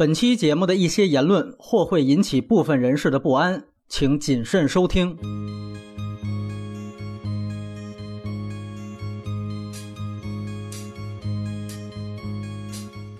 本期节目的一些言论或会引起部分人士的不安，请谨慎收听。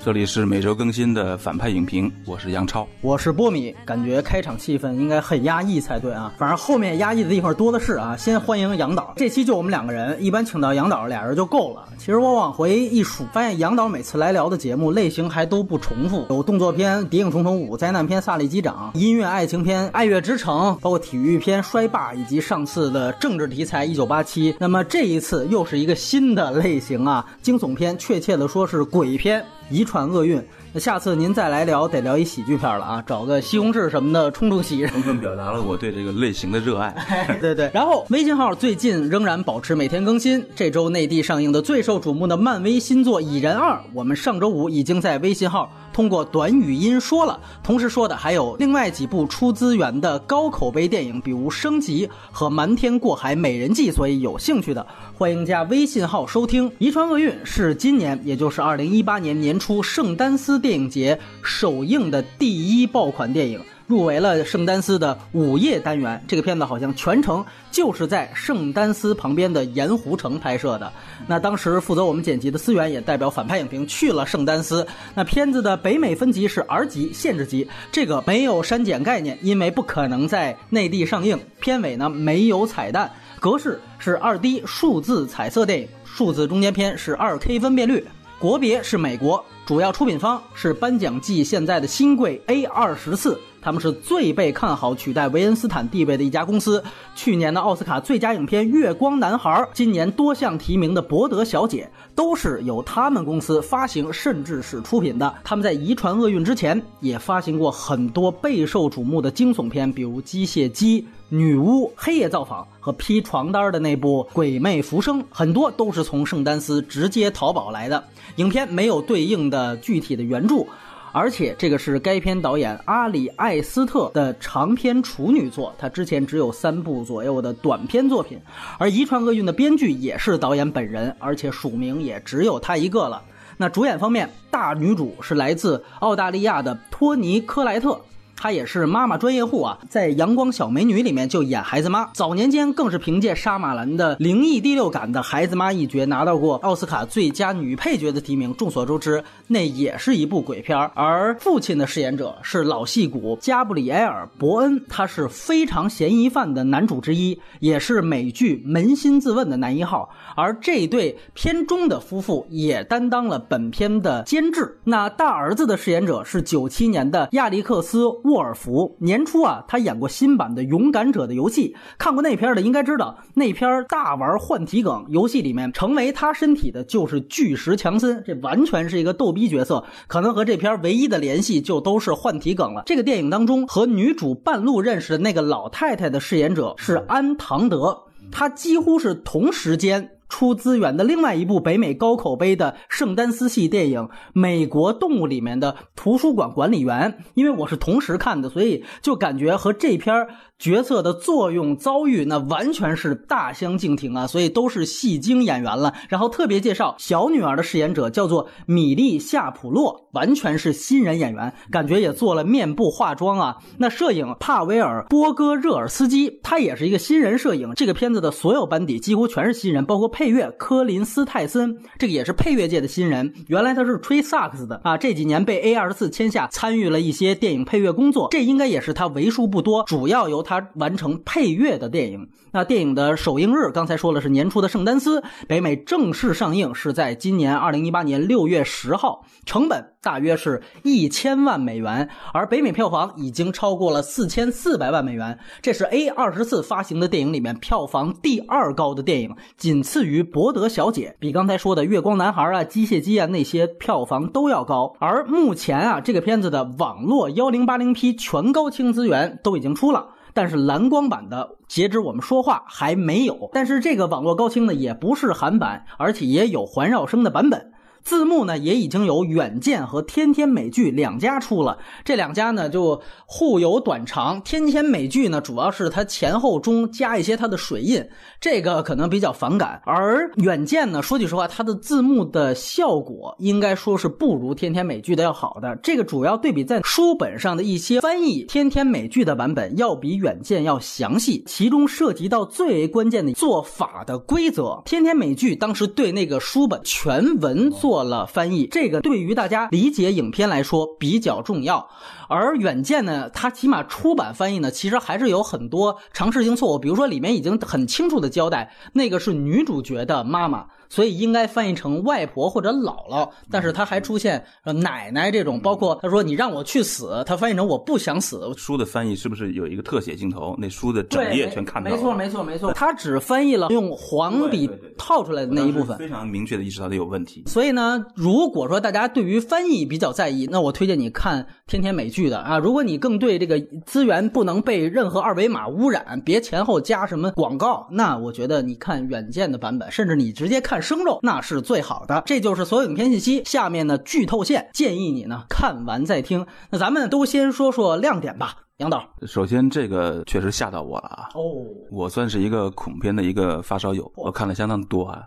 这里是每周更新的反派影评，我是杨超。我是波米，感觉开场气氛应该很压抑才对啊，反正后面压抑的地方多的是啊。先欢迎杨导，这期就我们两个人，一般请到杨导俩人就够了。其实我往回一数，发现杨导每次来聊的节目类型还都不重复，有动作片《谍影重重五》，灾难片《萨利机长》，音乐爱情片《爱乐之城》，包括体育片《摔霸》，以及上次的政治题材《一九八七》。那么这一次又是一个新的类型啊，惊悚片，确切的说是鬼片。遗传厄运，那下次您再来聊，得聊一喜剧片了啊，找个西红柿什么的冲冲喜。充分表达了我对这个类型的热爱。对对，然后微信号最近仍然保持每天更新。这周内地上映的最受瞩目的漫威新作《蚁人二》，我们上周五已经在微信号。通过短语音说了，同时说的还有另外几部出资源的高口碑电影，比如《升级》和《瞒天过海：美人计》。所以有兴趣的，欢迎加微信号收听。《遗传厄运》是今年，也就是二零一八年年初圣丹斯电影节首映的第一爆款电影。入围了圣丹斯的午夜单元，这个片子好像全程就是在圣丹斯旁边的盐湖城拍摄的。那当时负责我们剪辑的思源也代表反派影评去了圣丹斯。那片子的北美分级是 R 级限制级，这个没有删减概念，因为不可能在内地上映。片尾呢没有彩蛋，格式是二 D 数字彩色电影，数字中间片是二 K 分辨率，国别是美国，主要出品方是颁奖季现在的新贵 A 二十四。他们是最被看好取代维恩斯坦地位的一家公司。去年的奥斯卡最佳影片《月光男孩》，今年多项提名的《伯德小姐》，都是由他们公司发行甚至是出品的。他们在遗传厄运之前，也发行过很多备受瞩目的惊悚片，比如《机械姬》《女巫》《黑夜造访》和披床单儿的那部《鬼魅浮生》，很多都是从圣丹斯直接淘宝来的。影片没有对应的具体的原著。而且这个是该片导演阿里艾斯特的长篇处女作，他之前只有三部左右的短片作品。而《遗传厄运》的编剧也是导演本人，而且署名也只有他一个了。那主演方面，大女主是来自澳大利亚的托尼·科莱特。她也是妈妈专业户啊，在《阳光小美女》里面就演孩子妈，早年间更是凭借沙马兰的灵异第六感的孩子妈一角拿到过奥斯卡最佳女配角的提名。众所周知，那也是一部鬼片而父亲的饰演者是老戏骨加布里埃尔·伯恩，他是非常嫌疑犯的男主之一，也是美剧《扪心自问》的男一号。而这对片中的夫妇也担当了本片的监制。那大儿子的饰演者是九七年的亚历克斯。沃尔夫年初啊，他演过新版的《勇敢者的游戏》，看过那片的应该知道，那片大玩换体梗，游戏里面成为他身体的就是巨石强森，这完全是一个逗逼角色，可能和这片唯一的联系就都是换题梗了。这个电影当中和女主半路认识的那个老太太的饰演者是安唐德，他几乎是同时间。出资源的另外一部北美高口碑的圣丹斯系电影《美国动物》里面的图书馆管理员，因为我是同时看的，所以就感觉和这篇角色的作用遭遇那完全是大相径庭啊，所以都是戏精演员了。然后特别介绍小女儿的饰演者叫做米莉夏普洛，完全是新人演员，感觉也做了面部化妆啊。那摄影帕维尔波戈热尔斯基，他也是一个新人摄影。这个片子的所有班底几乎全是新人，包括配乐科林斯泰森，这个也是配乐界的新人。原来他是吹萨克斯的啊，这几年被 A 二十四签下，参与了一些电影配乐工作。这应该也是他为数不多主要由他他完成配乐的电影。那电影的首映日，刚才说了是年初的圣丹斯，北美正式上映是在今年二零一八年六月十号，成本大约是一千万美元，而北美票房已经超过了四千四百万美元，这是 A 二十四发行的电影里面票房第二高的电影，仅次于。博《德小姐》比刚才说的《月光男孩》啊、《机械姬》啊那些票房都要高，而目前啊这个片子的网络幺零八零 P 全高清资源都已经出了，但是蓝光版的截止我们说话还没有。但是这个网络高清呢也不是韩版，而且也有环绕声的版本。字幕呢也已经有远见和天天美剧两家出了，这两家呢就互有短长。天天美剧呢主要是它前后中加一些它的水印，这个可能比较反感。而远见呢，说句实话，它的字幕的效果应该说是不如天天美剧的要好的。这个主要对比在书本上的一些翻译，天天美剧的版本要比远见要详细，其中涉及到最为关键的做法的规则。天天美剧当时对那个书本全文做做了翻译，这个对于大家理解影片来说比较重要。而远见呢，它起码出版翻译呢，其实还是有很多尝试性错误，比如说里面已经很清楚的交代，那个是女主角的妈妈。所以应该翻译成外婆或者姥姥，但是他还出现奶奶这种，包括他说你让我去死，他翻译成我不想死。书的翻译是不是有一个特写镜头？那书的整页全看到了。没错，没错，没错。他只翻译了用黄笔套出来的那一部分，非常明确的意识到它有问题。所以呢，如果说大家对于翻译比较在意，那我推荐你看天天美剧的啊。如果你更对这个资源不能被任何二维码污染，别前后加什么广告，那我觉得你看远见的版本，甚至你直接看。生肉那是最好的，这就是所有影片信息。下面呢剧透线，建议你呢看完再听。那咱们都先说说亮点吧，杨导。首先这个确实吓到我了啊！哦，我算是一个恐片的一个发烧友，我看了相当多啊。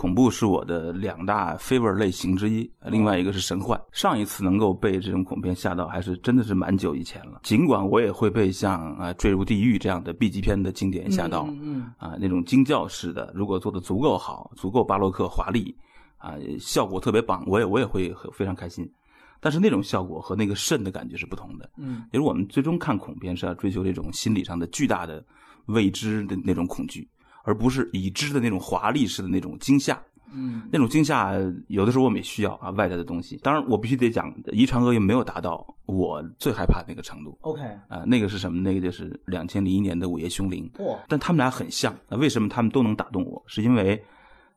恐怖是我的两大 favorite 类型之一，另外一个是神幻。上一次能够被这种恐片吓到，还是真的是蛮久以前了。尽管我也会被像啊坠入地狱这样的 B 级片的经典吓到，嗯啊那种惊叫式的，如果做的足够好，足够巴洛克华丽，啊效果特别棒，我也我也会非常开心。但是那种效果和那个肾的感觉是不同的，嗯，因为我们最终看恐片是要追求这种心理上的巨大的未知的那种恐惧。而不是已知的那种华丽式的那种惊吓，嗯，那种惊吓有的时候我们也需要啊，外在的东西。当然，我必须得讲，《遗传厄运》没有达到我最害怕那个程度。OK，啊，那个是什么？那个就是两千零一年的《午夜凶铃》。哇！但他们俩很像。那为什么他们都能打动我？是因为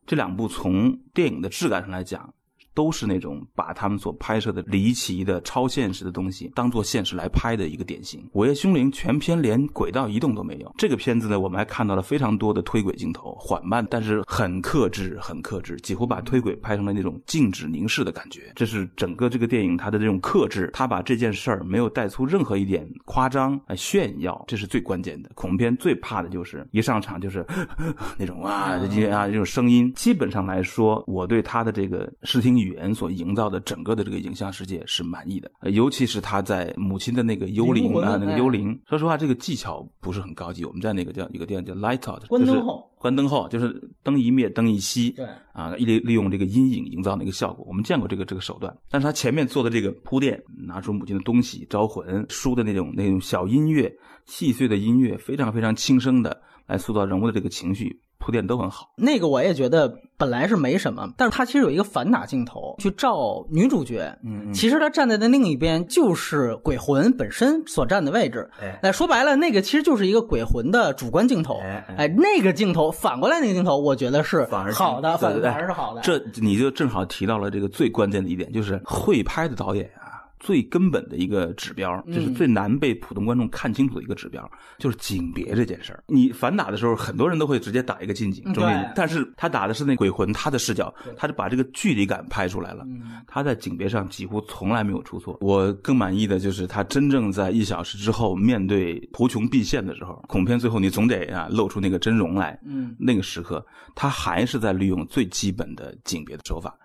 这两部从电影的质感上来讲。都是那种把他们所拍摄的离奇的超现实的东西当做现实来拍的一个典型。《午夜凶铃》全片连轨道移动都没有。这个片子呢，我们还看到了非常多的推轨镜头，缓慢但是很克制，很克制，几乎把推轨拍成了那种静止凝视的感觉。这是整个这个电影它的这种克制，它把这件事儿没有带出任何一点夸张来炫耀，这是最关键的。恐怖片最怕的就是一上场就是 那种啊啊这种声音。基本上来说，我对他的这个视听。语言所营造的整个的这个影像世界是满意的，尤其是他在母亲的那个幽灵啊，那个幽灵，说实话，这个技巧不是很高级。我们在那个叫一个电影叫 Light Out，关灯后，关灯后就是灯一灭，灯一熄，对啊，利利用这个阴影营造那个效果，我们见过这个这个手段。但是他前面做的这个铺垫，拿出母亲的东西招魂，书的那种那种小音乐，细碎的音乐，非常非常轻声的来塑造人物的这个情绪。铺垫都很好，那个我也觉得本来是没什么，但是他其实有一个反打镜头去照女主角，嗯，其实他站在的另一边就是鬼魂本身所站的位置，哎，说白了那个其实就是一个鬼魂的主观镜头，哎，那个镜头反过来那个镜头，我觉得是好的，反反而是好的，这你就正好提到了这个最关键的一点，就是会拍的导演啊。最根本的一个指标，就是最难被普通观众看清楚的一个指标，就是景别这件事儿。你反打的时候，很多人都会直接打一个近景，对。但是他打的是那鬼魂，他的视角，他就把这个距离感拍出来了。他在景别上几乎从来没有出错。我更满意的就是他真正在一小时之后面对图穷匕现的时候，恐片最后你总得啊露出那个真容来。嗯，那个时刻他还是在利用最基本的景别的手法。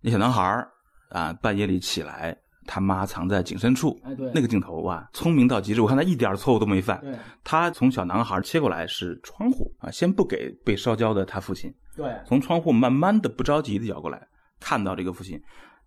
那小男孩儿啊，半夜里起来。他妈藏在井深处，哎，对，那个镜头哇，聪明到极致。我看他一点错误都没犯。对，他从小男孩切过来是窗户啊，先不给被烧焦的他父亲。对，从窗户慢慢的、不着急的摇过来，看到这个父亲，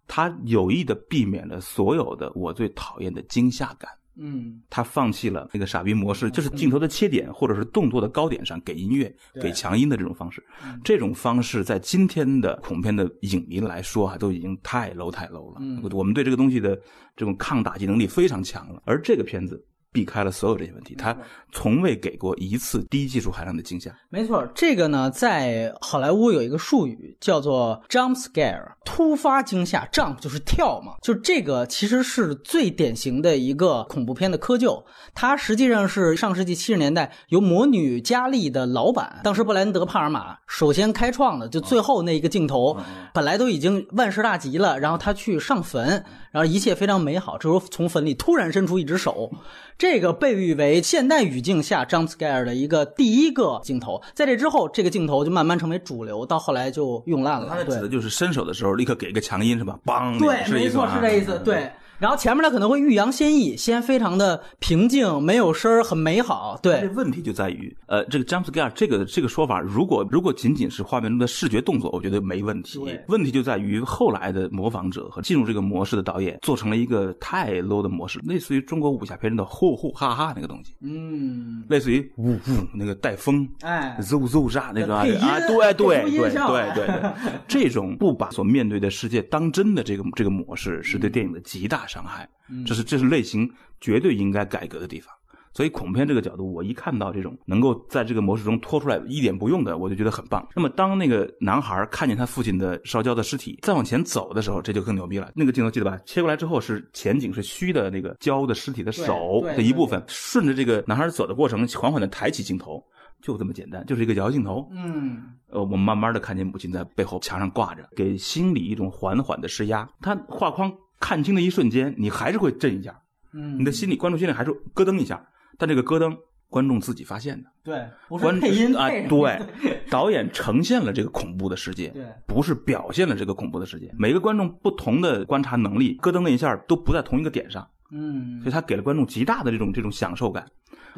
他有意的避免了所有的我最讨厌的惊吓感。嗯，他放弃了那个傻逼模式，就是镜头的切点或者是动作的高点上给音乐、给强音的这种方式。这种方式在今天的恐片的影迷来说啊，都已经太 low 太 low 了。我们对这个东西的这种抗打击能力非常强了。而这个片子避开了所有这些问题，他从未给过一次低技术含量的惊吓。没错，这个呢，在好莱坞有一个术语叫做 jump scare，突发惊吓。jump 就是跳嘛，就这个其实是最典型的一个恐怖片的窠臼。它实际上是上世纪七十年代由魔女佳丽的老板，当时布莱恩德·帕尔玛首先开创的，就最后那一个镜头，本来都已经万事大吉了，然后他去上坟，然后一切非常美好，这时候从坟里突然伸出一只手。这个被誉为现代语境下 jump scare 的一个第一个镜头，在这之后，这个镜头就慢慢成为主流，到后来就用烂了。他指的就是伸手的时候立刻给一个强音，是吧？梆，对，没错，是这意思，对。然后前面呢可能会欲扬先抑，先非常的平静，没有声儿，很美好。对，这问题就在于，呃，这个 jump scare 这个这个说法，如果如果仅仅是画面中的视觉动作，我觉得没问题。问题就在于后来的模仿者和进入这个模式的导演做成了一个太 low 的模式，类似于中国武侠片中的呼呼哈哈那个东西。嗯，类似于呜呜那个带风，哎，zo zo 啥那个啊，对对 对对对，这种不把所面对的世界当真的这个这个模式，是对电影的极大。伤害，这是这是类型绝对应该改革的地方。所以恐怖片这个角度，我一看到这种能够在这个模式中拖出来一点不用的，我就觉得很棒。那么当那个男孩看见他父亲的烧焦的尸体再往前走的时候，这就更牛逼了。那个镜头记得吧？切过来之后是前景是虚的那个焦的尸体的手的一部分，顺着这个男孩走的过程，缓缓的抬起镜头，就这么简单，就是一个摇镜头。嗯，呃，我们慢慢的看见母亲在背后墙上挂着，给心理一种缓缓的施压。他画框。看清的一瞬间，你还是会震一下，嗯，你的心里观众心里还是咯噔一下，但这个咯噔，观众自己发现的，对，不是配音啊，对，导演呈现了这个恐怖的世界，对，不是表现了这个恐怖的世界，每个观众不同的观察能力，咯噔那一下都不在同一个点上，嗯，所以他给了观众极大的这种这种享受感。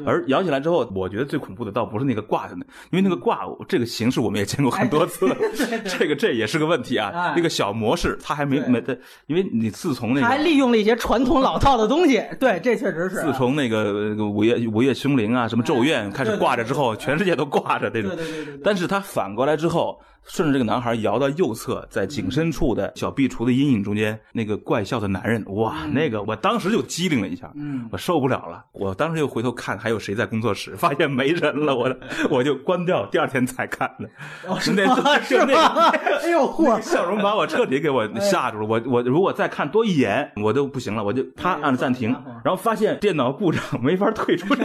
而摇起来之后，我觉得最恐怖的倒不是那个挂的，因为那个挂这个形式我们也见过很多次了，这个这也是个问题啊。那个小模式它还没没的，因为你自从那个还利用了一些传统老套的东西，对，这确实是。自从那个午夜午夜凶铃啊，什么咒怨开始挂着之后，全世界都挂着这种。对对对。但是它反过来之后。顺着这个男孩摇到右侧，在景深处的小壁橱的阴影中间，那个怪笑的男人，哇，那个我当时就机灵了一下，嗯，我受不了了，我当时又回头看还有谁在工作室，发现没人了，我我就关掉，第二天才看的。是那是那哎呦 嚯，笑容把我彻底给我吓住了，我我如果再看多一眼，我都不行了，我就啪按了暂停，然后发现电脑故障，没法退出。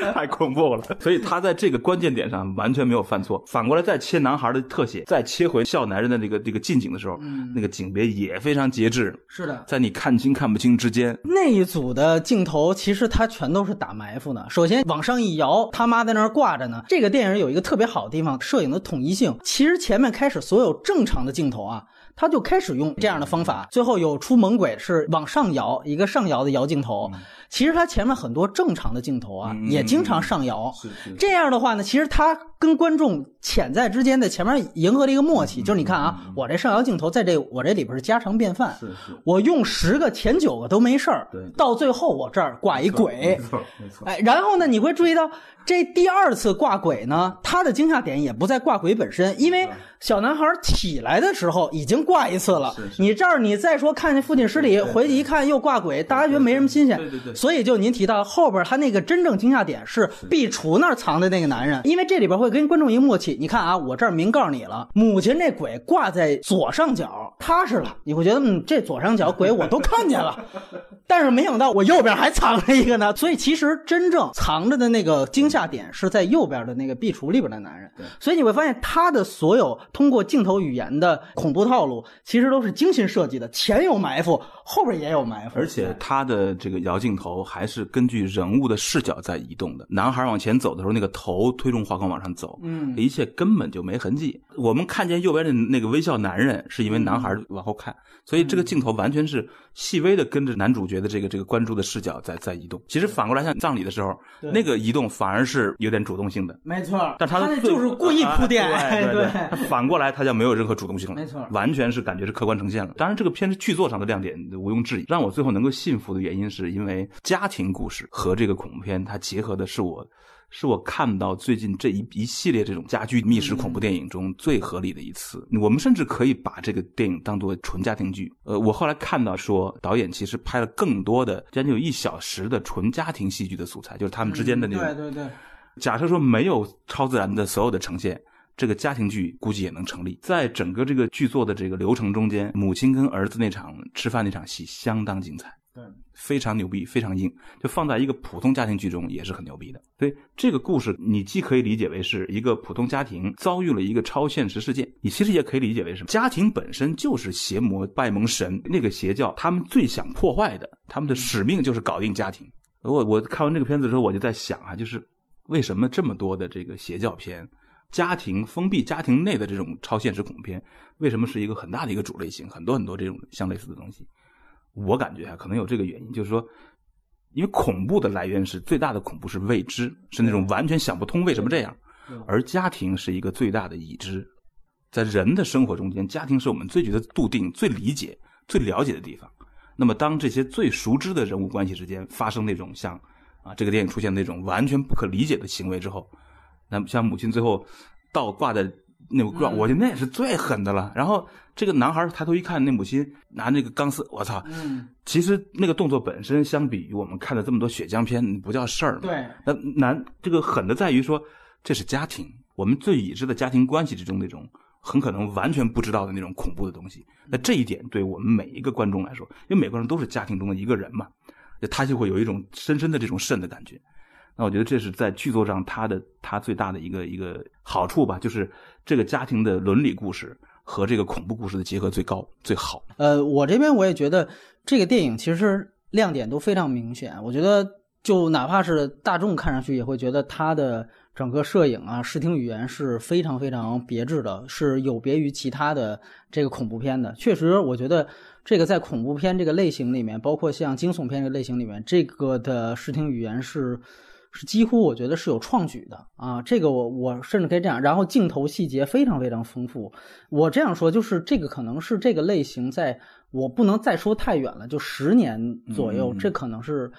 太恐怖了，所以他在这个关键点上完全没有犯错。反过来再切男孩的特写，再切回笑男人的这个这个近景的时候，那个景别也非常节制。是的，在你看清看不清之间，那一组的镜头其实他全都是打埋伏的。首先往上一摇，他妈在那儿挂着呢。这个电影有一个特别好的地方，摄影的统一性。其实前面开始所有正常的镜头啊。他就开始用这样的方法，最后有出猛鬼是往上摇一个上摇的摇镜头。其实他前面很多正常的镜头啊，也经常上摇。这样的话呢，其实他跟观众潜在之间的前面迎合了一个默契，就是你看啊，我这上摇镜头在这我这里边是家常便饭。是是，我用十个前九个都没事儿。对，到最后我这儿挂一鬼。没错没错。哎，然后呢，你会注意到这第二次挂鬼呢，他的惊吓点也不在挂鬼本身，因为小男孩起来的时候已经。挂一次了，你这儿你再说看见父亲尸体，回去一看又挂鬼，大家觉得没什么新鲜。对对对。所以就您提到后边他那个真正惊吓点是壁橱那儿藏的那个男人，因为这里边会跟观众一个默契。你看啊，我这儿明告诉你了，母亲这鬼挂在左上角，踏实了，你会觉得嗯，这左上角鬼我都看见了。但是没想到我右边还藏着一个呢，所以其实真正藏着的那个惊吓点是在右边的那个壁橱里边的男人。所以你会发现他的所有通过镜头语言的恐怖套路。其实都是精心设计的，前有埋伏，后边也有埋伏。而且他的这个摇镜头还是根据人物的视角在移动的。男孩往前走的时候，那个头推动画框往上走，嗯，一切根本就没痕迹。我们看见右边的那个微笑男人，是因为男孩往后看，所以这个镜头完全是细微的跟着男主角的这个这个关注的视角在在移动。其实反过来，像葬礼的时候，那个移动反而是有点主动性的，没错。但他就是故意铺垫，对对。反过来，他就没有任何主动性了，没错，完全。是感觉是客观呈现了，当然这个片是剧作上的亮点毋庸置疑。让我最后能够信服的原因，是因为家庭故事和这个恐怖片它结合的是我是我看到最近这一一系列这种家居密室恐怖电影中最合理的一次。我们甚至可以把这个电影当做纯家庭剧。呃，我后来看到说，导演其实拍了更多的将近有一小时的纯家庭戏剧的素材，就是他们之间的那种。对对对。假设说没有超自然的所有的呈现，这个家庭剧估计也能成立。在整个这个剧作的这个流程中间，母亲跟儿子那场吃饭那场戏相当精彩。对，非常牛逼，非常硬，就放在一个普通家庭剧中也是很牛逼的。所以这个故事你既可以理解为是一个普通家庭遭遇了一个超现实事件，你其实也可以理解为什么家庭本身就是邪魔拜蒙神那个邪教，他们最想破坏的，他们的使命就是搞定家庭。我我看完这个片子之后，我就在想啊，就是为什么这么多的这个邪教片、家庭封闭家庭内的这种超现实恐怖片，为什么是一个很大的一个主类型？很多很多这种相类似的东西。我感觉啊，可能有这个原因，就是说，因为恐怖的来源是最大的恐怖是未知，是那种完全想不通为什么这样，而家庭是一个最大的已知，在人的生活中间，家庭是我们最觉得笃定、最理解、最了解的地方。那么，当这些最熟知的人物关系之间发生那种像啊这个电影出现那种完全不可理解的行为之后，那么像母亲最后倒挂在。那个状，我觉得那也是最狠的了。然后这个男孩抬头一看，那母亲拿那个钢丝，我操！嗯，其实那个动作本身，相比于我们看的这么多血浆片，不叫事儿。对，那难这个狠的在于说，这是家庭，我们最已知的家庭关系之中那种很可能完全不知道的那种恐怖的东西。那这一点对我们每一个观众来说，因为每个人都是家庭中的一个人嘛，他就会有一种深深的这种肾的感觉。那我觉得这是在剧作上他的他最大的一个一个好处吧，就是这个家庭的伦理故事和这个恐怖故事的结合最高最好。呃，我这边我也觉得这个电影其实亮点都非常明显。我觉得就哪怕是大众看上去也会觉得它的整个摄影啊、视听语言是非常非常别致的，是有别于其他的这个恐怖片的。确实，我觉得这个在恐怖片这个类型里面，包括像惊悚片这个类型里面，这个的视听语言是。是几乎我觉得是有创举的啊，这个我我甚至可以这样，然后镜头细节非常非常丰富。我这样说就是这个可能是这个类型在我不能再说太远了，就十年左右，这可能是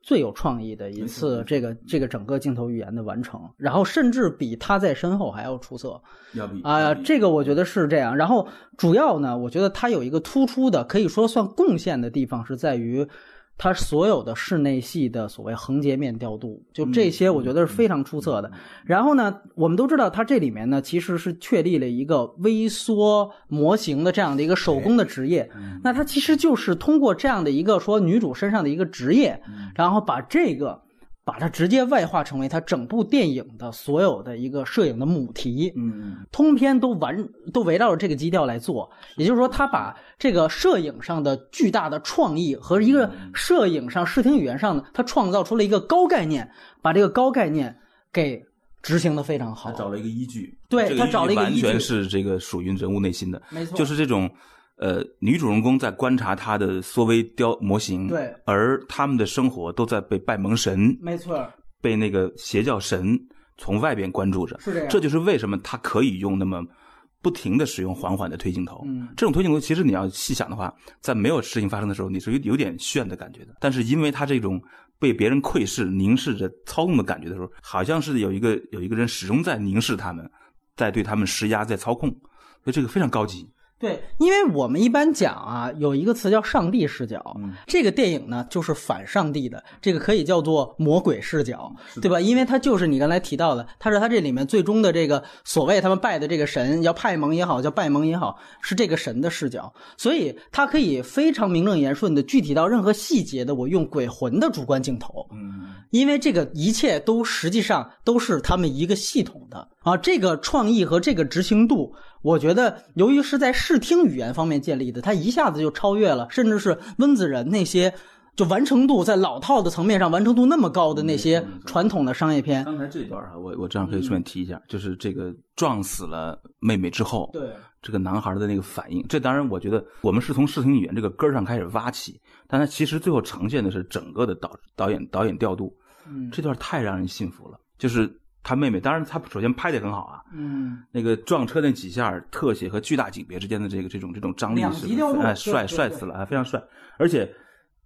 最有创意的一次这个这个整个镜头语言的完成，然后甚至比他在身后还要出色。要比啊，这个我觉得是这样。然后主要呢，我觉得它有一个突出的，可以说算贡献的地方是在于。它所有的室内系的所谓横截面调度，就这些，我觉得是非常出色的。然后呢，我们都知道，它这里面呢其实是确立了一个微缩模型的这样的一个手工的职业。那它其实就是通过这样的一个说女主身上的一个职业，然后把这个。把它直接外化成为它整部电影的所有的一个摄影的母题，嗯，通篇都完都围绕着这个基调来做。也就是说，他把这个摄影上的巨大的创意和一个摄影上视听语言上的，他创造出了一个高概念，把这个高概念给执行的非常好。他找了一个依据，对他找了一个依据，完全是这个属于人物内心的，没错，就是这种。呃，女主人公在观察她的缩微雕模型，对，而他们的生活都在被拜蒙神，没错，被那个邪教神从外边关注着，是这样。这就是为什么他可以用那么不停的使用缓缓的推镜头。嗯，这种推镜头其实你要细想的话，在没有事情发生的时候，你是有有点炫的感觉的。但是因为他这种被别人窥视、凝视着、操控的感觉的时候，好像是有一个有一个人始终在凝视他们，在对他们施压、在操控，所以这个非常高级。对，因为我们一般讲啊，有一个词叫上帝视角。这个电影呢，就是反上帝的，这个可以叫做魔鬼视角，对吧？因为它就是你刚才提到的，它是它这里面最终的这个所谓他们拜的这个神，叫派蒙也好，叫拜蒙也好，是这个神的视角，所以它可以非常名正言顺的具体到任何细节的，我用鬼魂的主观镜头。嗯，因为这个一切都实际上都是他们一个系统的啊，这个创意和这个执行度。我觉得，由于是在视听语言方面建立的，它一下子就超越了，甚至是温子仁那些就完成度在老套的层面上完成度那么高的那些传统的商业片。刚才这段啊，我我这样可以顺便提一下，就是这个撞死了妹妹之后，对这个男孩的那个反应。这当然，我觉得我们是从视听语言这个根上开始挖起，但它其实最后呈现的是整个的导导演导演调度。嗯，这段太让人信服了，就是。他妹妹，当然他首先拍的很好啊，嗯，那个撞车那几下特写和巨大景别之间的这个这种这种张力是，哎，帅帅死了，非常帅，而且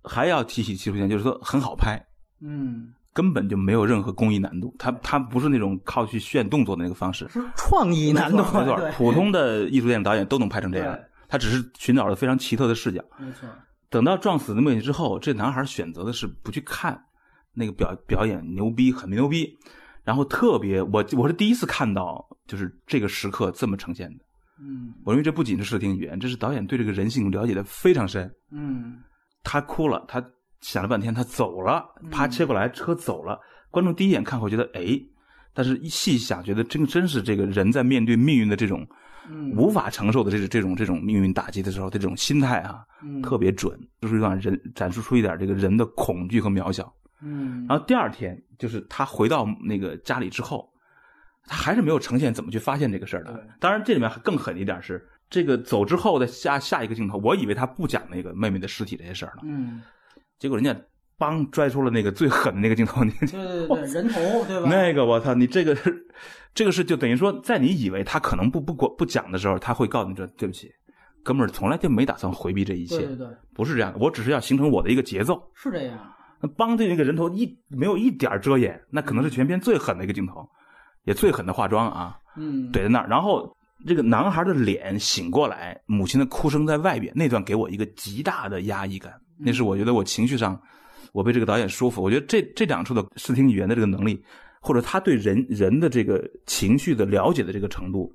还要提起技术点，就是说很好拍，嗯，根本就没有任何工艺难度，他他不是那种靠去炫动作的那个方式，是创意难度。没错，普通的艺术电影导演都能拍成这样，他只是寻找了非常奇特的视角。没错。等到撞死的妹妹之后，这男孩选择的是不去看那个表表演牛逼，很牛逼。然后特别，我我是第一次看到，就是这个时刻这么呈现的。嗯，我认为这不仅是视听语言，这是导演对这个人性了解的非常深。嗯，他哭了，他。想了半天，他走了，啪切过来，车走了。观众第一眼看会觉得哎，但是一细想，觉得真真是这个人在面对命运的这种无法承受的这这种这种命运打击的时候的，这种心态啊，特别准，就是让人展示出一点这个人的恐惧和渺小。嗯，然后第二天就是他回到那个家里之后，他还是没有呈现怎么去发现这个事儿的。当然，这里面更狠一点是这个走之后的下下一个镜头，我以为他不讲那个妹妹的尸体这些事儿了。嗯。结果人家帮拽出了那个最狠的那个镜头，对对 对，人头对吧？那个我操，你这个是这个是就等于说，在你以为他可能不不不不讲的时候，他会告诉你说对不起，哥们儿从来就没打算回避这一切，对对对，不是这样的，我只是要形成我的一个节奏，是这样。那帮的那个人头一没有一点遮掩，那可能是全片最狠的一个镜头，也最狠的化妆啊，嗯，怼在那儿，然后这个男孩的脸醒过来，母亲的哭声在外边，那段给我一个极大的压抑感。那是我觉得我情绪上，我被这个导演说服。我觉得这这两处的视听语言的这个能力，或者他对人人的这个情绪的了解的这个程度，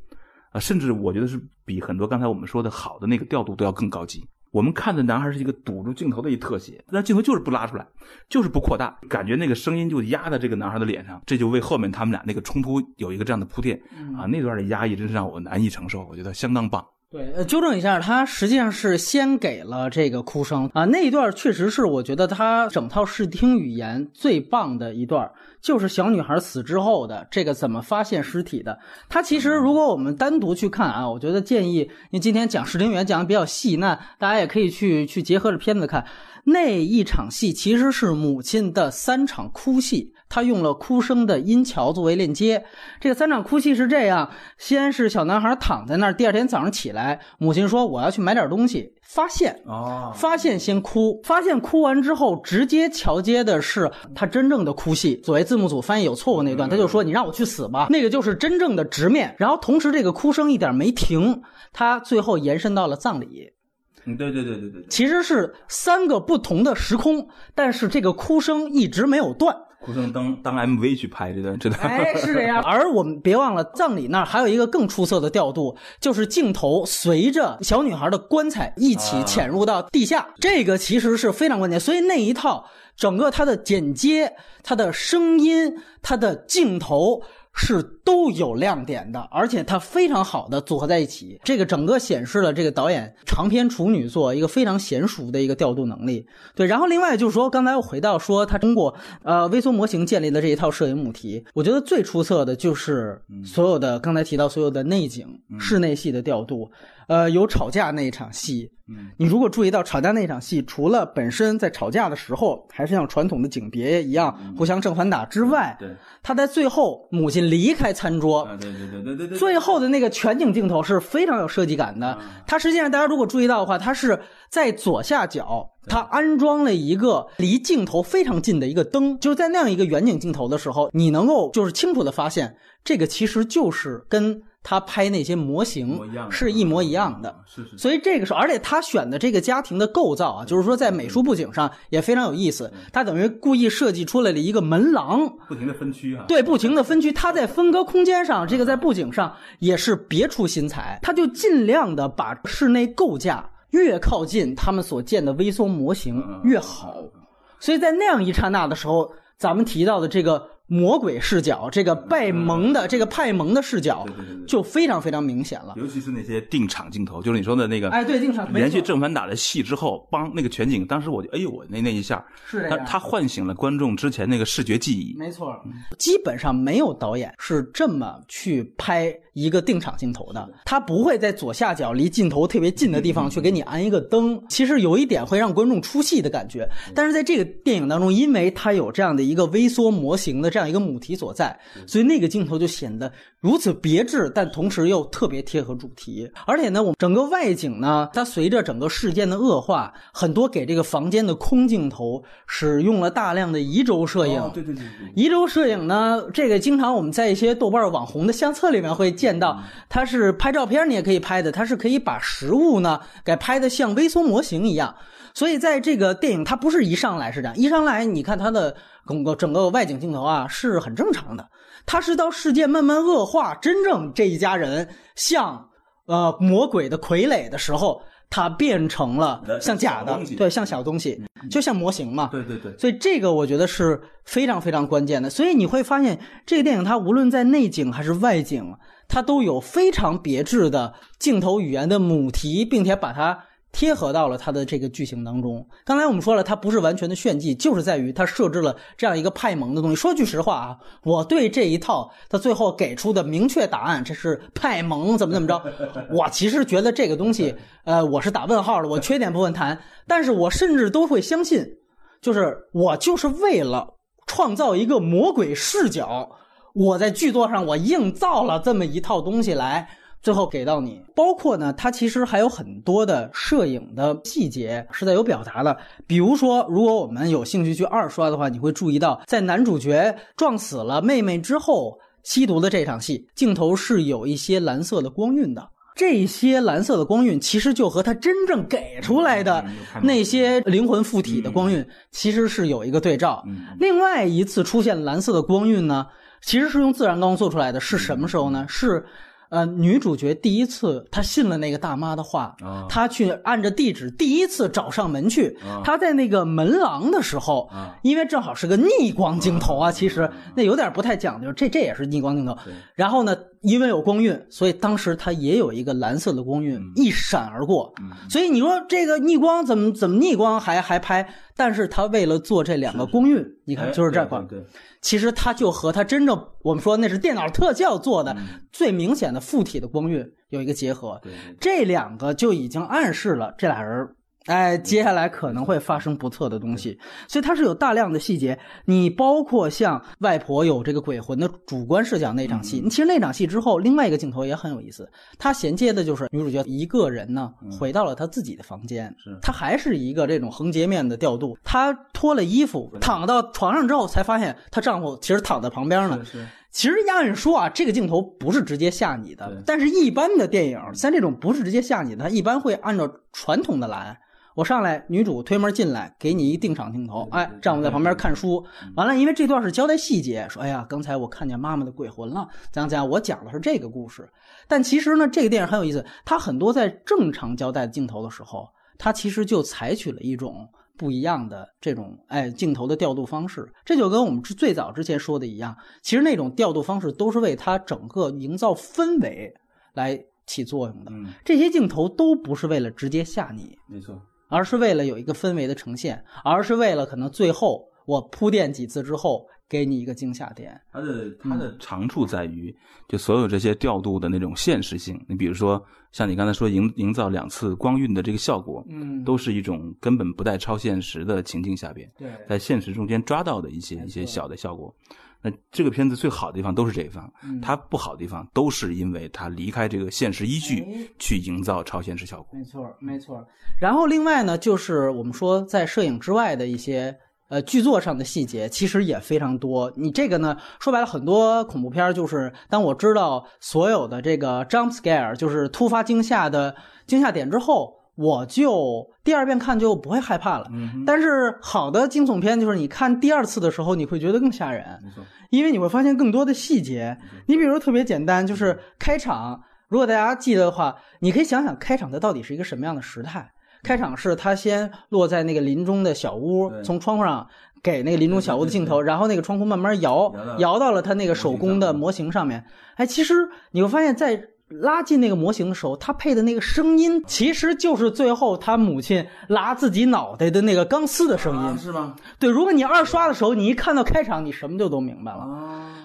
啊，甚至我觉得是比很多刚才我们说的好的那个调度都要更高级。我们看的男孩是一个堵住镜头的一特写，但镜头就是不拉出来，就是不扩大，感觉那个声音就压在这个男孩的脸上，这就为后面他们俩那个冲突有一个这样的铺垫啊。那段的压抑真是让我难以承受，我觉得相当棒。对，呃，纠正一下，他实际上是先给了这个哭声啊，那一段确实是我觉得他整套视听语言最棒的一段，就是小女孩死之后的这个怎么发现尸体的。他其实如果我们单独去看啊，我觉得建议，因为今天讲视听语言讲的比较细，那大家也可以去去结合着片子看。那一场戏其实是母亲的三场哭戏，他用了哭声的音桥作为链接。这个三场哭戏是这样：先是小男孩躺在那儿，第二天早上起来，母亲说我要去买点东西，发现哦，发现先哭，发现哭完之后，直接桥接的是他真正的哭戏。所谓字幕组翻译有错误那段，他就说你让我去死吧，那个就是真正的直面。然后同时这个哭声一点没停，他最后延伸到了葬礼。嗯，对对对对对，其实是三个不同的时空，但是这个哭声一直没有断。哭声当当 MV 去拍这段，知道哎，是这样。而我们别忘了，葬礼那儿还有一个更出色的调度，就是镜头随着小女孩的棺材一起潜入到地下，这个其实是非常关键。所以那一套整个它的剪接、它的声音、它的镜头。是都有亮点的，而且它非常好的组合在一起，这个整个显示了这个导演长篇处女作一个非常娴熟的一个调度能力。对，然后另外就是说，刚才又回到说他通过呃微缩模型建立的这一套摄影母题，我觉得最出色的就是所有的刚才提到所有的内景、室内戏的调度。呃，有吵架那一场戏，嗯，你如果注意到吵架那一场戏，除了本身在吵架的时候还是像传统的景别一样互相正反打之外，对，他在最后母亲离开餐桌，对对对对对对，最后的那个全景镜头是非常有设计感的。它实际上大家如果注意到的话，它是在左下角，它安装了一个离镜头非常近的一个灯，就是在那样一个远景镜头的时候，你能够就是清楚的发现，这个其实就是跟。他拍那些模型是一模一样的，是是。所以这个时候，而且他选的这个家庭的构造啊，就是说在美术布景上也非常有意思。他等于故意设计出来了一个门廊，不停的分区啊。对，不停的分区。他在分割空间上，这个在布景上也是别出心裁。他就尽量的把室内构架越靠近他们所建的微缩模型越好。所以在那样一刹那的时候，咱们提到的这个。魔鬼视角，这个拜蒙的这个派蒙的视角，就非常非常明显了。尤其是那些定场镜头，就是你说的那个，哎，对，定场连续正反打的戏之后，帮那个全景，当时我就，哎呦，我那那一下，是他他唤醒了观众之前那个视觉记忆。没错，基本上没有导演是这么去拍一个定场镜头的，它不会在左下角离镜头特别近的地方去给你安一个灯。其实有一点会让观众出戏的感觉。但是在这个电影当中，因为它有这样的一个微缩模型的这样一个母题所在，所以那个镜头就显得如此别致，但同时又特别贴合主题。而且呢，我们整个外景呢，它随着整个事件的恶化，很多给这个房间的空镜头使用了大量的移轴摄影。对对对对，移轴摄影呢，这个经常我们在一些豆瓣网红的相册里面会。见到它是拍照片，你也可以拍的，它是可以把实物呢给拍的像微缩模型一样。所以在这个电影，它不是一上来是这样，一上来你看它的整个整个外景镜头啊是很正常的。它是到事件慢慢恶化，真正这一家人像呃魔鬼的傀儡的时候。它变成了像假的，对，像小东西，就像模型嘛。对对对。所以这个我觉得是非常非常关键的。所以你会发现，这个电影它无论在内景还是外景，它都有非常别致的镜头语言的母题，并且把它。贴合到了它的这个剧情当中。刚才我们说了，它不是完全的炫技，就是在于它设置了这样一个派蒙的东西。说句实话啊，我对这一套它最后给出的明确答案，这是派蒙怎么怎么着，我其实觉得这个东西，呃，我是打问号的。我缺点部分谈，但是我甚至都会相信，就是我就是为了创造一个魔鬼视角，我在剧作上我硬造了这么一套东西来。最后给到你，包括呢，它其实还有很多的摄影的细节是在有表达的。比如说，如果我们有兴趣去二刷的话，你会注意到，在男主角撞死了妹妹之后，吸毒的这场戏，镜头是有一些蓝色的光晕的。这些蓝色的光晕，其实就和他真正给出来的那些灵魂附体的光晕，其实是有一个对照。另外一次出现蓝色的光晕呢，其实是用自然光做出来的，是什么时候呢？是。呃，女主角第一次她信了那个大妈的话，她去按着地址第一次找上门去。她在那个门廊的时候，因为正好是个逆光镜头啊，其实那有点不太讲究，这这也是逆光镜头。然后呢，因为有光晕，所以当时它也有一个蓝色的光晕一闪而过。所以你说这个逆光怎么怎么逆光还还拍？但是他为了做这两个光晕，你看就是这块。其实它就和它真正我们说那是电脑特效做的最明显的附体的光晕有一个结合，这两个就已经暗示了这俩人。哎，接下来可能会发生不测的东西，所以它是有大量的细节。你包括像外婆有这个鬼魂的主观视角那场戏，其实那场戏之后，另外一个镜头也很有意思。它衔接的就是女主角一个人呢，回到了她自己的房间，她还是一个这种横截面的调度。她脱了衣服，躺到床上之后，才发现她丈夫其实躺在旁边呢。其实按说啊，这个镜头不是直接吓你的，但是一般的电影像这种不是直接吓你的，它一般会按照传统的来。我上来，女主推门进来，给你一定场镜头，哎，丈夫在旁边看书。完了，因为这段是交代细节，说，哎呀，刚才我看见妈妈的鬼魂了，怎样怎样。我讲的是这个故事，但其实呢，这个电影很有意思，它很多在正常交代镜头的时候，它其实就采取了一种不一样的这种哎镜头的调度方式。这就跟我们最早之前说的一样，其实那种调度方式都是为它整个营造氛围来起作用的。这些镜头都不是为了直接吓你，没错。而是为了有一个氛围的呈现，而是为了可能最后我铺垫几次之后给你一个惊吓点。它的它的长处在于，就所有这些调度的那种现实性。你比如说，像你刚才说营营造两次光晕的这个效果，嗯，都是一种根本不带超现实的情境下边，对，在现实中间抓到的一些一些小的效果。那这个片子最好的地方都是这一方，它不好的地方都是因为它离开这个现实依据去营造超现实效果。没错，没错。然后另外呢，就是我们说在摄影之外的一些呃剧作上的细节，其实也非常多。你这个呢，说白了，很多恐怖片就是当我知道所有的这个 jump scare，就是突发惊吓的惊吓点之后。我就第二遍看就不会害怕了，但是好的惊悚片就是你看第二次的时候你会觉得更吓人，因为你会发现更多的细节。你比如特别简单，就是开场，如果大家记得的话，你可以想想开场它到底是一个什么样的时态。开场是他先落在那个林中的小屋，从窗户上给那个林中小屋的镜头，然后那个窗户慢慢摇，摇到了他那个手工的模型上面。哎，其实你会发现在。拉进那个模型的时候，他配的那个声音，其实就是最后他母亲拉自己脑袋的那个钢丝的声音，是吗？对，如果你二刷的时候，你一看到开场，你什么就都明白了。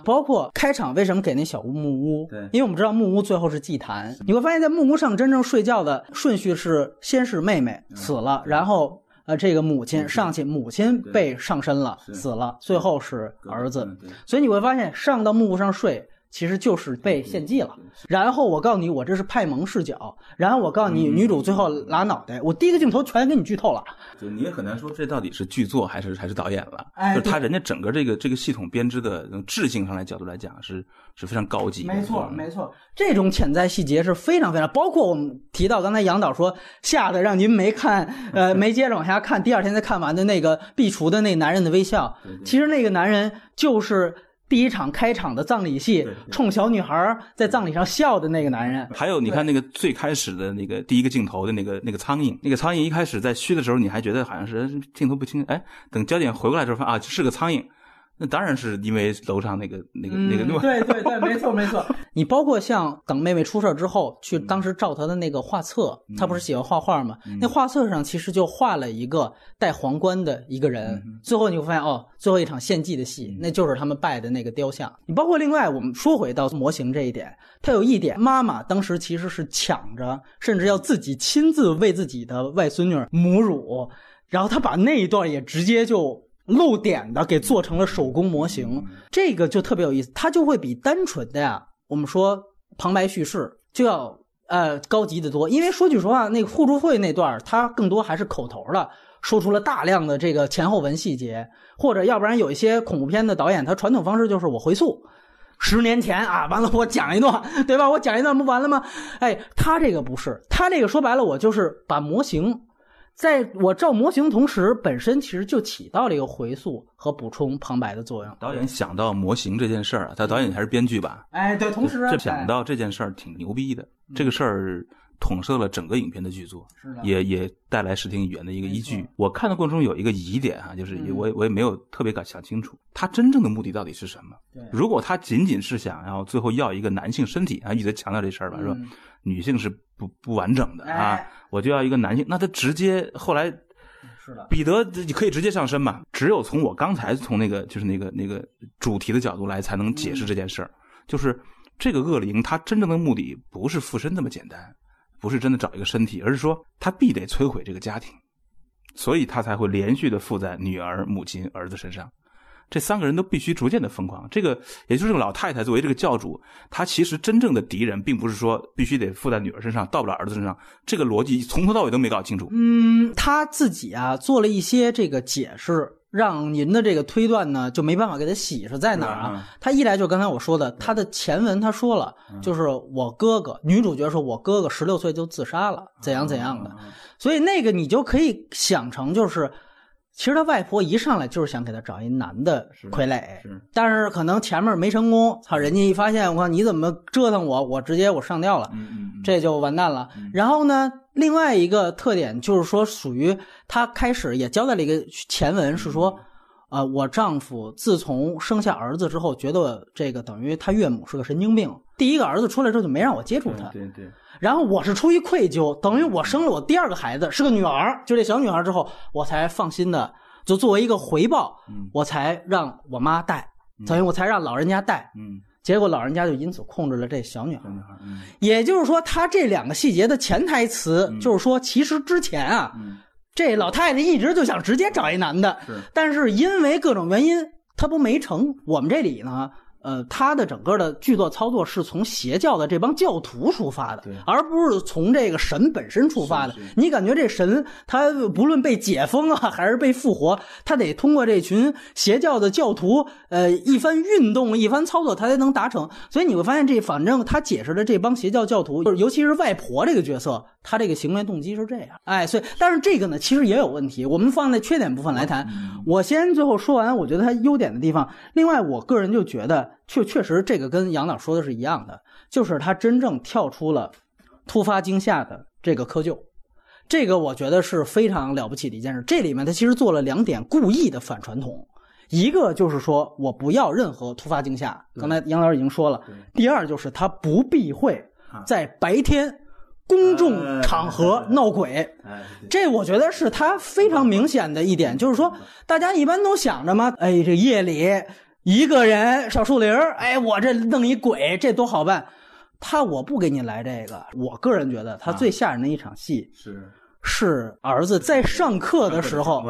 包括开场为什么给那小屋木屋？对，因为我们知道木屋最后是祭坛，你会发现在木屋上真正睡觉的顺序是先是妹妹死了，然后呃这个母亲上去，母亲被上身了死了，最后是儿子，所以你会发现上到木屋上睡。其实就是被献祭了，然后我告诉你，我这是派蒙视角，然后我告诉你，女主最后拉脑袋，我第一个镜头全给你剧透了。就你也很难说这到底是剧作还是还是导演了。哎，就他人家整个这个这个系统编织的质性上来角度来讲是是非常高级。没错，没错，这种潜在细节是非常非常，包括我们提到刚才杨导说吓得让您没看，呃，没接着往下看，第二天才看完的那个壁橱的那男人的微笑，其实那个男人就是。第一场开场的葬礼戏，冲小女孩在葬礼上笑的那个男人。还有，你看那个最开始的那个第一个镜头的那个那个苍蝇，那个苍蝇一开始在虚的时候，你还觉得好像是镜头不清，哎，等焦点回过来之后，发现啊，是个苍蝇。那当然是因为楼上那个那个那个对 对对，没错没错。你包括像等妹妹出事之后，去当时照她的那个画册，她不是喜欢画画吗？那画册上其实就画了一个戴皇冠的一个人。最后你会发现，哦，最后一场献祭的戏，那就是他们拜的那个雕像。你包括另外，我们说回到模型这一点，它有一点，妈妈当时其实是抢着，甚至要自己亲自为自己的外孙女母乳，然后他把那一段也直接就。露点的给做成了手工模型，这个就特别有意思，它就会比单纯的呀，我们说旁白叙事就要呃高级的多。因为说句实话，那个互助会那段它更多还是口头的，说出了大量的这个前后文细节，或者要不然有一些恐怖片的导演，他传统方式就是我回溯十年前啊，完了我讲一段，对吧？我讲一段不完了吗？哎，他这个不是，他这个说白了，我就是把模型。在我照模型同时，本身其实就起到了一个回溯和补充旁白的作用。导演想到模型这件事儿啊，他导演还是编剧吧？哎，对，同时这想到这件事儿挺牛逼的。这个事儿统摄了整个影片的剧作，是也也带来视听语言的一个依据。我看的过程中有一个疑点哈，就是我我也没有特别敢想清楚，他真正的目的到底是什么？如果他仅仅是想要最后要一个男性身体啊，一直强调这事儿吧，是吧？女性是不不完整的啊，我就要一个男性，那他直接后来是的，彼得你可以直接上身嘛？只有从我刚才从那个就是那个那个主题的角度来，才能解释这件事儿。就是这个恶灵，他真正的目的不是附身那么简单，不是真的找一个身体，而是说他必得摧毁这个家庭，所以他才会连续的附在女儿、母亲、儿子身上。这三个人都必须逐渐的疯狂，这个也就是这个老太太作为这个教主，她其实真正的敌人并不是说必须得附在女儿身上，到不了儿子身上，这个逻辑从头到尾都没搞清楚。嗯，他自己啊做了一些这个解释，让您的这个推断呢就没办法给他洗是在哪儿啊？他一来就刚才我说的，他的前文他说了，就是我哥哥，女主角说我哥哥十六岁就自杀了，怎样怎样的，所以那个你就可以想成就是。其实他外婆一上来就是想给他找一男的傀儡，但是可能前面没成功，操，人家一发现，我靠，你怎么折腾我，我直接我上吊了，这就完蛋了。然后呢，另外一个特点就是说，属于他开始也交代了一个前文，是说，呃，我丈夫自从生下儿子之后，觉得这个等于他岳母是个神经病，第一个儿子出来之后就没让我接触他。对对。然后我是出于愧疚，等于我生了我第二个孩子是个女儿，就这小女孩之后，我才放心的，就作为一个回报，我才让我妈带，等于我才让老人家带，嗯，结果老人家就因此控制了这小女孩，也就是说，他这两个细节的潜台词就是说，其实之前啊，这老太太一直就想直接找一男的，但是因为各种原因，她不没成。我们这里呢。呃，她的整个的剧作操作是从邪教的这帮教徒出发的，而不是从这个神本身出发的。你感觉这神他不论被解封啊，还是被复活，他得通过这群邪教的教徒，呃，一番运动、一番操作，他才能达成。所以你会发现，这反正他解释的这帮邪教教徒，就是尤其是外婆这个角色，他这个行为动机是这样。哎，所以但是这个呢，其实也有问题。我们放在缺点部分来谈。我先最后说完，我觉得他优点的地方。另外，我个人就觉得。确确实，这个跟杨导说的是一样的，就是他真正跳出了突发惊吓的这个窠臼，这个我觉得是非常了不起的一件事。这里面他其实做了两点故意的反传统，一个就是说我不要任何突发惊吓，刚才杨导已经说了。第二就是他不避讳在白天公众场合闹鬼。这我觉得是他非常明显的一点，就是说大家一般都想着嘛，哎，这夜里一个人小树林哎，我这弄一鬼，这多好办。他我不给你来这个，我个人觉得他最吓人的一场戏是是儿子在上课的时候。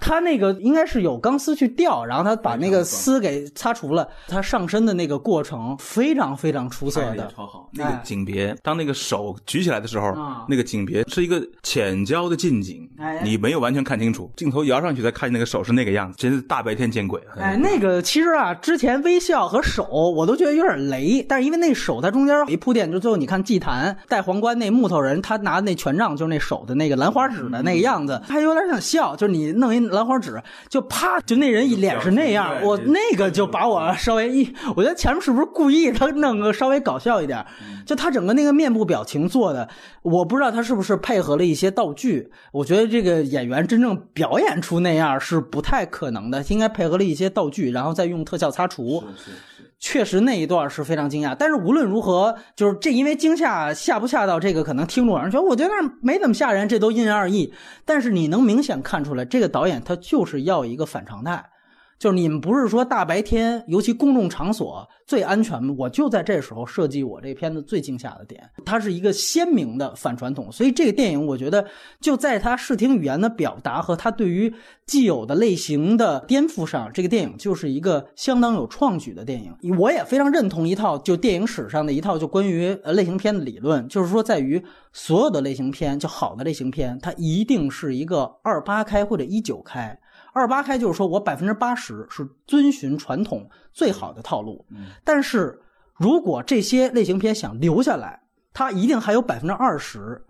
他那个应该是有钢丝去吊，然后他把那个丝给擦除了。他上身的那个过程非常非常出色的，超好。那个景别，当那个手举起来的时候，那个景别是一个浅焦的近景，你没有完全看清楚。镜头摇上去再看那个手是那个样子，真是大白天见鬼。哎，那个其实啊，之前微笑和手我都觉得有点雷，但是因为那手它中间一铺垫，就最后你看祭坛戴皇冠那木头人，他拿那权杖就是那手的那个兰花指的那个样子，还有点想笑，就是你弄一。兰花指就啪，就那人一脸是那样，我那个就把我稍微一，我觉得前面是不是故意他弄个稍微搞笑一点？就他整个那个面部表情做的，我不知道他是不是配合了一些道具。我觉得这个演员真正表演出那样是不太可能的，应该配合了一些道具，然后再用特效擦除。是是。确实那一段是非常惊讶，但是无论如何，就是这因为惊吓吓不吓到这个可能听众人觉得我觉得没怎么吓人，这都因人而异。但是你能明显看出来，这个导演他就是要一个反常态。就是你们不是说大白天，尤其公众场所最安全吗？我就在这时候设计我这片子最惊吓的点，它是一个鲜明的反传统。所以这个电影，我觉得就在它视听语言的表达和它对于既有的类型的颠覆上，这个电影就是一个相当有创举的电影。我也非常认同一套就电影史上的一套就关于呃类型片的理论，就是说在于所有的类型片，就好的类型片，它一定是一个二八开或者一九开。二八开就是说我百分之八十是遵循传统最好的套路，但是如果这些类型片想留下来，它一定还有百分之二十，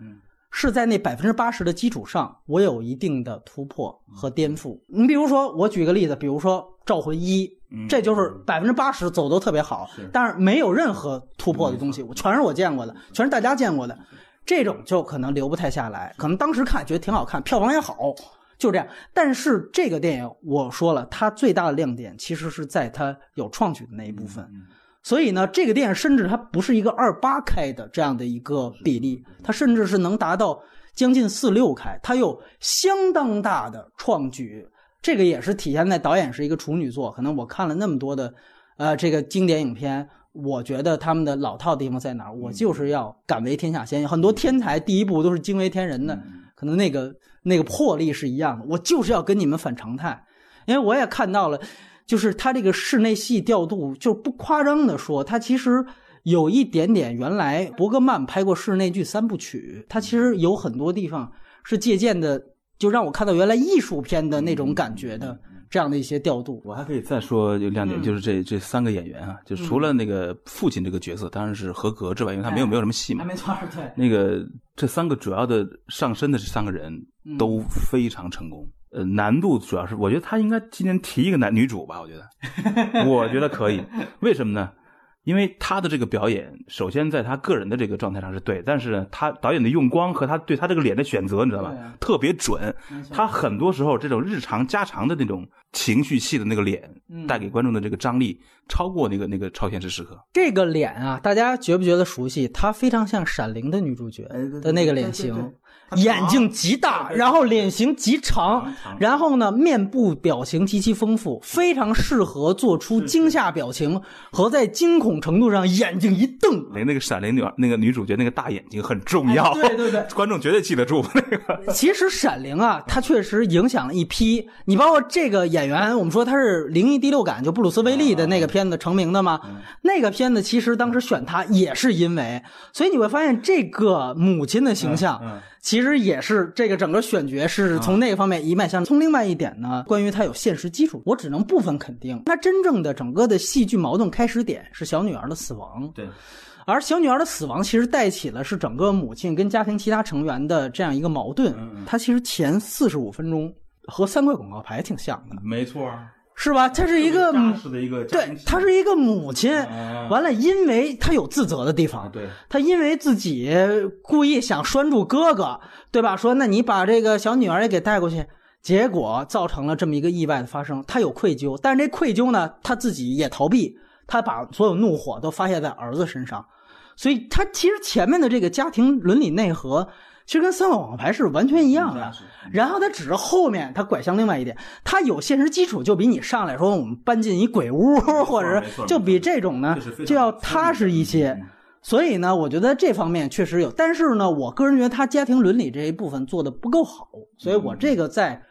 是在那百分之八十的基础上，我有一定的突破和颠覆。你比如说，我举个例子，比如说《招魂一》，这就是百分之八十走都特别好，但是没有任何突破的东西，全是我见过的，全是大家见过的，这种就可能留不太下来。可能当时看觉得挺好看，票房也好。就这样，但是这个电影我说了，它最大的亮点其实是在它有创举的那一部分。所以呢，这个电影甚至它不是一个二八开的这样的一个比例，它甚至是能达到将近四六开，它有相当大的创举。这个也是体现在导演是一个处女座。可能我看了那么多的，呃，这个经典影片，我觉得他们的老套的地方在哪儿？我就是要敢为天下先，很多天才第一部都是惊为天人的，可能那个。那个魄力是一样的，我就是要跟你们反常态，因为我也看到了，就是他这个室内戏调度，就不夸张的说，他其实有一点点原来伯格曼拍过室内剧三部曲，他其实有很多地方是借鉴的，就让我看到原来艺术片的那种感觉的这样的一些调度。我还可以再说有亮点，就是这这三个演员啊，就除了那个父亲这个角色当然是合格之外，因为他没有没有什么戏嘛，没错，对，那个这三个主要的上身的这三个人。都非常成功，呃，难度主要是我觉得他应该今年提一个男女主吧，我觉得，我觉得可以，为什么呢？因为他的这个表演，首先在他个人的这个状态上是对，但是他导演的用光和他对他这个脸的选择，你知道吧？特别准。他很多时候这种日常家常的那种情绪戏的那个脸，带给观众的这个张力，超过那个那个超现实时刻。这个脸啊，大家觉不觉得熟悉？他非常像《闪灵》的女主角的那个脸型。眼睛极大，然后脸型极长，然后呢，面部表情极其丰富，非常适合做出惊吓表情和在惊恐程度上眼睛一瞪。那那个闪灵女那个女主角那个大眼睛很重要，对对对，观众绝对记得住那个。其实闪灵啊，它确实影响了一批。你包括这个演员，我们说他是灵异第六感，就布鲁斯威利的那个片子成名的嘛。那个片子其实当时选他也是因为，所以你会发现这个母亲的形象。其实也是这个整个选角是从那个方面一脉相承。从另外一点呢，关于它有现实基础，我只能部分肯定。它真正的整个的戏剧矛盾开始点是小女儿的死亡。对，而小女儿的死亡其实带起了是整个母亲跟家庭其他成员的这样一个矛盾。它其实前四十五分钟和三块广告牌挺像的。没错。是吧？他是一个对，他是一个母亲。完了，因为他有自责的地方。对，他因为自己故意想拴住哥哥，对吧？说那你把这个小女儿也给带过去，结果造成了这么一个意外的发生。他有愧疚，但是这愧疚呢，他自己也逃避，他把所有怒火都发泄在儿子身上。所以她其实前面的这个家庭伦理内核，其实跟三个网牌是完全一样的。然后它只是后面它拐向另外一点，它有现实基础，就比你上来说我们搬进一鬼屋，或者是就比这种呢就要踏实一些。所以呢，我觉得这方面确实有，但是呢，我个人觉得他家庭伦理这一部分做的不够好，所以我这个在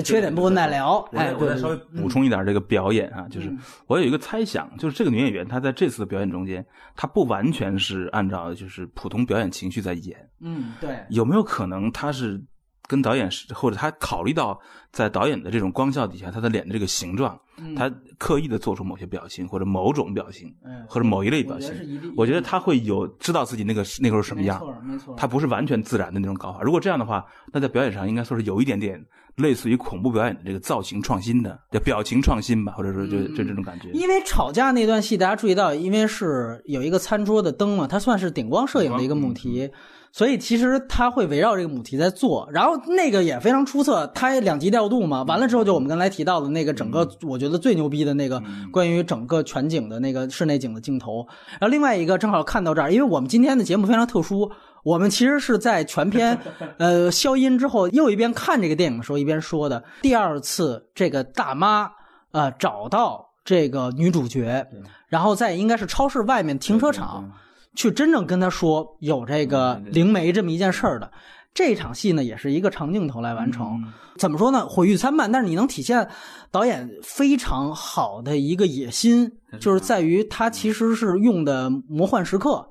缺点部分再聊。哎，我再稍微补充一点这个表演啊，就是我有一个猜想，就是这个女演员她在这次的表演中间，她不完全是按照就是普通表演情绪在演。嗯，对。有没有可能她是？跟导演是，或者他考虑到在导演的这种光效底下，他的脸的这个形状，他刻意的做出某些表情或者某种表情，或者某一类表情，我觉得他会有知道自己那个那个时候什么样，没错，没错，他不是完全自然的那种搞法。如果这样的话，那在表演上应该说是有一点点类似于恐怖表演的这个造型创新的，叫表情创新吧，或者说就就这种感觉。因为吵架那段戏，大家注意到，因为是有一个餐桌的灯嘛，它算是顶光摄影的一个母题。所以其实他会围绕这个母题在做，然后那个也非常出色，它两级调度嘛。完了之后就我们刚才提到的那个整个，我觉得最牛逼的那个关于整个全景的那个室内景的镜头。然后另外一个正好看到这儿，因为我们今天的节目非常特殊，我们其实是在全片 呃消音之后，又一边看这个电影的时候一边说的。第二次这个大妈呃找到这个女主角，然后在应该是超市外面停车场。去真正跟他说有这个灵媒这么一件事儿的，这场戏呢也是一个长镜头来完成。怎么说呢？毁誉参半，但是你能体现导演非常好的一个野心。就是在于他其实是用的魔幻时刻，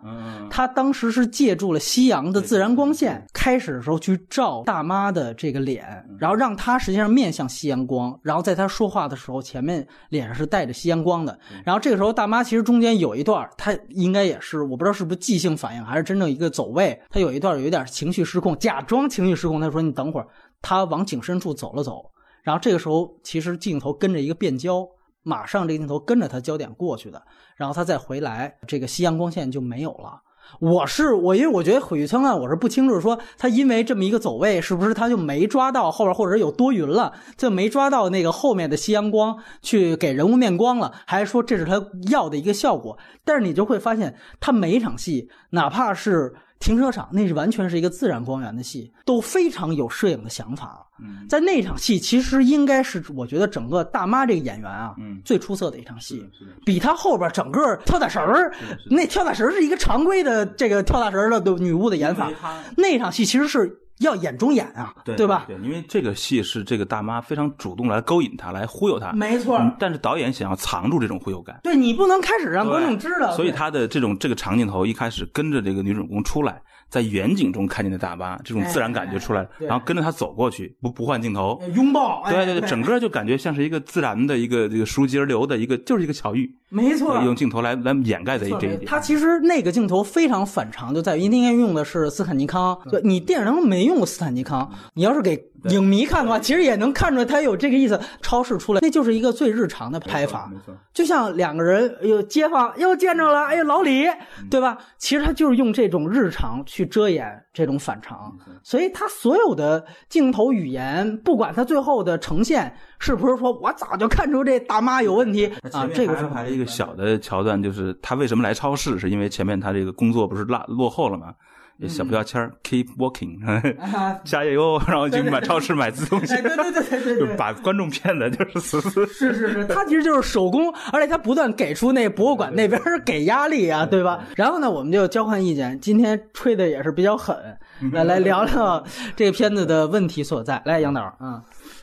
他当时是借助了夕阳的自然光线，开始的时候去照大妈的这个脸，然后让她实际上面向夕阳光，然后在她说话的时候，前面脸上是带着夕阳光的，然后这个时候大妈其实中间有一段，她应该也是我不知道是不是即兴反应还是真正一个走位，她有一段有一点情绪失控，假装情绪失控，她说你等会儿，他往景深处走了走，然后这个时候其实镜头跟着一个变焦。马上这个镜头跟着他焦点过去的，然后他再回来，这个夕阳光线就没有了。我是我，因为我觉得毁誉参半，我是不清楚说他因为这么一个走位，是不是他就没抓到后边，或者有多云了，就没抓到那个后面的夕阳光去给人物面光了，还是说这是他要的一个效果？但是你就会发现，他每一场戏，哪怕是。停车场那是完全是一个自然光源的戏，都非常有摄影的想法。在那场戏，其实应该是我觉得整个大妈这个演员啊，嗯最出色的一场戏，比她后边整个跳大绳儿，那跳大绳儿是一个常规的这个跳大绳儿的女巫的演法。那场戏其实是。要演中演啊，对吧？对，因为这个戏是这个大妈非常主动来勾引他，来忽悠他，没错。但是导演想要藏住这种忽悠感，对你不能开始让观众知道。所以他的这种这个长镜头一开始跟着这个女主人公出来。在远景中看见的大妈，这种自然感觉出来了，然后跟着她走过去，不不换镜头，拥抱，对对对，整个就感觉像是一个自然的一个这个书接流的一个，就是一个巧遇，没错，用镜头来来掩盖的这一点。他其实那个镜头非常反常，就在于应该用的是斯坦尼康，就你电影当中没用过斯坦尼康，你要是给。影迷看的话，其实也能看出来他有这个意思。超市出来，那就是一个最日常的拍法，没错。就像两个人，哎呦，街坊又见着了，哎呦，老李，对吧？其实他就是用这种日常去遮掩这种反常，所以他所有的镜头语言，不管他最后的呈现是不是说我早就看出这大妈有问题啊。这个安排了一个小的桥段，就是他为什么来超市，是因为前面他这个工作不是落落后了吗？小标签 keep walking，加油，然后就买超市买自动鞋，对对对对对，就把观众骗的，就是死死。是是是，他其实就是手工，而且他不断给出那博物馆那边给压力啊，对吧？然后呢，我们就交换意见，今天吹的也是比较狠，来来聊聊这个片子的问题所在。来，杨导，嗯，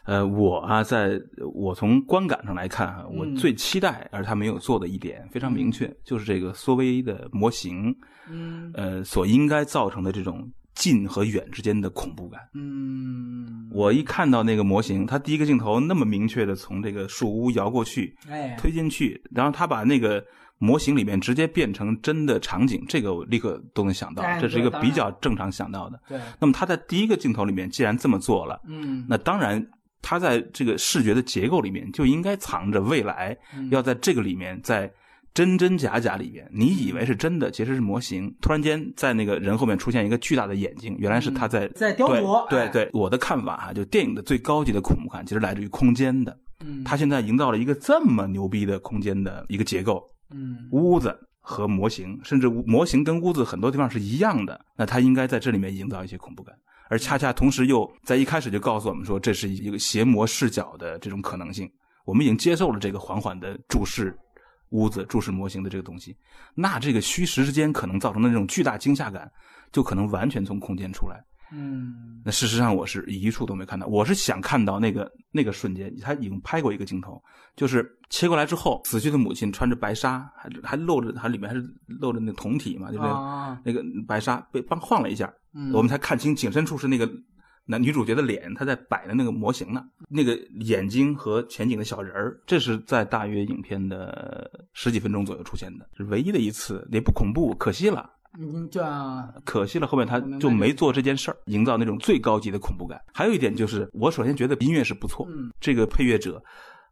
呃，我啊，在我从观感上来看，我最期待而他没有做的一点非常明确，就是这个缩微的模型。嗯，呃，所应该造成的这种近和远之间的恐怖感。嗯，我一看到那个模型，它第一个镜头那么明确的从这个树屋摇过去，哎，推进去，然后他把那个模型里面直接变成真的场景，这个我立刻都能想到，这是一个比较正常想到的。对，那么他在第一个镜头里面既然这么做了，嗯，那当然他在这个视觉的结构里面就应该藏着未来，要在这个里面在。真真假假里面，你以为是真的，其实是模型。突然间，在那个人后面出现一个巨大的眼睛，原来是他在在雕琢。对对，我的看法哈，就电影的最高级的恐怖感，其实来自于空间的。嗯，他现在营造了一个这么牛逼的空间的一个结构。嗯，屋子、和模型，甚至模型跟屋子很多地方是一样的，那他应该在这里面营造一些恐怖感，而恰恰同时又在一开始就告诉我们说，这是一个邪魔视角的这种可能性。我们已经接受了这个缓缓的注视屋子、注视模型的这个东西，那这个虚实之间可能造成的那种巨大惊吓感，就可能完全从空间出来。嗯，那事实上我是一处都没看到，我是想看到那个那个瞬间，他已经拍过一个镜头，就是切过来之后，死去的母亲穿着白纱，还还露着，还里面还是露着那个酮体嘛，对不对？那个白纱被帮晃了一下，我们才看清景深处是那个男女主角的脸，他在摆的那个模型呢，那个眼睛和前景的小人儿，这是在大约影片的十几分钟左右出现的，是唯一的一次，也不恐怖，可惜了。嗯，这样可惜了，后面他就没做这件事儿，营造那种最高级的恐怖感。还有一点就是，我首先觉得音乐是不错，这个配乐者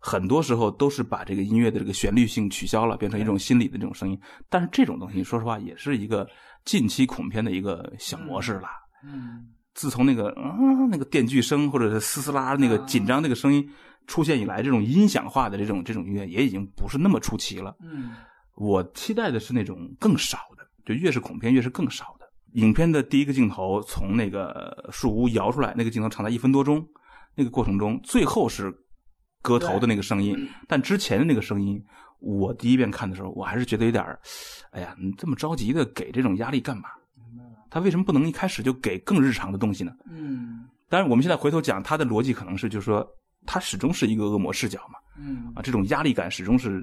很多时候都是把这个音乐的这个旋律性取消了，变成一种心理的这种声音。但是这种东西，说实话，也是一个近期恐片的一个小模式了。嗯，自从那个嗯那个电锯声或者是嘶嘶啦那个紧张那个声音出现以来，这种音响化的这种这种音乐也已经不是那么出奇了。嗯，我期待的是那种更少。就越是恐片，越是更少的。影片的第一个镜头从那个树屋摇出来，那个镜头长达一分多钟。那个过程中，最后是割头的那个声音，但之前的那个声音，我第一遍看的时候，我还是觉得有点哎呀，你这么着急的给这种压力干嘛？他为什么不能一开始就给更日常的东西呢？嗯。当然，我们现在回头讲，他的逻辑可能是，就是说，他始终是一个恶魔视角嘛。嗯。啊，这种压力感始终是，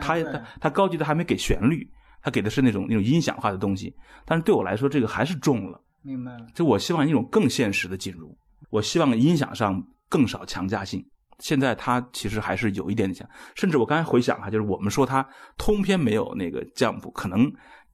他他他高级的还没给旋律。他给的是那种那种音响化的东西，但是对我来说，这个还是重了。明白了。就我希望一种更现实的进入，我希望音响上更少强加性。现在他其实还是有一点点强，甚至我刚才回想哈，就是我们说他通篇没有那个降谱，可能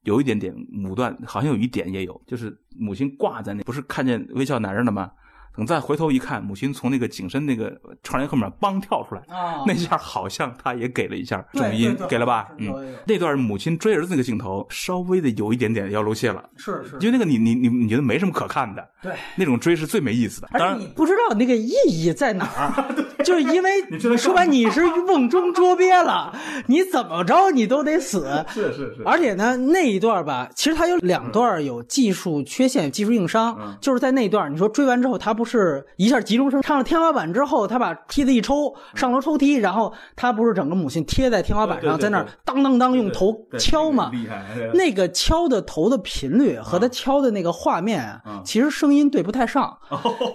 有一点点母段，好像有一点也有，就是母亲挂在那，不是看见微笑男人了吗？等再回头一看，母亲从那个景深那个窗帘后面梆跳出来，那下好像他也给了一下重音，给了吧？嗯，那段母亲追儿子那个镜头稍微的有一点点要露馅了，是是，因为那个你你你你觉得没什么可看的，对，那种追是最没意思的。当然你不知道那个意义在哪儿，就是因为 说白你是瓮中捉鳖了，你怎么着你都得死，是是是。而且呢，那一段吧，其实它有两段有技术缺陷、技术硬伤，就是在那一段你说追完之后他不。是一下急中生，上了天花板之后，他把梯子一抽，上楼抽梯，然后他不是整个母亲贴在天花板上，在那儿当当当用头敲吗？厉害！那个敲的头的频率和他敲的那个画面，其实声音对不太上，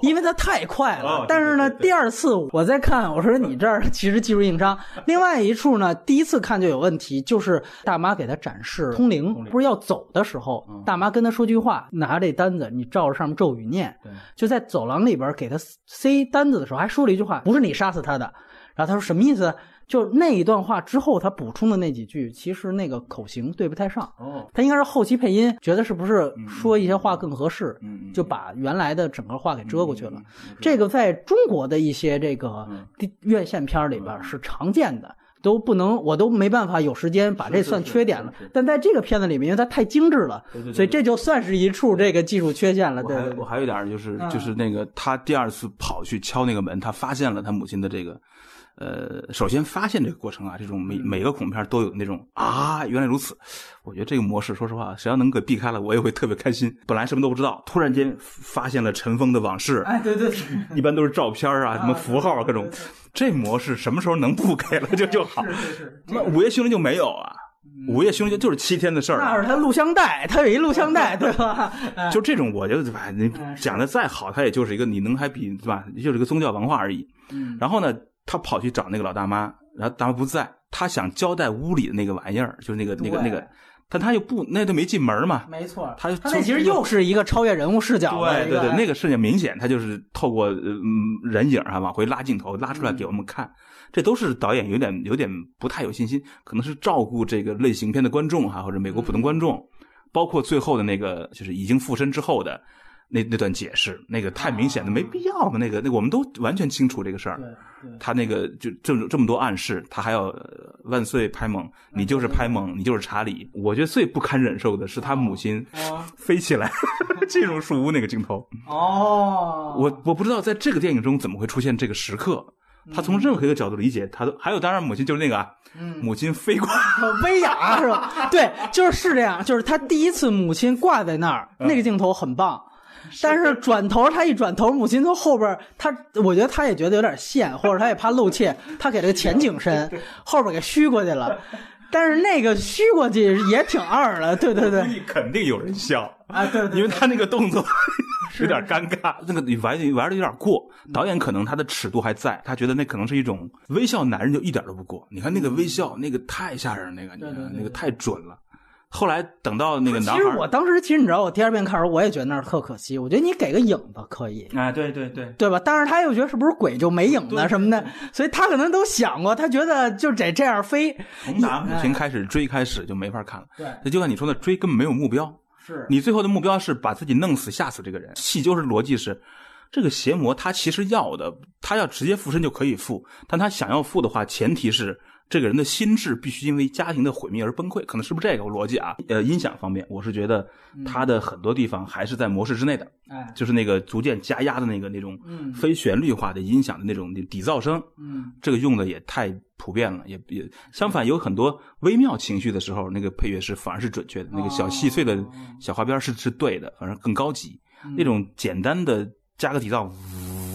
因为他太快了。但是呢，第二次我再看，我说你这儿 其实技术硬伤。另外一处呢，第一次看就有问题，就是大妈给他展示通灵，不是要走的时候，大妈跟他说句话，拿这单子，你照着上面咒语念，就在走廊。里边给他塞单子的时候，还说了一句话：“不是你杀死他的。”然后他说：“什么意思？”就那一段话之后，他补充的那几句，其实那个口型对不太上。哦，他应该是后期配音，觉得是不是说一些话更合适，就把原来的整个话给遮过去了。这个在中国的一些这个院线片里边是常见的。都不能，我都没办法有时间把这算缺点了。但在这个片子里面，因为它太精致了，所以这就算是一处这个技术缺陷了。对对。我还有一点就是，就是那个他第二次跑去敲那个门，他发现了他母亲的这个，呃，首先发现这个过程啊，这种每每个恐怖片都有那种啊，原来如此。我觉得这个模式，说实话，谁要能给避开了，我也会特别开心。本来什么都不知道，突然间发现了尘封的往事。哎，对对对，一般都是照片啊，什么符号啊，各种。这模式什么时候能不给了就 就好？是是是。那午夜凶铃就没有啊？午夜凶铃就是七天的事儿。那是他录像带，他有一录像带，对吧？就这种，我觉得吧，你讲的再好，他也就是一个你能还比对吧？就是一个宗教文化而已。嗯。然后呢，他跑去找那个老大妈，然后大妈不在，他想交代屋里的那个玩意儿，就是那个那个那个。但他又不，那都没进门嘛。没错，他他那其实又是一个超越人物视角。对对对，那个视角明显，他就是透过嗯人影啊往回拉镜头，拉出来给我们看。这都是导演有点有点不太有信心，可能是照顾这个类型片的观众哈，或者美国普通观众，包括最后的那个就是已经附身之后的。那那段解释，那个太明显的没必要嘛？那个那我们都完全清楚这个事儿。他那个就这么这么多暗示，他还要万岁拍蒙，你就是拍蒙，你就是查理。我觉得最不堪忍受的是他母亲飞起来 进入树屋那个镜头。哦，我我不知道在这个电影中怎么会出现这个时刻。他从任何一个角度理解，他都还有当然母亲就是那个啊，母亲飞过，威亚是吧？对，就是是这样，就是他第一次母亲挂在那儿，那个镜头很棒。但是转头他一转头，母亲从后边，他我觉得他也觉得有点线，或者他也怕露怯，他给这个前景深，后边给虚过去了。但是那个虚过去也挺二的，对对对，肯定有人笑啊，对，因为他那个动作 有点尴尬，那个玩玩的有点过。导演可能他的尺度还在，他觉得那可能是一种微笑，男人就一点都不过。你看那个微笑，那个太吓人，那个那个太准了。后来等到那个男孩，其实我当时其实你知道，我第二遍看的时候，我也觉得那儿特可惜。我觉得你给个影子可以啊，对对对，对吧？但是他又觉得是不是鬼就没影子什么的，所以他可能都想过，他觉得就得这样飞。从打母亲开始追开始就没法看了。对，那就像你说的，追根本没有目标。是你最后的目标是把自己弄死吓死这个人。戏就是逻辑是，这个邪魔他其实要的，他要直接附身就可以附，但他想要附的话，前提是。这个人的心智必须因为家庭的毁灭而崩溃，可能是不是这个逻辑啊？呃，音响方面，我是觉得他的很多地方还是在模式之内的，哎，就是那个逐渐加压的那个那种非旋律化的音响的那种底噪声，嗯，这个用的也太普遍了，也也相反，有很多微妙情绪的时候，那个配乐是反而是准确的，那个小细碎的小花边是是对的，反正更高级，那种简单的加个底噪。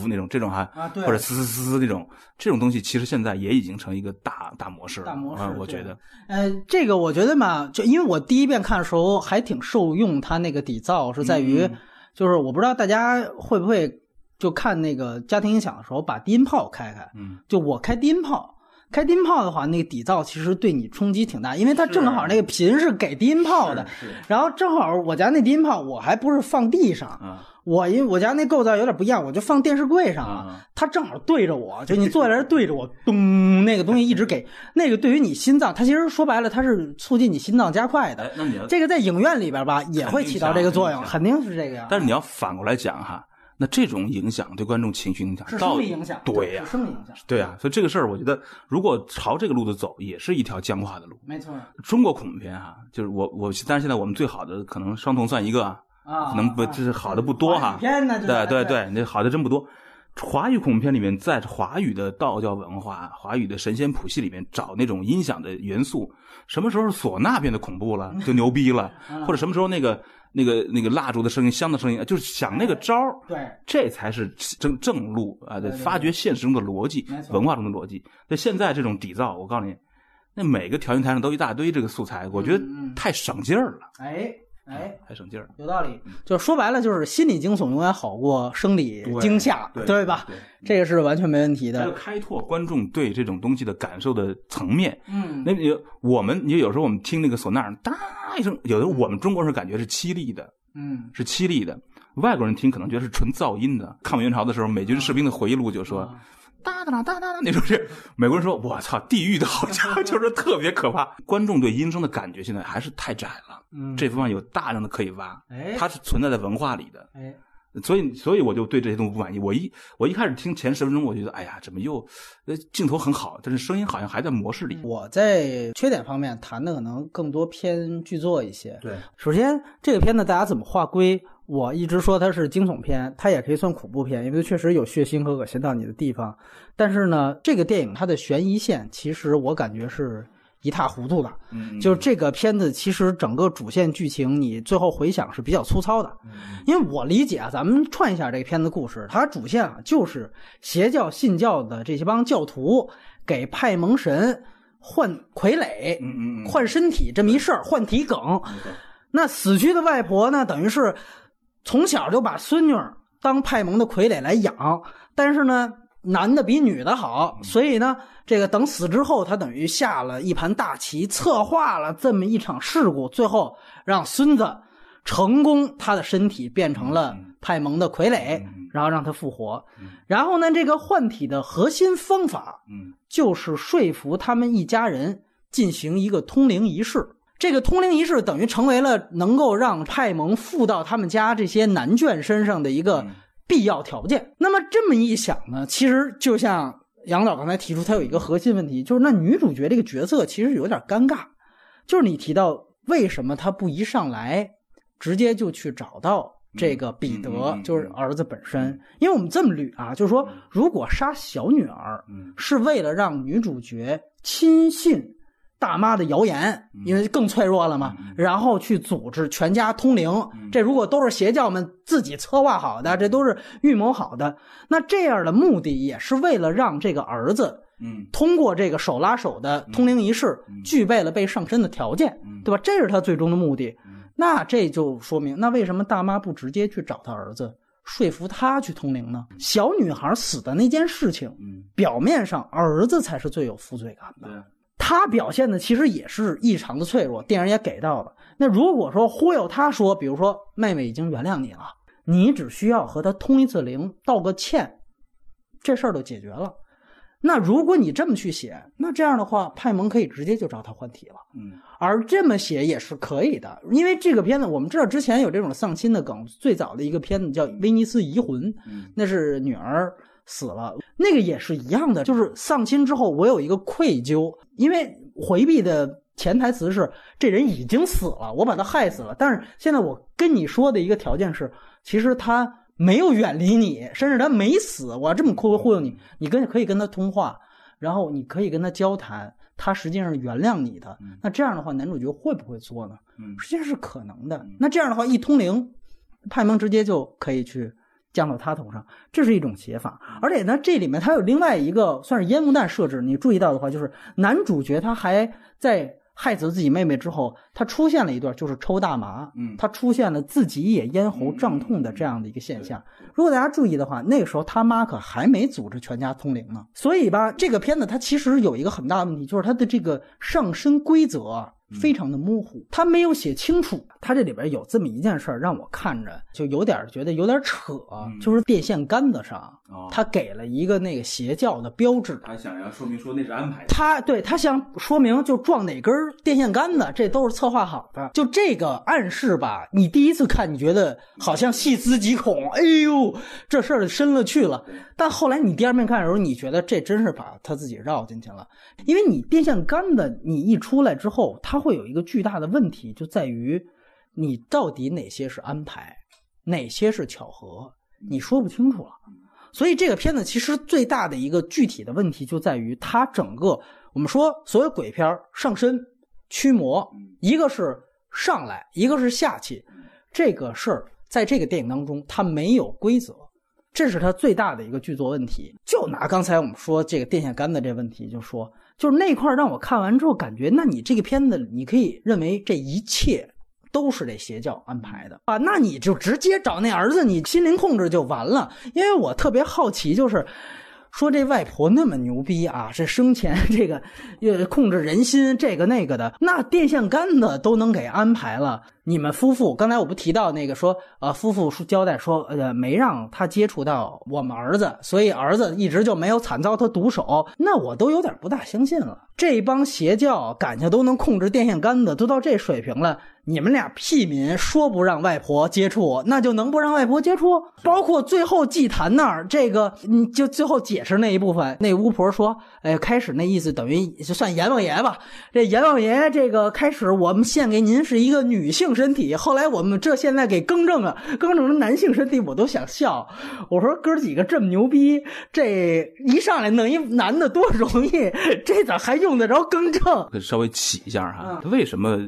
那种这种哈，或者嘶嘶嘶嘶那种这种东西，其实现在也已经成一个大大模式了。大模式，我觉得。呃，这个我觉得嘛，就因为我第一遍看的时候还挺受用，它那个底噪是在于，就是我不知道大家会不会就看那个家庭音响的时候把低音炮开开。嗯。就我开低音炮，开低音炮的话，那个底噪其实对你冲击挺大，因为它正好那个频是给低音炮的。然后正好我家那低音炮我还不是放地上。我因为我家那构造有点不一样，我就放电视柜上了，它正好对着我，就你坐在这对着我，咚，那个东西一直给 那个对于你心脏，它其实说白了，它是促进你心脏加快的。那你要这个在影院里边吧，也会起到这个作用，肯定是这个样。但是你要反过来讲哈，那这种影响对观众情绪影响是生理影响，对呀，生理影响，对呀。所以这个事儿，我觉得如果朝这个路子走，也是一条僵化的路。没错，中国恐怖片哈，就是我我，但是现在我们最好的可能双瞳算一个。啊，可能不就是好的不多哈，对对对，那好的真不多。华语恐怖片里面，在华语的道教文化、华语的神仙谱系里面找那种音响的元素，什么时候唢呐变得恐怖了，就牛逼了，或者什么时候那个那个那个蜡烛的声音、香的声音，就是想那个招儿，对，这才是正正路啊！发掘现实中的逻辑、文化中的逻辑。那现在这种底噪，我告诉你，那每个调音台上都一大堆这个素材，我觉得太省劲儿了。哎。哎，还省劲儿，有道理。就说白了，就是心理惊悚永远好过生理惊吓，对吧？这个是完全没问题的。还有开拓观众对这种东西的感受的层面。嗯，那你我们，你有时候我们听那个唢呐，哒一声，有的我们中国人感觉是凄厉的，嗯，是凄厉的。外国人听可能觉得是纯噪音的。抗美援朝的时候，美军士兵的回忆录就说。哒哒哒哒哒，那种是美国人说：“我操，地狱的好家伙，就是特别可怕。”观众对音声的感觉现在还是太窄了，嗯，这方面有大量的可以挖，哎，它是存在在文化里的，哎，所以所以我就对这些东西不满意。我一我一开始听前十分钟，我觉得哎呀，怎么又呃镜头很好，但是声音好像还在模式里。我在缺点方面谈的可能更多偏剧作一些。对，首先这个片子大家怎么划归？我一直说它是惊悚片，它也可以算恐怖片，因为确实有血腥和恶心到你的地方。但是呢，这个电影它的悬疑线其实我感觉是一塌糊涂的。嗯，就是这个片子其实整个主线剧情你最后回想是比较粗糙的。嗯，因为我理解啊，咱们串一下这个片子故事，它主线啊就是邪教信教的这些帮教徒给派蒙神换傀儡，换身体这么一事儿，换体梗。那死去的外婆呢，等于是。从小就把孙女当派蒙的傀儡来养，但是呢，男的比女的好，所以呢，这个等死之后，他等于下了一盘大棋，策划了这么一场事故，最后让孙子成功，他的身体变成了派蒙的傀儡，然后让他复活。然后呢，这个换体的核心方法，嗯，就是说服他们一家人进行一个通灵仪式。这个通灵仪式等于成为了能够让派蒙附到他们家这些男眷身上的一个必要条件。那么这么一想呢，其实就像杨导刚才提出，他有一个核心问题，就是那女主角这个角色其实有点尴尬。就是你提到为什么他不一上来直接就去找到这个彼得，就是儿子本身。因为我们这么捋啊，就是说，如果杀小女儿是为了让女主角亲信大妈的谣言，因为更脆弱了嘛，然后去组织全家通灵，这如果都是邪教们自己策划好的，这都是预谋好的，那这样的目的也是为了让这个儿子。嗯，通过这个手拉手的通灵仪式，具备了被上身的条件，对吧？这是他最终的目的。那这就说明，那为什么大妈不直接去找他儿子，说服他去通灵呢？小女孩死的那件事情，表面上儿子才是最有负罪感的。他表现的其实也是异常的脆弱，电影也给到了。那如果说忽悠他说，比如说妹妹已经原谅你了，你只需要和他通一次灵，道个歉，这事儿就解决了。那如果你这么去写，那这样的话，派蒙可以直接就找他换体了。嗯，而这么写也是可以的，因为这个片子我们知道之前有这种丧亲的梗，最早的一个片子叫《威尼斯遗魂》，那是女儿死了，那个也是一样的，就是丧亲之后我有一个愧疚，因为回避的潜台词是这人已经死了，我把他害死了，但是现在我跟你说的一个条件是，其实他。没有远离你，甚至他没死。我这么忽忽悠你，你跟可以跟他通话，然后你可以跟他交谈，他实际上原谅你的。那这样的话，男主角会不会做呢？实际上是可能的。那这样的话，一通灵，派蒙直接就可以去降到他头上，这是一种写法。而且呢，这里面他有另外一个算是烟雾弹设置，你注意到的话，就是男主角他还在。害死自己妹妹之后，他出现了一段就是抽大麻，嗯，他出现了自己也咽喉胀痛的这样的一个现象。如果大家注意的话，那个时候他妈可还没组织全家通灵呢。所以吧，这个片子它其实有一个很大的问题，就是它的这个上身规则。非常的模糊，他没有写清楚。他这里边有这么一件事儿，让我看着就有点觉得有点扯，就是电线杆子上，他给了一个那个邪教的标志。他想要说明说那是安排。他对他想说明就撞哪根电线杆子，这都是策划好的。就这个暗示吧，你第一次看你觉得好像细思极恐，哎呦，这事儿深了去了。但后来你第二遍看的时候，你觉得这真是把他自己绕进去了，因为你电线杆子你一出来之后，它会有一个巨大的问题，就在于你到底哪些是安排，哪些是巧合，你说不清楚了。所以这个片子其实最大的一个具体的问题就在于它整个我们说所有鬼片上身驱魔，一个是上来，一个是下去，这个事儿在这个电影当中它没有规则。这是它最大的一个剧作问题。就拿刚才我们说这个电线杆子这问题，就说就是那块让我看完之后感觉，那你这个片子你可以认为这一切都是这邪教安排的啊？那你就直接找那儿子，你心灵控制就完了。因为我特别好奇，就是。说这外婆那么牛逼啊！这生前 这个，呃，控制人心，这个那个的，那电线杆子都能给安排了。你们夫妇刚才我不提到那个说，呃，夫妇说交代说，呃，没让他接触到我们儿子，所以儿子一直就没有惨遭他毒手。那我都有点不大相信了。这帮邪教感情都能控制电线杆子，都到这水平了。你们俩屁民说不让外婆接触，那就能不让外婆接触？包括最后祭坛那儿，这个你就最后解释那一部分，那巫婆说：“哎，开始那意思等于就算阎王爷吧。这阎王爷这个开始我们献给您是一个女性身体，后来我们这现在给更正了，更正成男性身体，我都想笑。我说哥几个这么牛逼，这一上来弄一男的多容易，这咋还用得着更正？稍微起一下哈，为什么？”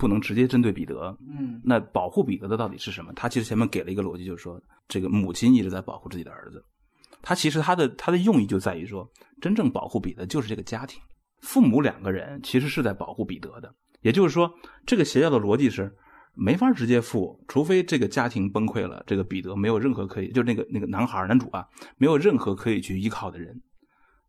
不能直接针对彼得，嗯，那保护彼得的到底是什么？他其实前面给了一个逻辑，就是说，这个母亲一直在保护自己的儿子，他其实他的他的用意就在于说，真正保护彼得就是这个家庭，父母两个人其实是在保护彼得的。也就是说，这个邪教的逻辑是没法直接付，除非这个家庭崩溃了，这个彼得没有任何可以，就那个那个男孩男主啊，没有任何可以去依靠的人，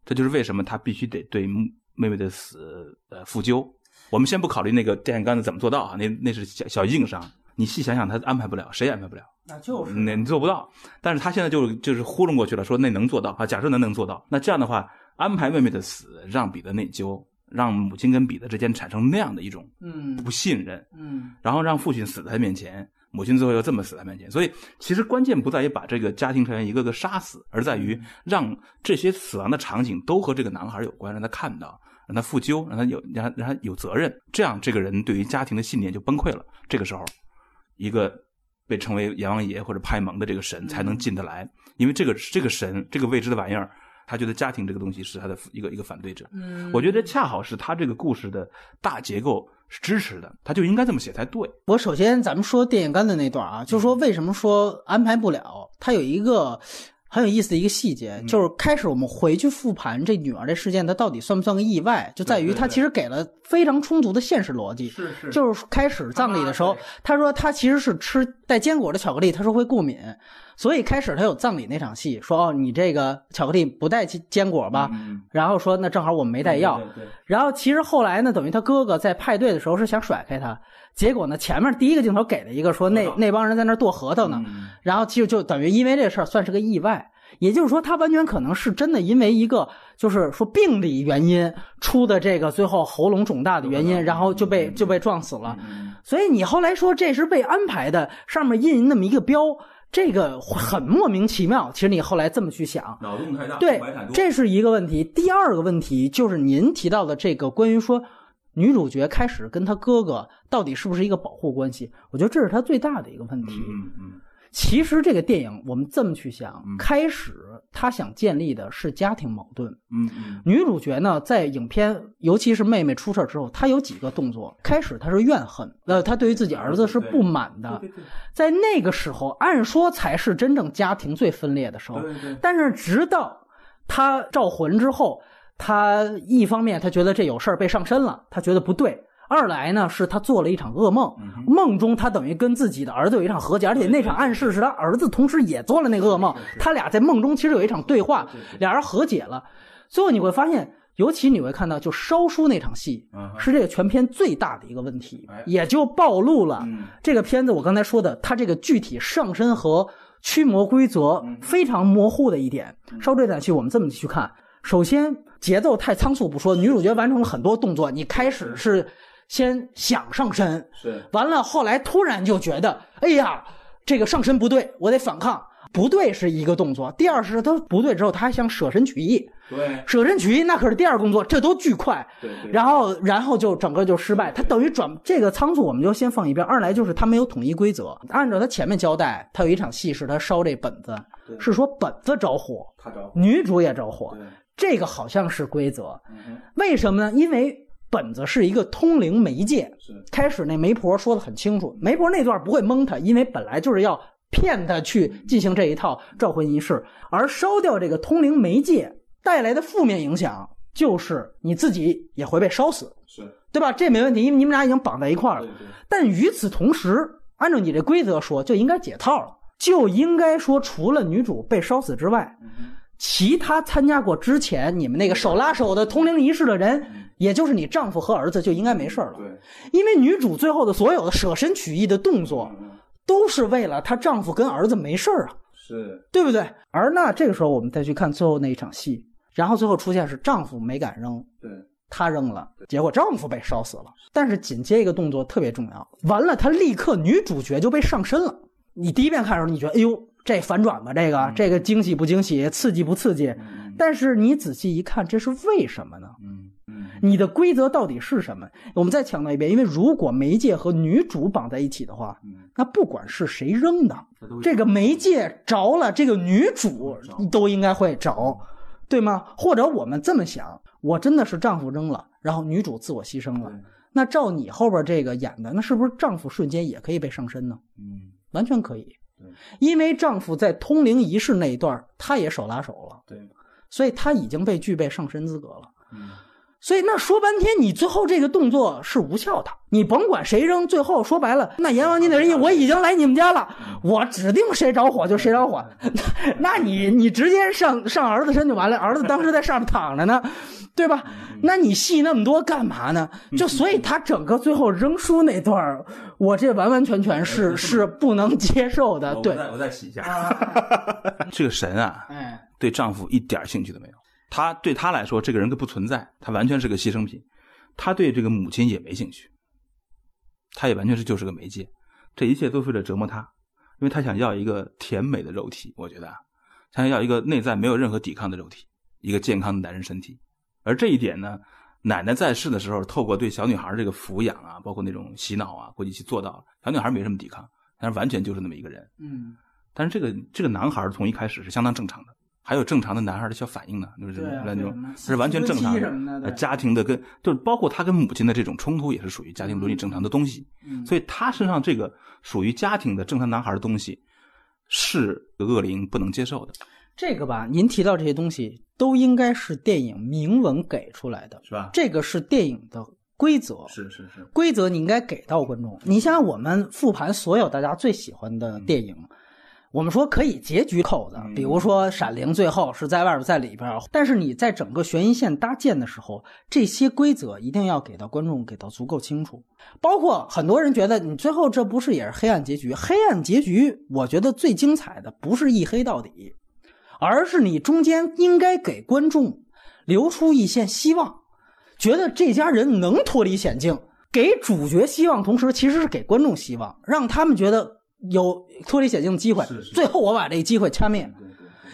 这就是为什么他必须得对妹妹的死呃负疚。我们先不考虑那个电线杆子怎么做到啊，那那是小小硬伤。你细想想，他安排不了，谁也安排不了，那就是那你做不到。但是他现在就就是糊弄过去了，说那能做到啊。假设能能做到，那这样的话，安排妹妹的死，让彼得内疚，让母亲跟彼得之间产生那样的一种嗯不信任，嗯，然后让父亲死在他面前，母亲最后又这么死在面前。所以其实关键不在于把这个家庭成员一个个杀死，而在于让这些死亡的场景都和这个男孩有关，让他看到。让他负疚，让他有让他让他有责任，这样这个人对于家庭的信念就崩溃了。这个时候，一个被称为阎王爷或者派蒙的这个神才能进得来，因为这个这个神这个未知的玩意儿，他觉得家庭这个东西是他的一个一个反对者。嗯我觉得恰好是他这个故事的大结构是支持的，他就应该这么写才对。我首先咱们说电线杆的那段啊，就是说为什么说安排不了？他有一个很有意思的一个细节，就是开始我们回去复盘这女儿这事件，它到底算不算个意外？就在于它其实给了非常充足的现实逻辑。是是就是开始葬礼的时候，他说他其实是吃带坚果的巧克力，他说会过敏，所以开始他有葬礼那场戏，说哦你这个巧克力不带坚坚果吧？嗯，然后说那正好我们没带药，然后其实后来呢，等于他哥哥在派对的时候是想甩开他，结果呢前面第一个镜头给了一个说那那帮人在那剁核桃呢，嗯然后其实就等于因为这事儿算是个意外。也就是说，他完全可能是真的因为一个就是说病理原因出的这个最后喉咙肿大的原因，然后就被就被撞死了。嗯所以你后来说这是被安排的，上面印那么一个标，这个很莫名其妙。其实你后来这么去想，脑洞太大，对这是一个问题。第二个问题就是您提到的这个关于说女主角开始跟她哥哥到底是不是一个保护关系，我觉得这是她最大的一个问题。嗯嗯其实这个电影我们这么去想嗯，开始他想建立的是家庭矛盾。嗯嗯女主角呢，在影片，尤其是妹妹出事儿之后，她有几个动作。开始她是怨恨，呃，她对于自己儿子是不满的。在那个时候，按说才是真正家庭最分裂的时候。但是直到她召魂之后，她一方面她觉得这有事儿被上身了，她觉得不对；二来呢，是他做了一场噩梦，嗯梦中他等于跟自己的儿子有一场和解，而且那场暗示是他儿子同时也做了那个噩梦，他俩在梦中其实有一场对话，俩人和解了。最后你会发现，尤其你会看到，就烧书那场戏是这个全片最大的一个问题哎，也就暴露了嗯。这个片子我刚才说的，它这个具体上身和驱魔规则嗯。非常模糊的一点。烧这场戏，我们这么去看，首先节奏太仓促不说，女主角完成了很多动作，你开始是先想上身，是完了后来突然就觉得，哎呀，这个上身不对，我得反抗。不对是一个动作，第二是他不对之后，他还想舍身取义，对舍身取义那可是第二工作，这都巨快。对对，然后，然后就整个就失败。他等于转这个仓促，我们就先放一边。二来就是他没有统一规则。按照他前面交代，他有一场戏是他烧这本子，对是说本子着火，他着火，女主也着火，对，这个好像是规则。嗯为什么呢？因为本子是一个通灵媒介。是开始那媒婆说的很清楚，媒婆那段不会蒙他，因为本来就是要骗他去进行这一套召魂仪式，而烧掉这个通灵媒介带来的负面影响，就是你自己也会被烧死，是，对吧？这没问题，因为你们俩已经绑在一块儿了。但与此同时，按照你这规则说，就应该解套了，就应该说，除了女主被烧死之外，其他参加过之前你们那个手拉手的通灵仪式的人，也就是你丈夫和儿子，就应该没事儿了。对，因为女主最后的所有的舍身取义的动作，嗯都是为了她丈夫跟儿子没事儿啊，是对不对？而那这个时候，我们再去看最后那一场戏，然后最后出现是丈夫没敢扔，对，她扔了，结果丈夫被烧死了。但是紧接一个动作特别重要，完了，她立刻女主角就被上身了。你第一遍看的时候，你觉得哎呦这反转吧，这个这个惊喜不惊喜，刺激不刺激？嗯但是你仔细一看，这是为什么呢？你的规则到底是什么？我们再强调一遍，因为如果媒介和女主绑在一起的话，嗯，那不管是谁扔的，这个媒介着了，这个女主都应该会着，对吗？或者我们这么想，我真的是丈夫扔了，然后女主自我牺牲了，那照你后边这个演的，那是不是丈夫瞬间也可以被上身呢？嗯完全可以对，因为丈夫在通灵仪式那一段，他也手拉手了，对，所以他已经被具备上身资格了。嗯所以那说半天，你最后这个动作是无效的。你甭管谁扔，最后说白了，那阎王你的人，我已经来你们家了，我指定谁着火就谁着火。那那你你直接上上儿子身就完了，儿子当时在上面躺着呢，对吧？那你戏那么多干嘛呢？就所以他整个最后扔书那段我这完完全全是是不能接受的。对，我再我再洗一下，这个神啊，哎，对丈夫一点兴趣都没有。他对他来说，这个人都不存在，他完全是个牺牲品。他对这个母亲也没兴趣，他也完全是就是个媒介。这一切都是为了折磨他，因为他想要一个甜美的肉体。我觉得啊，他想要一个内在没有任何抵抗的肉体，一个健康的男人身体。而这一点呢，奶奶在世的时候，透过对小女孩这个抚养啊，包括那种洗脑啊，估计去做到了。小女孩没什么抵抗，但是完全就是那么一个人。嗯，但是这个这个男孩从一开始是相当正常的，还有正常的男孩的小反应呢，就是那种是完全正常的。家庭的跟就是包括他跟母亲的这种冲突，也是属于家庭伦理正常的东西。嗯，所以他身上这个属于家庭的正常男孩的东西，是恶灵不能接受的。这个吧，您提到这些东西都应该是电影明文给出来的，是吧？这个是电影的规则，是是是，规则你应该给到观众。你像我们复盘所有大家最喜欢的电影，我们说可以结局扣的，比如说《闪灵》最后是在外边在里边，但是你在整个悬疑线搭建的时候，这些规则一定要给到观众，给到足够清楚。包括很多人觉得你最后这不是也是黑暗结局？黑暗结局，我觉得最精彩的不是一黑到底。而是你中间应该给观众留出一线希望，觉得这家人能脱离险境，给主角希望，同时其实是给观众希望，让他们觉得有脱离险境的机会。最后我把这个机会掐灭，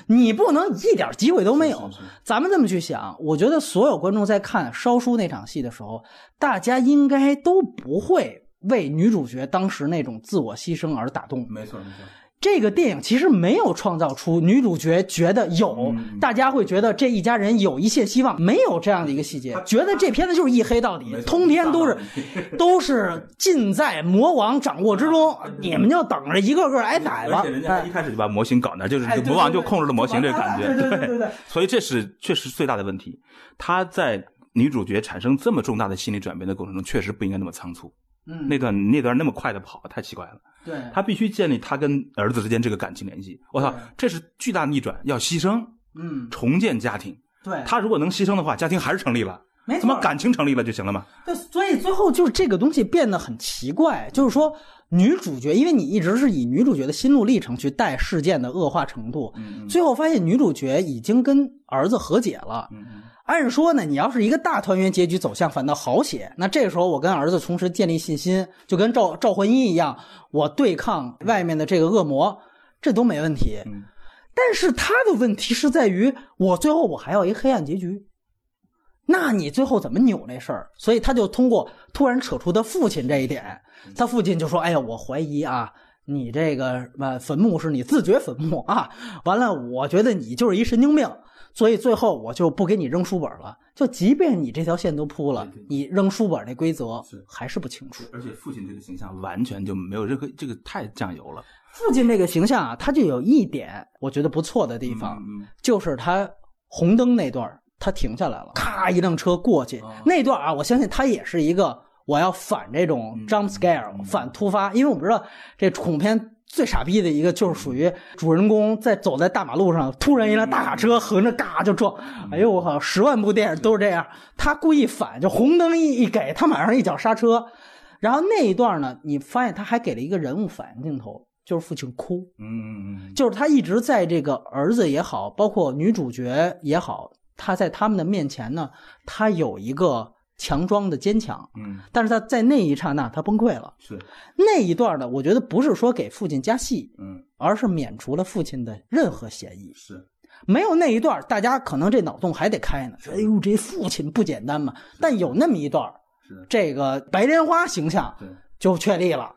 你不能一点机会都没有。咱们这么去想，我觉得所有观众在看烧书那场戏的时候，大家应该都不会为女主角当时那种自我牺牲而打动。没错，没错。这个电影其实没有创造出女主角觉得有，大家会觉得这一家人有一线希望，没有这样的一个细节，觉得这片子就是一黑到底，通篇都是 都是尽在魔王掌握之中，你们就等着一个个挨宰吧。而且人家一开始就把模型搞那，就是魔王就控制了模型这个感觉，对对对。所以这是确实最大的问题，他在女主角产生这么重大的心理转变的过程中，确实不应该那么仓促。嗯，那段那段那么快的跑，太奇怪了。对，他必须建立他跟儿子之间这个感情联系。我操，这是巨大逆转，要牺牲。嗯，重建家庭。对，他如果能牺牲的话，家庭还是成立了。没错，怎么感情成立了就行了嘛？对，所以最后就是这个东西变得很奇怪，就是说女主角，因为你一直是以女主角的心路历程去带事件的恶化程度，最后发现女主角已经跟儿子和解了。嗯嗯。按说呢，你要是一个大团圆结局走向，反倒好写。那这个时候，我跟儿子同时建立信心，就跟赵赵魂一一样，我对抗外面的这个恶魔，这都没问题。但是他的问题是在于，我最后我还要一黑暗结局。那你最后怎么扭那事儿？所以他就通过突然扯出他父亲这一点，他父亲就说：“哎呀，我怀疑啊，你这个呃坟墓是你自掘坟墓啊。完了，我觉得你就是一神经病。”所以最后我就不给你扔书本了。就即便你这条线都铺了，你扔书本那规则还是不清楚。而且父亲这个形象完全就没有任何这个太酱油了。父亲这个形象啊，他就有一点我觉得不错的地方，就是他红灯那段他停下来了，咔一辆车过去那段啊，我相信他也是一个我要反这种 jump scare，反突发，因为我们知道这恐怖片。最傻逼的一个就是属于主人公在走在大马路上，突然一辆大卡车横着嘎就撞，哎呦我靠！十万部电影都是这样，他故意反，就红灯一一给他马上一脚刹车，然后那一段呢，你发现他还给了一个人物反应镜头，就是父亲哭，嗯嗯嗯，就是他一直在这个儿子也好，包括女主角也好，他在他们的面前呢，他有一个。强装的坚强，嗯，但是他在那一刹那他崩溃了，是。那一段呢？我觉得不是说给父亲加戏，嗯，而是免除了父亲的任何嫌疑，是。没有那一段，大家可能这脑洞还得开呢。说哎呦，这父亲不简单嘛！但有那么一段，是。这个白莲花形象就确立了。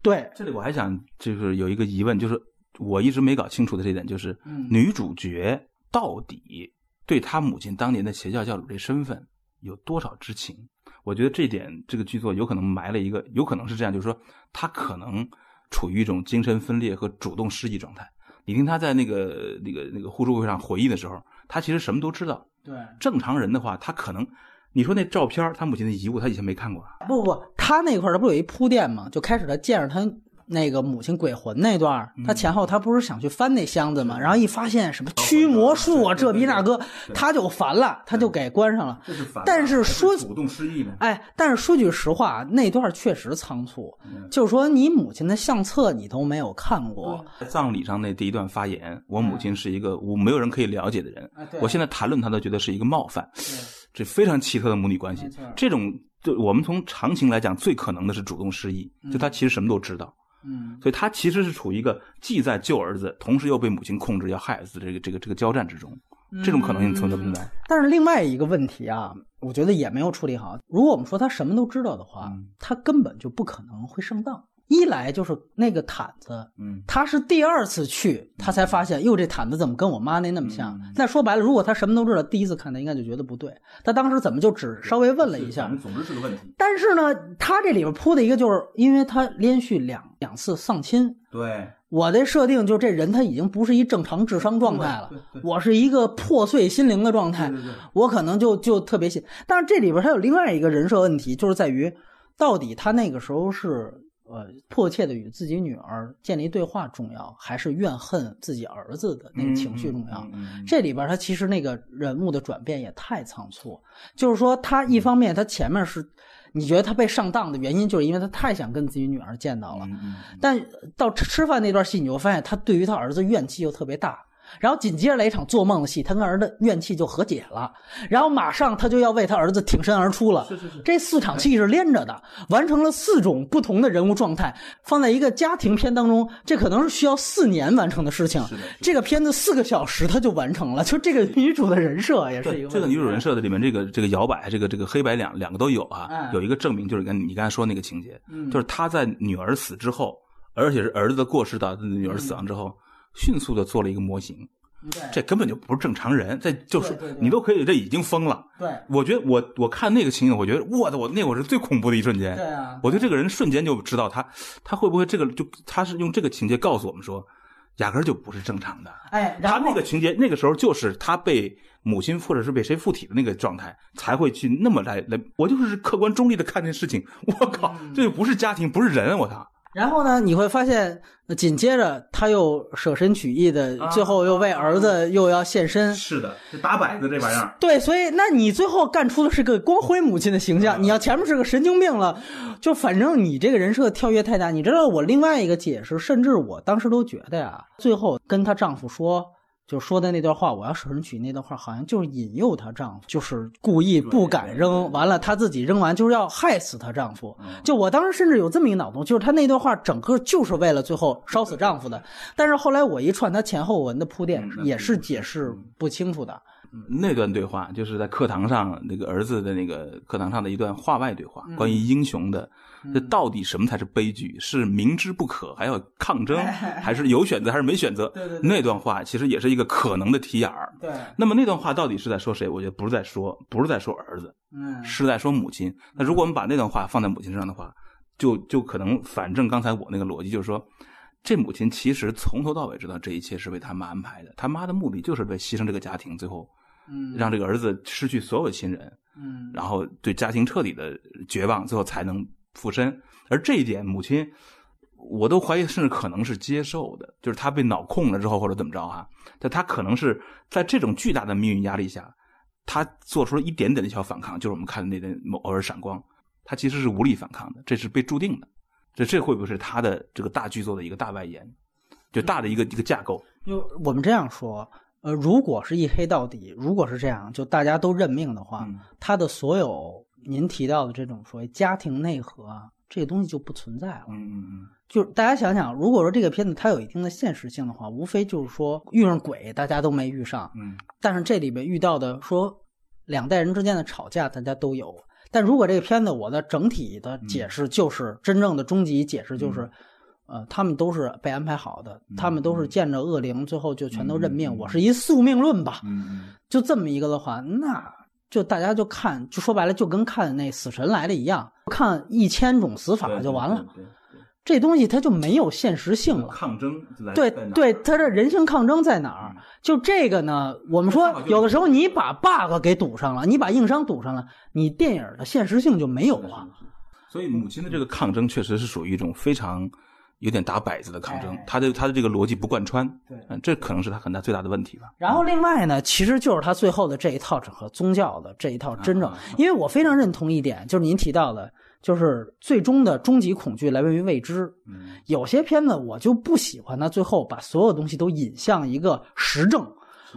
对，这里我还想就是有一个疑问，就是我一直没搞清楚的这点，就是女主角到底对她母亲当年的邪教教主这身份。有多少知情？我觉得这点，这个剧作有可能埋了一个，有可能是这样，就是说他可能处于一种精神分裂和主动失忆状态。你听他在那个那个那个互助会上回忆的时候，他其实什么都知道。对，正常人的话，他可能，你说那照片，他母亲的遗物，他以前没看过。不不不，他那块儿他不有一铺垫吗？就开始他见着他。那个母亲鬼魂那段，他前后他不是想去翻那箱子吗？然后一发现什么驱魔术啊，这逼那哥，他就烦了，他就给关上了。但是说主动失忆呢？哎，但是说句实话，那段确实仓促。就是说，你母亲的相册你都没有看过。葬礼上那第一段发言，我母亲是一个我没有人可以了解的人。我现在谈论她都觉得是一个冒犯。这非常奇特的母女关系。这种就我们从常情来讲，最可能的是主动失忆，就他其实什么都知道。嗯，所以他其实是处于一个既在救儿子，同时又被母亲控制要害儿子这个这个这个交战之中，这种可能性存在不存在？但是另外一个问题啊，我觉得也没有处理好。如果我们说他什么都知道的话，他根本就不可能会上当。一来就是那个毯子，嗯，他是第二次去，他才发现，哟，这毯子怎么跟我妈那那么像？嗯那说白了，如果他什么都知道，第一次看他应该就觉得不对。他当时怎么就只稍微问了一下总之是个问题。但是呢，他这里边铺的一个就是，因为他连续两两次丧亲，对，我的设定就是这人他已经不是一正常智商状态了我是一个破碎心灵的状态，我可能就就特别信。但是这里边他有另外一个人设问题，就是在于到底他那个时候是呃迫切的与自己女儿建立对话重要，还是怨恨自己儿子的那个情绪重要？嗯嗯嗯这里边他其实那个人物的转变也太仓促，就是说他一方面他前面是你觉得他被上当的原因，就是因为他太想跟自己女儿见到了，但到吃吃饭那段戏，你会发现他对于他儿子怨气又特别大。然后紧接着来一场做梦的戏，他跟儿子怨气就和解了，然后马上他就要为他儿子挺身而出了。是是是。这四场戏是连着的，完成了四种不同的人物状态，放在一个家庭片当中，这可能是需要四年完成的事情。是的这个片子四个小时他就完成了，就这个女主的人设也是一个这个女主人设的里面，这个这个摇摆，这个这个黑白两两个都有啊。哎有一个证明就是跟你刚才说那个情节，嗯。就是他在女儿死之后，而且是儿子的过世导致女儿死亡之后，迅速的做了一个模型，对这根本就不是正常人，这就是你都可以，这已经疯了。对我觉得我我看那个情景，我觉得我的我那我是最恐怖的一瞬间。对啊我对这个人瞬间就知道他他会不会这个就他是用这个情节告诉我们说，压根儿就不是正常的。哎，然他那个情节，那个时候就是他被母亲或者是被谁附体的那个状态，才会去那么来来。我就是客观中立的看这事情，我靠，嗯这就不是家庭，不是人，我操！然后呢，你会发现，呃紧接着他又舍身取义的，啊最后又为儿子又要献身。是的，这打摆子这玩意儿，对，所以那你最后干出的是个光辉母亲的形象，你要前面是个神经病了，就反正你这个人设跳跃太大。你知道我另外一个解释，甚至我当时都觉得呀，最后跟她丈夫说。就说的那段话，我要舍身取义那段话，好像就是引诱她丈夫，就是故意不敢扔，完了她自己扔完，就是要害死她丈夫。就我当时甚至有这么一个脑洞，就是她那段话整个就是为了最后烧死丈夫的。但是后来我一串她前后文的铺垫也是是解释不清楚的。那段对话就是在课堂上那个儿子的那个课堂上的一段话外对话，关于英雄的，这到底什么才是悲剧？是明知不可还要抗争，还是有选择还是没选择？对对对那段话其实也是一个可能的题眼儿。对，那么那段话到底是在说谁？我觉得不是在说，不是在说儿子，嗯，是在说母亲。那如果我们把那段话放在母亲身上的话，就就可能反正刚才我那个逻辑就是说，这母亲其实从头到尾知道这一切是为他妈安排的，他妈的目的就是为牺牲这个家庭，最后嗯让这个儿子失去所有亲人，嗯然后对家庭彻底的绝望，最后才能附身。而这一点，母亲我都怀疑，甚至可能是接受的，就是他被脑控了之后，或者怎么着哈、但他可能是在这种巨大的命运压力下，他做出了一点点的小反抗，就是我们看的那点某偶尔闪光，他其实是无力反抗的，这是被注定的。这这会不会是他的这个大剧作的一个大外延，就大的一个一个架构？就我们这样说，呃，如果是一黑到底，如果是这样，就大家都认命的话，嗯他的所有您提到的这种所谓家庭内核啊，这个东西就不存在了。嗯嗯就是大家想想，如果说这个片子它有一定的现实性的话，无非就是说遇上鬼大家都没遇上，嗯但是这里边遇到的说两代人之间的吵架大家都有。但如果这个片子我的整体的解释就是、真正的终极解释就是，呃，他们都是被安排好的，他们都是见着恶灵，最后就全都认命。嗯嗯我是一宿命论吧，嗯嗯就这么一个的话，那就大家就看，就说白了，就跟看那《死神来了》一样，看一千种死法就完了。这东西它就没有现实性了。抗争在对对，它这人性抗争在哪儿？就这个呢，我们说有的时候你把 bug 给堵上了，你把硬伤堵上了，你电影的现实性就没有了。所以母亲的这个抗争确实是属于一种非常有点打摆子的抗争哎，他的他的这个逻辑不贯穿，对嗯，这可能是他很大最大的问题吧。然后另外呢，其实就是他最后的这一套整个宗教的这一套真正因为我非常认同一点，就是您提到的，就是最终的终极恐惧来源于未知。嗯有些片子我就不喜欢他最后把所有东西都引向一个实证。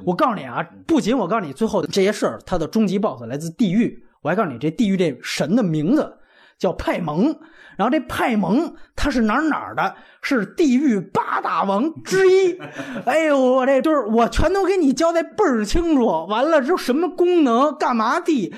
我告诉你啊，不仅我告诉你最后的这些事儿，它的终极 BOSS 来自地狱，我还告诉你这地狱这神的名字叫派蒙。然后这派蒙他是哪儿哪儿的，是地狱八大王之一。哎呦，我这就是我全都给你交代倍儿清楚。完了之后什么功能，干嘛的？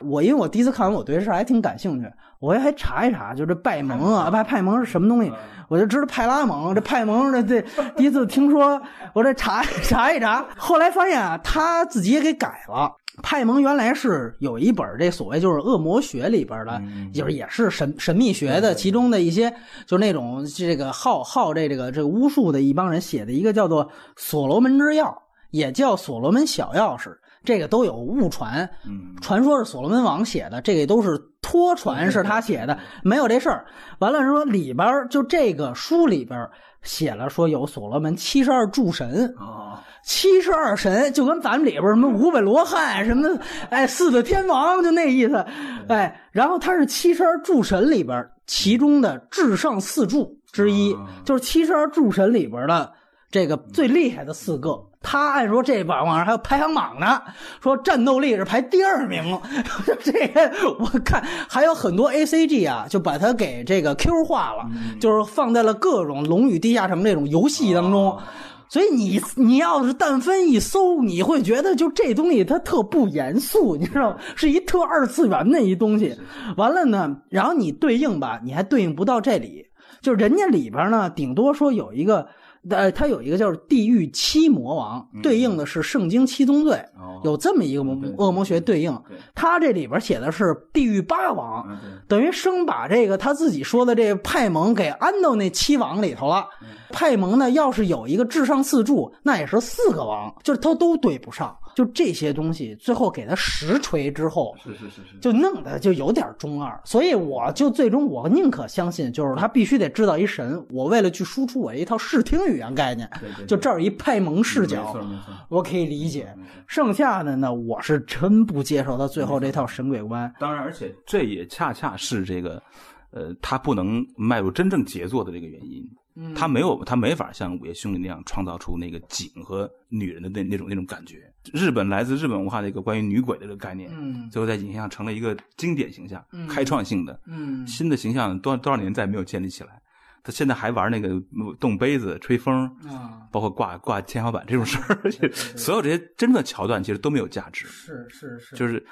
我因为我第一次看完，我对这事还挺感兴趣，我也还查一查，就这拜蒙啊，派派蒙是什么东西，我就知道派拉蒙，这派蒙这这第一次听说，我这查 查一查，后来发现啊，他自己也给改了。派蒙原来是有一本这所谓就是恶魔学里边的，就是也是神神秘学的其中的一些，就是那种这个好好这这个这个巫术的一帮人写的一个叫做《所罗门之钥》，也叫《所罗门小钥匙》。这个都有误传，传说是所罗门王写的，这个都是托传是他写的，没有这事儿。完了说里边就这个书里边写了说有所罗门七十二柱神啊，七十二神就跟咱们里边什么五百罗汉什么，哎四大天王就那意思，哎，然后他是七十二柱神里边其中的至上四柱之一，就是七十二柱神里边的这个最厉害的四个。他按说这网网上还有排行榜呢，说战斗力是排第二名。这个我看还有很多 A C G 啊，就把它给这个 Q 化了，就是放在了各种《龙与地下城》这种游戏当中。所以你你要是但分一搜，你会觉得就这东西它特不严肃，你知道吗？是一特二次元的一东西。完了呢，然后你对应吧，你还对应不到这里，就人家里边呢，顶多说有一个。呃，它有一个叫地狱七魔王，对应的是圣经七宗罪，有这么一个恶魔学对应。他这里边写的是地狱八王，等于生把这个他自己说的这派蒙给安到那七王里头了。派蒙呢，要是有一个至上四柱，那也是四个王，就是他都对不上。就这些东西，最后给他实锤之后，是是是是，就弄得就有点中二。所以我就最终我宁可相信，就是他必须得制造一神。我为了去输出我一套视听语言概念，就这儿一派蒙视角，我可以理解。剩下的呢，我是真不接受他最后这套神鬼观。当然，而且这也恰恰是这个，呃，他不能迈入真正杰作的这个原因。他没有，他没法像《午夜凶铃》那样创造出那个景和女人的那那种那种感觉。日本来自日本文化的一个关于女鬼的这个概念，嗯，最后在影像成了一个经典形象，开创性的，嗯，新的形象多多少年再没有建立起来。他现在还玩那个动杯子、吹风，啊，包括挂挂天花板这种事儿，所有这些真正的桥段其实都没有价值。是是是，就是。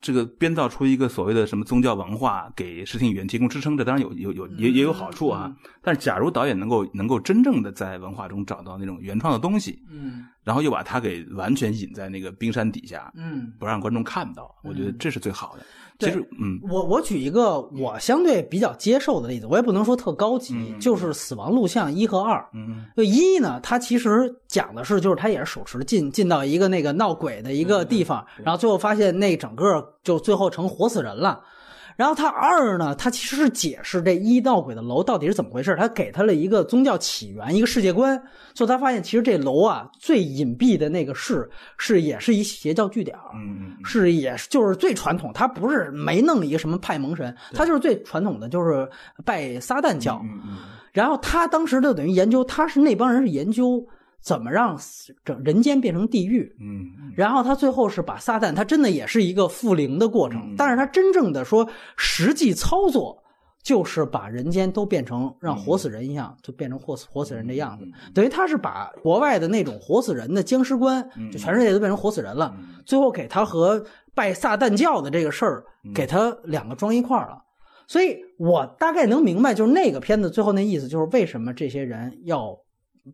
这个编造出一个所谓的什么宗教文化，给视听语言提供支撑，这当然有有有也也有好处啊。但是，假如导演能够能够真正的在文化中找到那种原创的东西，嗯。然后又把它给完全隐在那个冰山底下，嗯，不让观众看到，我觉得这是最好的。其实，嗯，我我举一个我相对比较接受的例子，我也不能说特高级，就是《死亡录像》一和二。嗯，就一呢，它其实讲的是，就是他也是手持进进到一个那个闹鬼的一个地方，然后最后发现那整个就最后成活死人了。然后他二呢，他其实是解释这一闹鬼的楼到底是怎么回事，他给他了一个宗教起源，一个世界观。所以他发现，其实这楼啊最隐蔽的那个是是也是一邪教据点嗯，是也是就是最传统，他不是没弄一个什么派蒙神，他就是最传统的就是拜撒旦教。然后他当时就等于研究，他是那帮人是研究。怎么让整人间变成地狱？嗯，然后他最后是把撒旦，他真的也是一个复灵的过程，但是他真正的说实际操作就是把人间都变成让活死人一样，就变成活死活死人的样子。等于他是把国外的那种活死人的僵尸观，就全世界都变成活死人了。最后给他和拜撒旦教的这个事儿，给他两个装一块儿了。所以我大概能明白，就是那个片子最后那意思，就是为什么这些人要。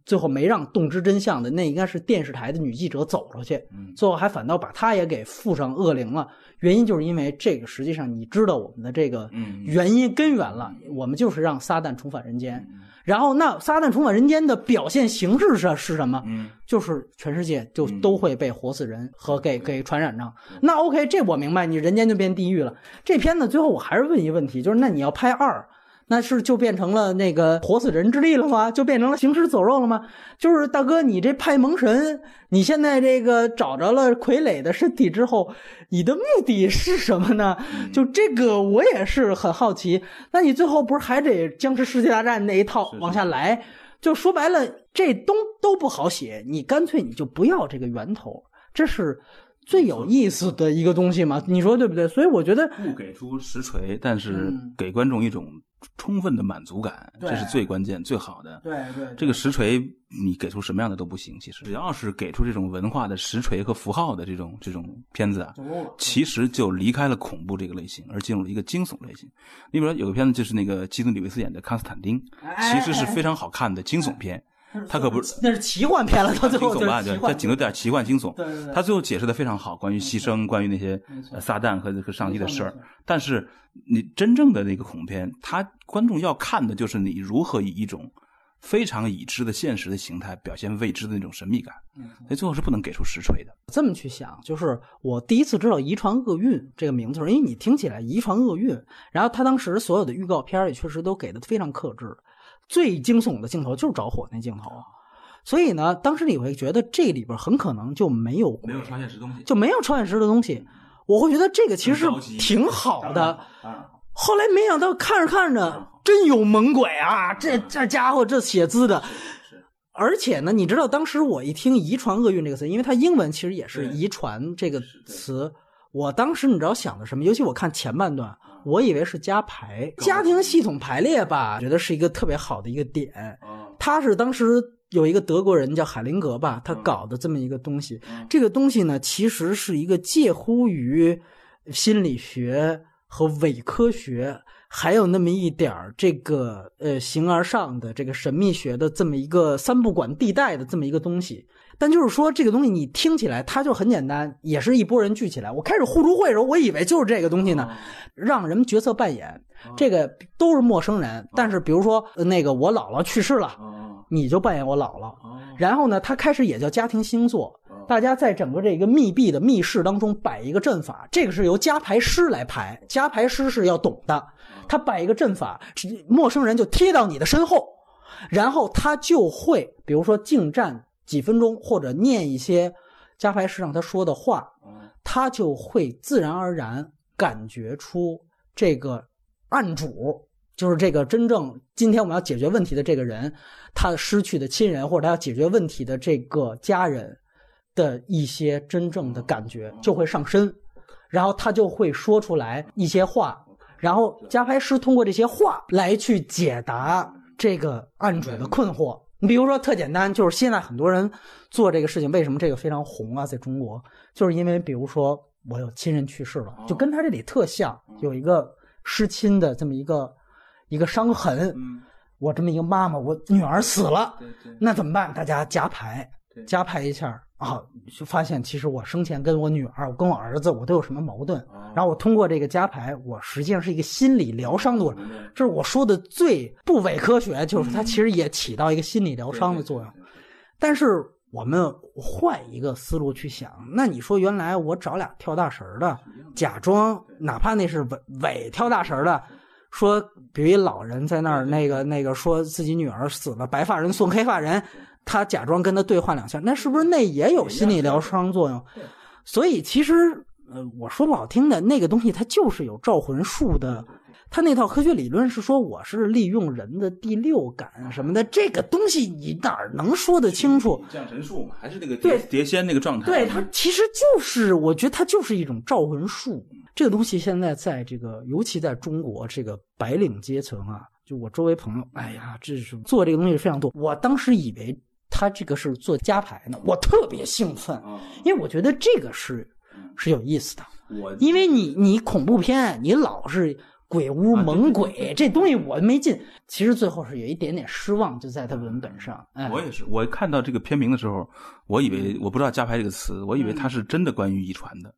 最后没让洞知真相的那应该是电视台的女记者走出去，最后还反倒把她也给附上恶灵了。原因就是因为这个，实际上你知道我们的这个原因根源了，我们就是让撒旦重返人间。然后那撒旦重返人间的表现形式是是什么？就是全世界就都会被活死人和给给传染上。那 OK，这我明白，你人间就变地狱了。这片子最后我还是问一个问题，就是那你要拍二？那是就变成了那个活死人之力了吗？就变成了行尸走肉了吗？就是大哥，你这派蒙神，你现在这个找着了傀儡的身体之后，你的目的是什么呢？就这个我也是很好奇。那你最后不是还得僵尸世界大战那一套往下来？就说白了，这东都不好写。你干脆你就不要这个源头，这是。最有意思的一个东西嘛，你说对不对？所以我觉得不给出实锤，但是给观众一种充分的满足感，这是最关键、最好的。对对，这个实锤你给出什么样的都不行，其实只要是给出这种文化的实锤和符号的这种这种片子啊，其实就离开了恐怖这个类型，而进入了一个惊悚类型。你比如说有个片子就是那个基努里维斯演的《康斯坦丁》，其实是非常好看的惊悚片。他可不是，那是奇幻片了，到最后惊悚吧？对，他顶多点奇幻惊悚。对对对。他最后解释的非常好，关于牺牲，关于那些撒旦和和上帝的事儿。但是你真正的那个恐怖片，他观众要看的就是你如何以一种非常已知的现实的形态表现未知的那种神秘感。所以最后是不能给出实锤的。这么去想，就是我第一次知道“遗传厄运”这个名字，因为你听起来“遗传厄运”，然后他当时所有的预告片也确实都给的非常克制。最惊悚的镜头就是着火那镜头，所以呢，当时你会觉得这里边很可能就没有没有超现实东西，就没有超现实的东西。我会觉得这个其实挺好的。后来没想到看着看着真有猛鬼啊！这这家伙这写字的，而且呢，你知道当时我一听“遗传厄运”这个词，因为它英文其实也是“遗传”这个词，我当时你知道想的什么？尤其我看前半段。我以为是加排家庭系统排列吧，觉得是一个特别好的一个点。他是当时有一个德国人叫海灵格吧，他搞的这么一个东西。这个东西呢，其实是一个介乎于心理学和伪科学，还有那么一点儿这个呃形而上的这个神秘学的这么一个三不管地带的这么一个东西。但就是说，这个东西你听起来它就很简单，也是一拨人聚起来。我开始互助会的时候，我以为就是这个东西呢，让人角色扮演，这个都是陌生人。但是比如说那个我姥姥去世了，你就扮演我姥姥。然后呢，他开始也叫家庭星座，大家在整个这个密闭的密室当中摆一个阵法，这个是由加牌师来排，加牌师是要懂的，他摆一个阵法，陌生人就贴到你的身后，然后他就会比如说近战。几分钟，或者念一些加牌师让他说的话，他就会自然而然感觉出这个案主就是这个真正今天我们要解决问题的这个人，他失去的亲人或者他要解决问题的这个家人的一些真正的感觉就会上身，然后他就会说出来一些话，然后加牌师通过这些话来去解答这个案主的困惑。你比如说，特简单，就是现在很多人做这个事情，为什么这个非常红啊？在中国，就是因为比如说我有亲人去世了，就跟他这里特像，有一个失亲的这么一个一个伤痕。我这么一个妈妈，我女儿死了，那怎么办？大家加牌，加牌一下。啊，就发现其实我生前跟我女儿，我跟我儿子，我都有什么矛盾。然后我通过这个加牌，我实际上是一个心理疗伤的过程。这是我说的最不伪科学，就是它其实也起到一个心理疗伤的作用。但是我们换一个思路去想，那你说原来我找俩跳大神的，假装哪怕那是伪伪跳大神的，说比如一老人在那儿那个那个说自己女儿死了，白发人送黑发人。他假装跟他对话两下，那是不是那也有心理疗伤作用？所以其实，呃，我说不好听的，那个东西它就是有召魂术的。他那套科学理论是说，我是利用人的第六感什么的，这个东西你哪能说得清楚？降神术嘛，还是那个碟碟仙那个状态？对，它其实就是，我觉得它就是一种召魂术。这个东西现在在这个，尤其在中国这个白领阶层啊，就我周围朋友，哎呀，这是做这个东西非常多。我当时以为。他这个是做加牌呢，我特别兴奋，因为我觉得这个是是有意思的。我因为你你恐怖片，你老是鬼屋猛鬼这东西我没进，其实最后是有一点点失望，就在他文本上。我也是，我看到这个片名的时候，我以为我不知道加牌这个词，我以为它是真的关于遗传的，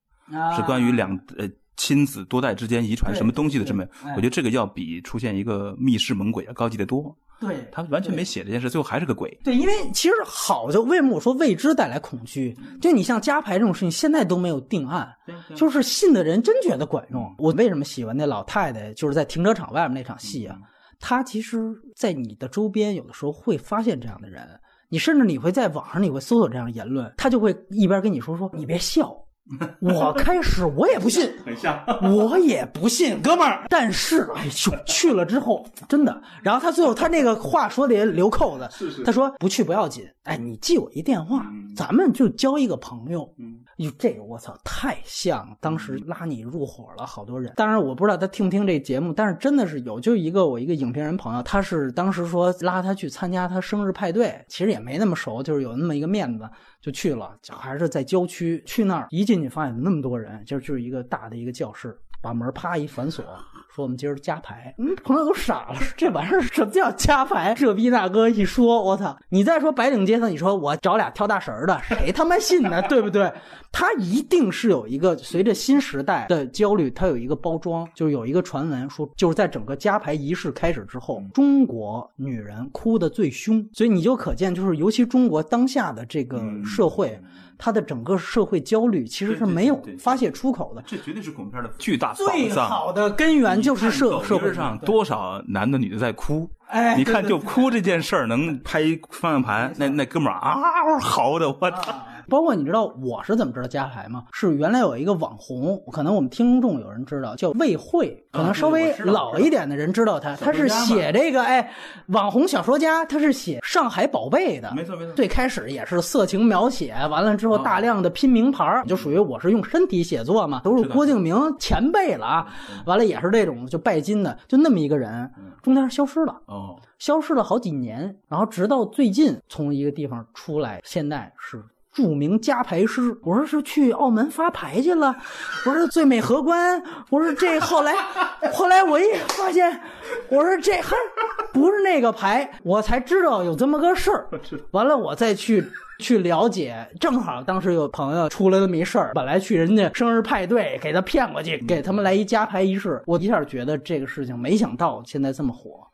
是关于两呃亲子多代之间遗传什么东西的这么。我觉得这个要比出现一个密室猛鬼要高级的多。对他完全没写这件事，最后还是个鬼。对，因为其实好就为什么我说未知带来恐惧？就你像加牌这种事情，现在都没有定案，就是信的人真觉得管用。我为什么喜欢那老太太？就是在停车场外面那场戏啊，她其实，在你的周边有的时候会发现这样的人，你甚至你会在网上你会搜索这样的言论，他就会一边跟你说说你别笑，我开始我也不信，很像，我也不信，哥们儿。但是，哎呦，去了之后真的。然后他最后他那个话说的也留扣子，是是他说不去不要紧，哎，你记我一电话，咱们就交一个朋友。嗯，哟，这个我操，太像当时拉你入伙了好多人。当然我不知道他听不听这节目，但是真的是有，就一个我一个影评人朋友，他是当时说拉他去参加他生日派对，其实也没那么熟，就是有那么一个面子。就去了，还是在郊区。去那儿一进去，发现那么多人，就就是一个大的一个教室，把门啪一反锁，说我们今儿加牌。嗯，朋友都傻了，这玩意儿什么叫加牌？这逼大哥一说，我操！你再说白领阶层，你说我找俩跳大神的，谁他妈信呢？对不对？他一定是有一个随着新时代的焦虑，他有一个包装，就是有一个传闻说，就是在整个加牌仪式开始之后，中国女人哭的最凶，所以你就可见，就是尤其中国当下的这个。社会，它的整个社会焦虑其实是没有发泄出口的。这绝对是恐怖片的巨大最好的根源就是社社会上多少男的女的在哭。哎，你看，就哭这件事儿能拍一方向盘，那那哥们儿啊，嚎的我操！包括你知道我是怎么知道加牌吗？是原来有一个网红，可能我们听众有人知道，叫魏慧，可能稍微老一点的人知道他，他是写这个哎，网红小说家，他是写《上海宝贝》的，没错没错。最开始也是色情描写，完了之后大量的拼名牌，就属于我是用身体写作嘛，都是郭敬明前辈了啊。完了也是这种就拜金的，就那么一个人，中间消失了哦，消失了好几年，然后直到最近从一个地方出来，现在是。著名加牌师，我说是去澳门发牌去了，我说最美荷官，我说这后来，后来我一发现，我说这还不是那个牌，我才知道有这么个事儿。完了，我再去去了解，正好当时有朋友出了这么一事儿，本来去人家生日派对给他骗过去，给他们来一加牌仪式，我一下觉得这个事情没想到现在这么火。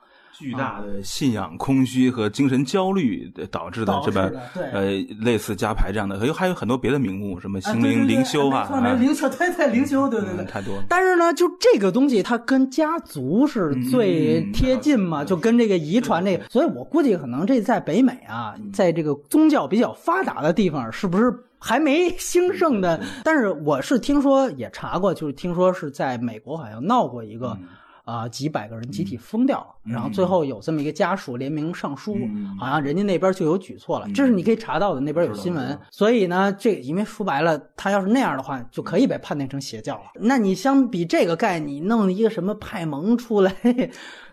巨大的信仰空虚和精神焦虑导致的这么呃类似加牌这样的，还有还有很多别的名目，什么心灵灵修啊，灵修太太灵修对对对，太多。但是呢，就这个东西它跟家族是最贴近嘛，就跟这个遗传这个，所以我估计可能这在北美啊，在这个宗教比较发达的地方，是不是还没兴盛的？但是我是听说也查过，就是听说是在美国好像闹过一个。啊，几百个人集体疯掉了，然后最后有这么一个家属联名上书，好像人家那边就有举措了，这是你可以查到的，那边有新闻。所以呢，这因为说白了，他要是那样的话，就可以被判定成邪教了。那你相比这个概念，弄一个什么派蒙出来，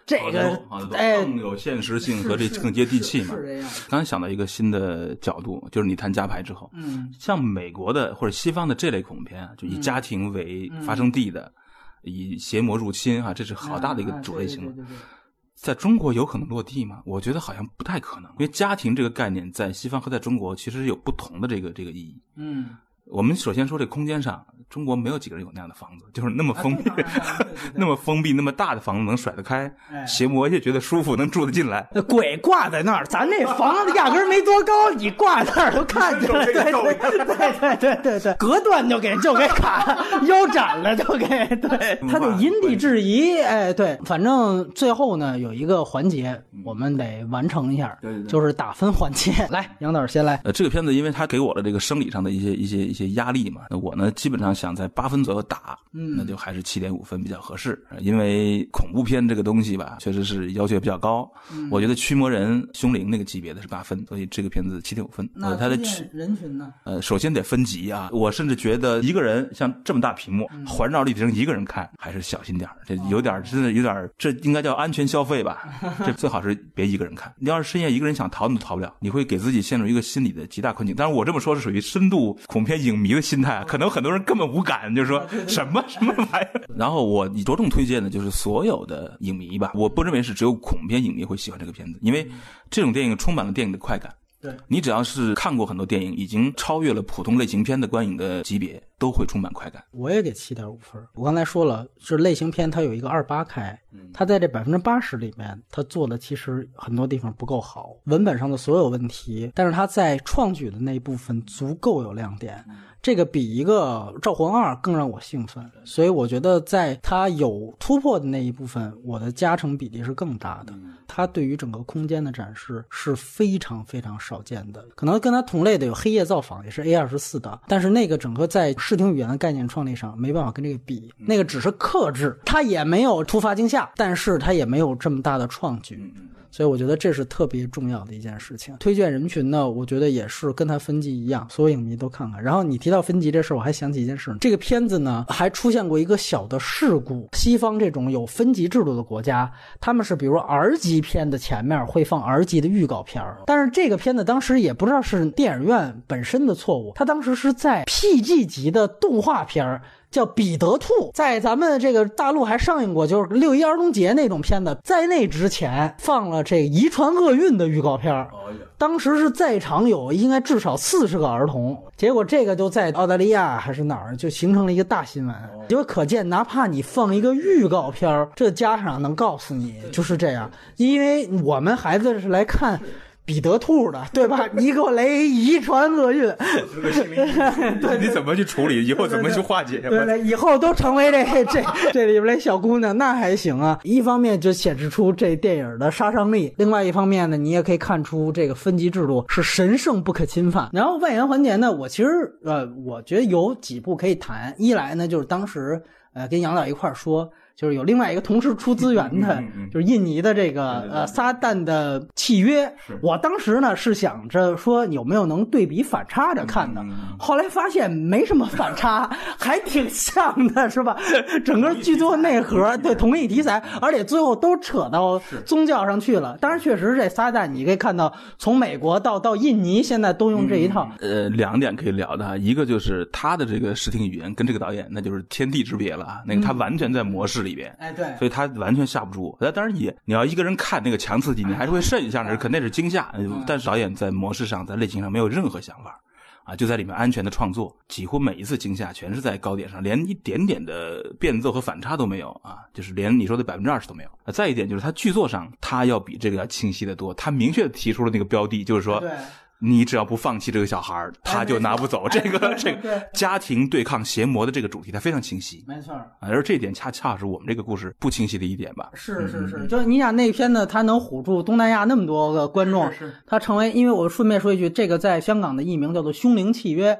这个哎更有现实性和这更接地气嘛。是这样。刚才想到一个新的角度，就是你谈家牌之后，嗯，像美国的或者西方的这类恐怖片，就以家庭为发生地的。以邪魔入侵啊，这是好大的一个主类型了。在中国有可能落地吗？我觉得好像不太可能，因为家庭这个概念在西方和在中国其实有不同的这个这个意义。嗯。我们首先说这空间上，中国没有几个人有那样的房子，就是那么封闭，那么封闭那么大的房子能甩得开，邪魔也觉得舒服，能住得进来。鬼挂在那儿，咱那房子压根没多高，你挂那儿都看见了。对对对对对对，隔断就给就给砍，腰斩了就给。对，他得因地制宜。哎，对，反正最后呢有一个环节我们得完成一下，就是打分环节。来，杨导先来。呃，这个片子因为他给我的这个生理上的一些一些一些。些压力嘛，那我呢基本上想在八分左右打，嗯，那就还是七点五分比较合适。因为恐怖片这个东西吧，确实是要求也比较高。我觉得驱魔人、凶灵那个级别的是八分，所以这个片子七点五分。那它的人群呢？呃，首先得分级啊。我甚至觉得一个人像这么大屏幕环绕立体声一个人看，还是小心点这有点真的有点，这应该叫安全消费吧？这最好是别一个人看。你要是深夜一个人想逃，你都逃不了，你会给自己陷入一个心理的极大困境。但是我这么说是属于深度恐怖片。影迷的心态，可能很多人根本无感，就是说什么 什么玩意儿。然后我着重推荐的就是所有的影迷吧，我不认为是只有恐怖片影迷会喜欢这个片子，因为这种电影充满了电影的快感。对你只要是看过很多电影，已经超越了普通类型片的观影的级别，都会充满快感。我也给七点五分。我刚才说了，是类型片，它有一个二八开，它在这百分之八十里面，它做的其实很多地方不够好，文本上的所有问题，但是它在创举的那一部分足够有亮点。这个比一个《召唤二》更让我兴奋，所以我觉得在它有突破的那一部分，我的加成比例是更大的。它对于整个空间的展示是非常非常少见的。可能跟它同类的有《黑夜造访》，也是 A 二十四的，但是那个整个在视听语言的概念创立上没办法跟这个比，那个只是克制，它也没有突发惊吓，但是它也没有这么大的创举。所以我觉得这是特别重要的一件事情。推荐人群呢，我觉得也是跟它分级一样，所有影迷都看看。然后你提到分级这事儿，我还想起一件事，这个片子呢还出现过一个小的事故。西方这种有分级制度的国家，他们是比如 R 级片的前面会放 R 级的预告片儿，但是这个片子当时也不知道是电影院本身的错误，它当时是在 PG 级的动画片儿。叫彼得兔，在咱们这个大陆还上映过，就是六一儿童节那种片子，在那之前放了这《遗传厄运》的预告片当时是在场有应该至少四十个儿童，结果这个就在澳大利亚还是哪儿就形成了一个大新闻，就可见哪怕你放一个预告片这家长能告诉你就是这样，因为我们孩子是来看。彼得兔的，对吧？尼克雷遗传厄运，对，你怎么去处理？以后怎么去化解？对对，以后都成为这这这里边的小姑娘，那还行啊。一方面就显示出这电影的杀伤力，另外一方面呢，你也可以看出这个分级制度是神圣不可侵犯。然后外延环节呢，我其实呃，我觉得有几部可以谈。一来呢，就是当时呃跟杨导一块说。就是有另外一个同时出资源的，就是印尼的这个呃撒旦的契约。我当时呢是想着说有没有能对比反差着看的，后来发现没什么反差，还挺像的，是吧？整个剧作内核对同一题材，而且最后都扯到宗教上去了。当然，确实这撒旦你可以看到，从美国到到印尼，现在都用这一套。呃，两点可以聊的，一个就是他的这个视听语言跟这个导演那就是天地之别了啊，那个他完全在模式里。里边，哎，对，所以他完全吓不住。那当然也，你要一个人看那个强刺激，你还是会慎一下，那是肯定是惊吓。但是导演在模式上，在类型上没有任何想法，啊，就在里面安全的创作，几乎每一次惊吓全是在高点上，连一点点的变奏和反差都没有啊，就是连你说的百分之二十都没有。再一点就是他剧作上，他要比这个要清晰的多，他明确的提出了那个标的，就是说。你只要不放弃这个小孩他就拿不走这个这个家庭对抗邪魔的这个主题，它非常清晰。没错，而这一点恰恰是我们这个故事不清晰的一点吧？是是是，就你想那片子，它能唬住东南亚那么多个观众，它成为，因为我顺便说一句，这个在香港的译名叫做《凶灵契约》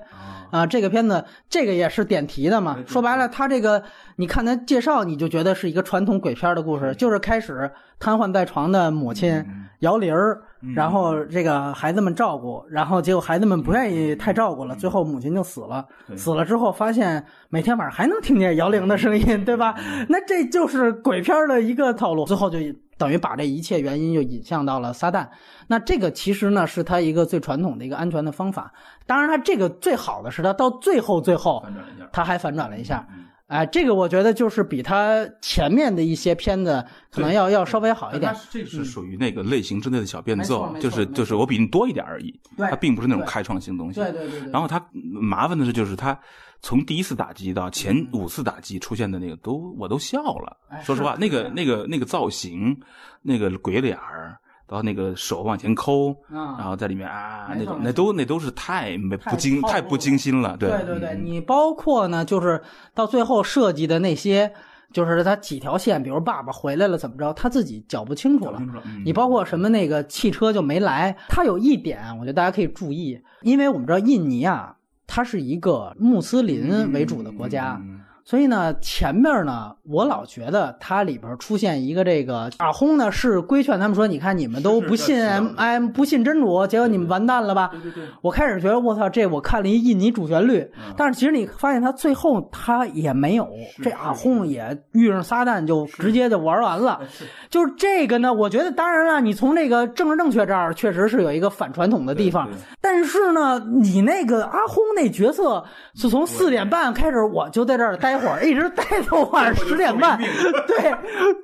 啊，这个片子这个也是点题的嘛。说白了，它这个你看它介绍，你就觉得是一个传统鬼片的故事，就是开始瘫痪在床的母亲摇铃儿。然后这个孩子们照顾，然后结果孩子们不愿意太照顾了，最后母亲就死了。死了之后发现每天晚上还能听见摇铃的声音，对吧？那这就是鬼片的一个套路。最后就等于把这一切原因就引向到了撒旦。那这个其实呢是他一个最传统的一个安全的方法。当然，他这个最好的是他到最后最后他还反转了一下。哎，这个我觉得就是比他前面的一些片子可能要要稍微好一点。这是属于那个类型之内的小变奏，就是就是我比你多一点而已。它并不是那种开创性东西。对对对。然后它麻烦的是，就是它从第一次打击到前五次打击出现的那个，都我都笑了。说实话，那个那个那个造型，那个鬼脸儿。到那个手往前抠，然后在里面啊，那种那都那都是太没不精太不精心了，对。对对对，你包括呢，就是到最后设计的那些，就是他几条线，比如爸爸回来了怎么着，他自己搅不清楚了。你包括什么那个汽车就没来，他有一点，我觉得大家可以注意，因为我们知道印尼啊，它是一个穆斯林为主的国家。所以呢，前面呢，我老觉得它里边出现一个这个阿轰呢，是规劝他们说：“你看你们都不信，哎，不信真主，结果你们完蛋了吧？”对对对。我开始觉得我操，这我看了一印尼主旋律，但是其实你发现他最后他也没有，这阿轰也遇上撒旦就直接就玩完了。就是这个呢，我觉得当然了，你从这个政治正确这儿确实是有一个反传统的地方，但是呢，你那个阿轰那角色是从四点半开始我就在这儿待。会儿一直待到晚上十点半，对，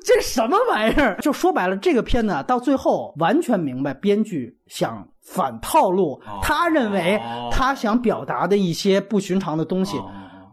这什么玩意儿？就 说白了，这个片子到最后完全明白编剧想反套路，他认为他想表达的一些不寻常的东西。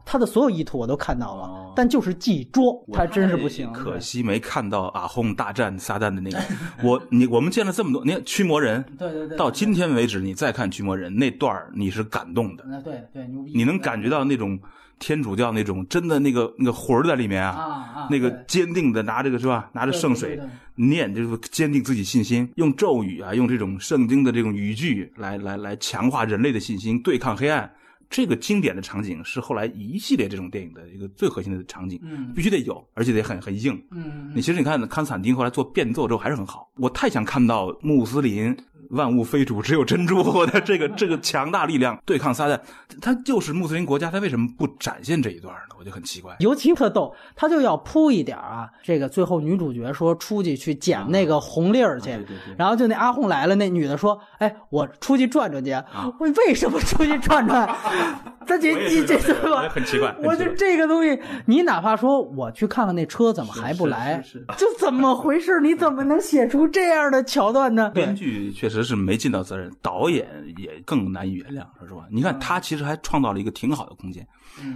他的所有意图我都看到了，但就是记拙，他真是不行。可惜没看到阿轰大战撒旦的那个。我你我们见了这么多，你看驱魔人，对对对，到今天为止，你再看驱魔人那段你是感动的。对对，牛逼！你能感觉到那种。天主教那种真的那个那个魂在里面啊，那个坚定的拿这个是吧？拿着圣水念，就是坚定自己信心，用咒语啊，用这种圣经的这种语句来来来强化人类的信心，对抗黑暗。这个经典的场景是后来一系列这种电影的一个最核心的场景，必须得有，而且得很很硬。嗯，你其实你看康斯坦丁后来做变奏之后还是很好。我太想看到穆斯林。万物非主，只有珍珠的 这个这个强大力量对抗撒旦，他就是穆斯林国家，他为什么不展现这一段呢？我就很奇怪。尤其特逗，他就要铺一点啊，这个最后女主角说出去去捡那个红粒儿去，然后就那阿訇来了，那女的说：“哎，我出去转转去。”我为什么出去转转？他姐，你这是吧？很奇怪。我就这个东西，你哪怕说我去看看那车怎么还不来，就怎么回事？你怎么能写出这样的桥段呢？编剧确实。是没尽到责任，导演也更难以原谅，说实话。你看他其实还创造了一个挺好的空间。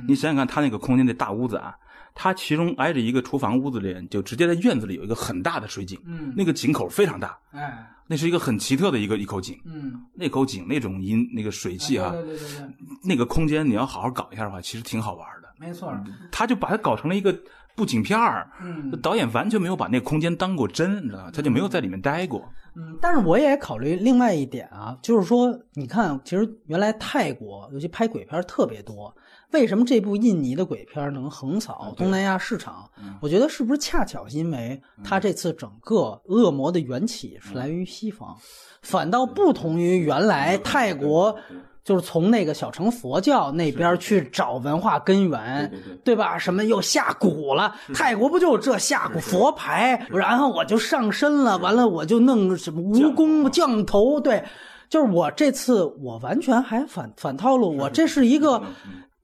你想想看，他那个空间那大屋子啊，他其中挨着一个厨房屋子里，就直接在院子里有一个很大的水井，嗯。那个井口非常大，哎，那是一个很奇特的一个一口井，嗯，那口井那种音那个水汽啊，对对对对，那个空间你要好好搞一下的话，其实挺好玩的。没错，他就把它搞成了一个布景片儿，嗯，导演完全没有把那个空间当过真，你知道吗？他就没有在里面待过。嗯，但是我也考虑另外一点啊，就是说，你看，其实原来泰国尤其拍鬼片特别多，为什么这部印尼的鬼片能横扫东南亚市场？我觉得是不是恰巧是因为它这次整个恶魔的缘起是来源于西方，反倒不同于原来泰国。就是从那个小乘佛教那边去找文化根源，对吧？什么又下蛊了？泰国不就这下蛊佛牌？然后我就上身了，完了我就弄什么蜈蚣降头？对，就是我这次我完全还反反套路，我这是一个。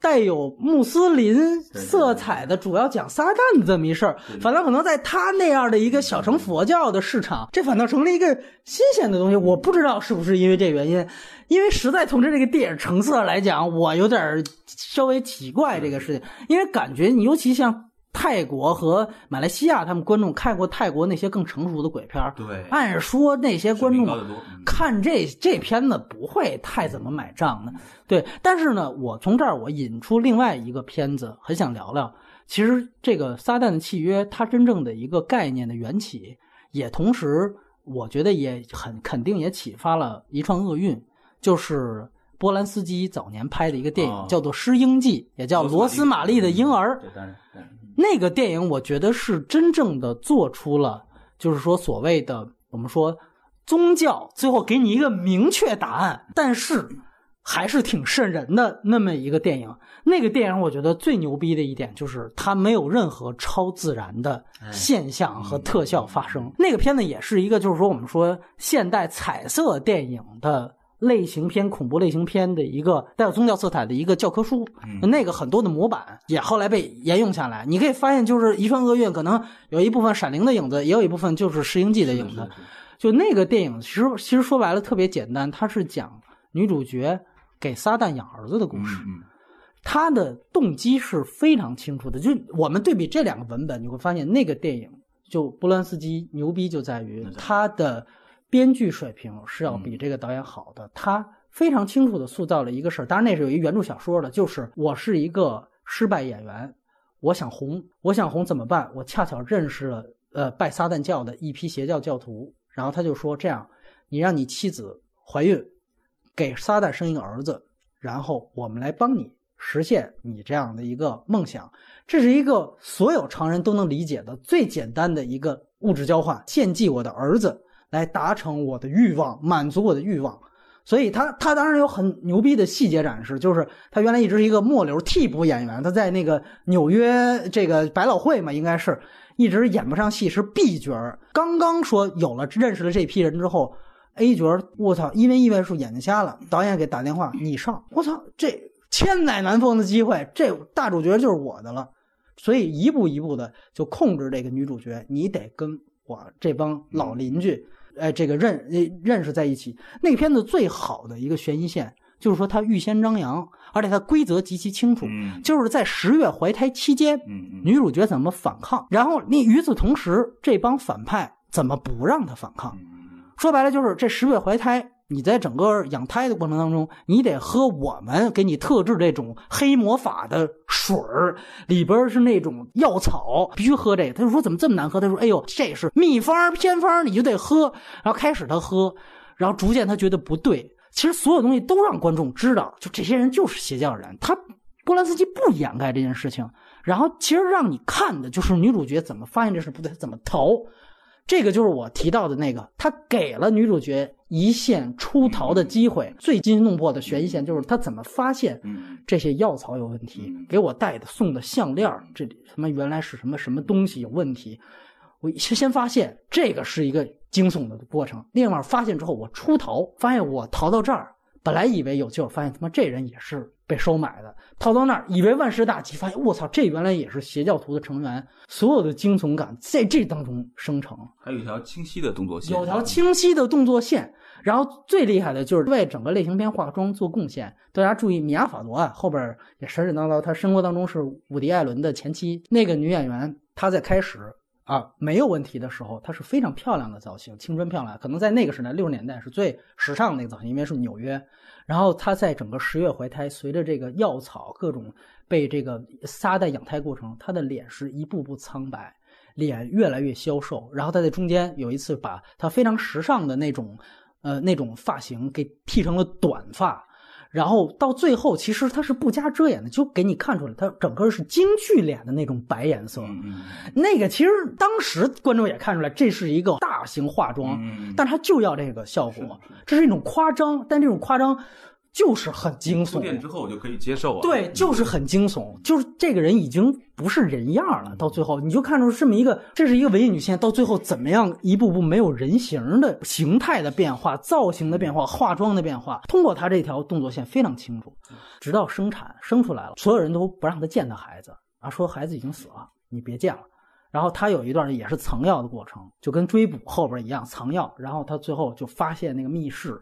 带有穆斯林色彩的，主要讲撒旦的这么一事儿，反倒可能在他那样的一个小乘佛教的市场，这反倒成了一个新鲜的东西。我不知道是不是因为这原因，因为实在从这这个电影成色来讲，我有点稍微奇怪这个事情，因为感觉你尤其像。泰国和马来西亚，他们观众看过泰国那些更成熟的鬼片对，按说那些观众看这这片子不会太怎么买账的。对，但是呢，我从这儿我引出另外一个片子，很想聊聊。其实这个《撒旦的契约》，它真正的一个概念的缘起，也同时我觉得也很肯定也启发了一串厄运，就是波兰斯基早年拍的一个电影，叫做《失婴记》，也叫《罗斯玛丽的婴儿》。那个电影我觉得是真正的做出了，就是说所谓的我们说宗教最后给你一个明确答案，但是还是挺瘆人的那么一个电影。那个电影我觉得最牛逼的一点就是它没有任何超自然的现象和特效发生。那个片子也是一个就是说我们说现代彩色电影的。类型片、恐怖类型片的一个带有宗教色彩的一个教科书，那个很多的模板也后来被沿用下来。你可以发现，就是《遗传厄运》可能有一部分《闪灵》的影子，也有一部分就是《石英记》的影子。就那个电影，其实其实说白了特别简单，它是讲女主角给撒旦养儿子的故事。他的动机是非常清楚的。就我们对比这两个文本，你会发现那个电影就波兰斯基牛逼就在于他的。编剧水平是要比这个导演好的，他非常清楚的塑造了一个事儿。当然，那是有一原著小说的，就是我是一个失败演员，我想红，我想红怎么办？我恰巧认识了呃拜撒旦教的一批邪教教徒，然后他就说：这样，你让你妻子怀孕，给撒旦生一个儿子，然后我们来帮你实现你这样的一个梦想。这是一个所有常人都能理解的最简单的一个物质交换，献祭我的儿子。来达成我的欲望，满足我的欲望，所以他他当然有很牛逼的细节展示，就是他原来一直是一个末流替补演员，他在那个纽约这个百老汇嘛，应该是一直演不上戏，是 B 角儿刚刚说有了认识了这批人之后，A 角儿我操，因为意外术眼睛瞎了，导演给打电话，你上，我操，这千载难逢的机会，这大主角就是我的了，所以一步一步的就控制这个女主角，你得跟我这帮老邻居。哎，这个认认识在一起，那个片子最好的一个悬疑线就是说它预先张扬，而且它规则极其清楚，嗯。就是在十月怀胎期间，女主角怎么反抗，然后你与此同时，这帮反派怎么不让她反抗？嗯？说白了就是这十月怀胎，你在整个养胎的过程当中，你得喝我们给你特制这种黑魔法的水儿，里边是那种药草，必须喝这个。他就说怎么这么难喝？他说哎呦，这是秘方偏方，你就得喝。然后开始他喝，然后逐渐他觉得不对。其实所有东西都让观众知道，就这些人就是邪教人。他波兰斯基不掩盖这件事情，然后其实让你看的就是女主角怎么发现这事不对，怎么逃。这个就是我提到的那个，他给了女主角一线出逃的机会。最惊心动魄的悬疑线就是他怎么发现嗯这些药草有问题，给我带的送的项链，这里他妈原来是什么什么东西有问题。我先先发现这个是一个惊悚的过程，另外发现之后我出逃，发现我逃到这儿，本来以为有救，发现他妈这人也是被收买的，逃到那儿以为万事大吉，发现我操，这原来也是邪教徒的成员，所有的惊悚感在这当中生成。还有一条清晰的动作线，有条清晰的动作线。然后最厉害的就是为整个类型片化妆做贡献。大家注意，米娅·法罗啊，后边也神神叨叨，她生活当中是伍迪·艾伦的前妻。那个女演员，她在开始啊没有问题的时候，她是非常漂亮的造型，青春漂亮，可能在那个时代六十年代是最时尚的那个造型，因为是纽约。然后她在整个十月怀胎，随着这个药草各种被这个撒在养胎过程，她的脸是一步步苍白。脸越来越消瘦，然后她在中间有一次把她非常时尚的那种，呃，那种发型给剃成了短发，然后到最后其实它是不加遮掩的，就给你看出来它整个是京剧脸的那种白颜色。那个其实当时观众也看出来这是一个大型化妆，嗯但是他就要这个效果，这是一种夸张，但这种夸张就是很惊悚。铺垫之后我就可以接受啊。对，就是很惊悚，就是这个人已经不是人样了。到最后，你就看出这么一个，这是一个文艺女性，到最后怎么样一步步没有人形的形态的变化、造型的变化、化妆的变化，通过她这条动作线非常清楚。直到生产生出来了，所有人都不让她见她孩子啊，说孩子已经死了，你别见了。然后她有一段也是藏药的过程，就跟追捕后边一样藏药。然后她最后就发现那个密室，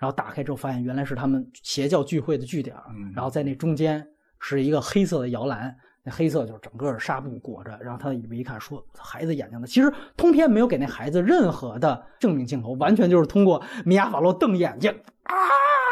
然后打开之后发现原来是他们邪教聚会的据点然后在那中间是一个黑色的摇篮，那黑色就是整个纱布裹着，然后他以为一看说孩子眼睛的，其实通篇没有给那孩子任何的正面镜头，完全就是通过米娅法洛瞪眼睛啊，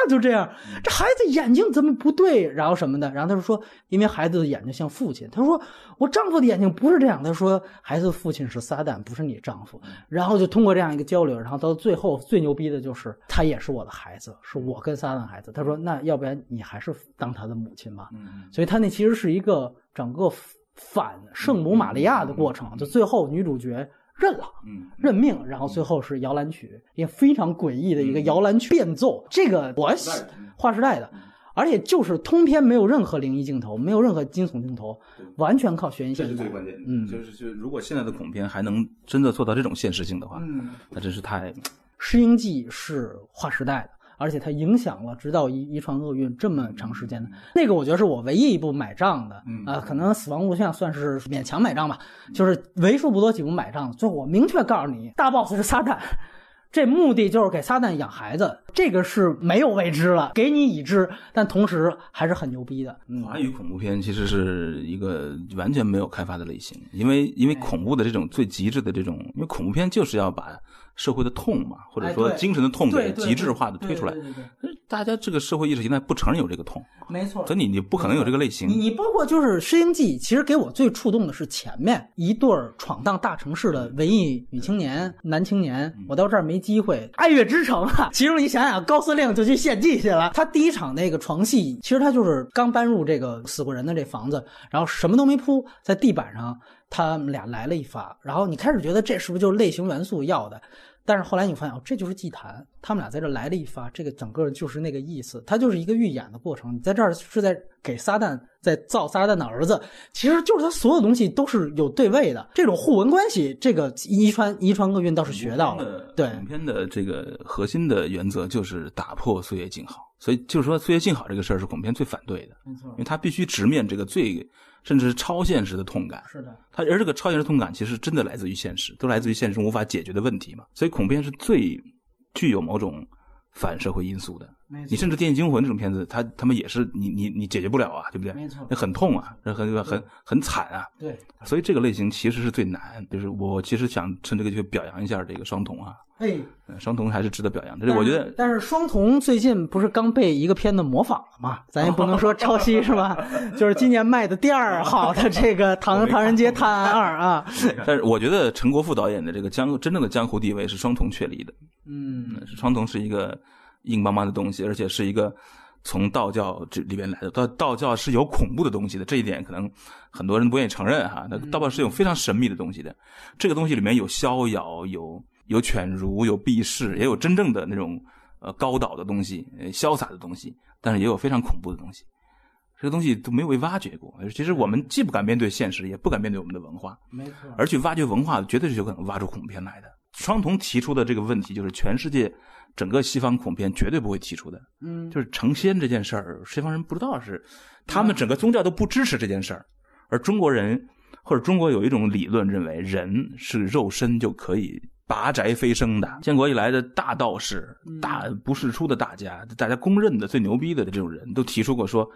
就这样，这孩子眼睛怎么不对，然后什么的，然后他就说，因为孩子的眼睛像父亲，他说我丈夫的眼睛不是这样，他说孩子父亲是撒旦，不是你丈夫，然后就通过这样一个交流，然后到最后最牛逼的就是他也是我的孩子，是我跟撒旦孩子，他说那要不然你还是当他的母亲吧，嗯。所以他那其实是一个整个反圣母玛利亚的过程，就最后女主角认了。嗯认命，然后最后是摇篮曲，也非常诡异的一个摇篮曲变奏。这个我喜划时代的，而且就是通篇没有任何灵异镜头，没有任何惊悚镜头，完全靠悬疑这。是最关键的。嗯就是就如果现在的恐片还能真的做到这种现实性的话，嗯，那真是太《失鹰记》是划时代的。而且它影响了直到遗遗传厄运这么长时间的那个，我觉得是我唯一一部买账的啊、嗯可能《死亡录像》算是勉强买账吧，就是为数不多几部买账的。最后我明确告诉你，大 boss 是撒旦，这目的就是给撒旦养孩子，这个是没有未知了，给你已知，但同时还是很牛逼的。嗯，华语恐怖片其实是一个完全没有开发的类型，因为因为恐怖的这种最极致的这种，因为恐怖片就是要把社会的痛嘛，或者说精神的痛给极致化的推出来大家这个社会意识形态不承认有这个痛，没错。所以你你不可能有这个类型你。你包括就是《失鹰记》，其实给我最触动的是前面一对儿闯荡大城市的文艺女青年、男青年。我到这儿没机会，爱乐之城啊！其中你想想，高司令就去献祭去了。他第一场那个床戏，其实他就是刚搬入这个死过人的这房子，然后什么都没铺，在地板上他们俩来了一发，然后你开始觉得这是不是就是类型元素要的？但是后来你发现哦，这就是祭坛，他们俩在这来了一发，这个整个就是那个意思，它就是一个预演的过程。你在这儿是在给撒旦在造撒旦的儿子，其实就是他所有东西都是有对位的。这种互文关系，这个遗传遗传厄运倒是学到了。对，影片的这个核心的原则就是打破岁月静好，所以就是说岁月静好这个事儿是恐怖片最反对的，没错因为他必须直面这个最甚至是超现实的痛感。是的，它而这个超现实痛感其实真的来自于现实，都来自于现实中无法解决的问题嘛。所以恐怖片是最具有某种反社会因素的，你甚至《电影惊魂》这种片子，他他们也是你你你解决不了啊，对不对？没错，那很痛啊，很很很惨啊。对，所以这个类型其实是最难。就是我其实想趁这个机会表扬一下这个双瞳啊。哎，双瞳还是值得表扬。这是我觉得。但是双瞳最近不是刚被一个片子模仿了吗？咱也不能说抄袭 是吧？就是今年卖的第二好的这个《唐唐人街探案二》啊。但是我觉得陈国富导演的这个江真正的江湖地位是双瞳确立的。嗯，双瞳是一个硬邦邦的东西，而且是一个从道教这里边来的。道道教是有恐怖的东西的，这一点可能很多人不愿意承认哈。那道教是有非常神秘的东西的，这个东西里面有逍遥，有。有犬儒，有避世，也有真正的那种呃高岛的东西，呃潇洒的东西，但是也有非常恐怖的东西。这个东西都没有被挖掘过。其实我们既不敢面对现实，也不敢面对我们的文化，没错。而去挖掘文化，绝对是有可能挖出恐怖片来的。双瞳提出的这个问题，就是全世界整个西方恐怖片绝对不会提出的。嗯，就是成仙这件事儿，西方人不知道是，他们整个宗教都不支持这件事儿，而中国人或者中国有一种理论认为，人是肉身就可以。拔宅飞升的，建国以来的大道士、大不世出的大家，大家公认的最牛逼的这种人都提出过说：“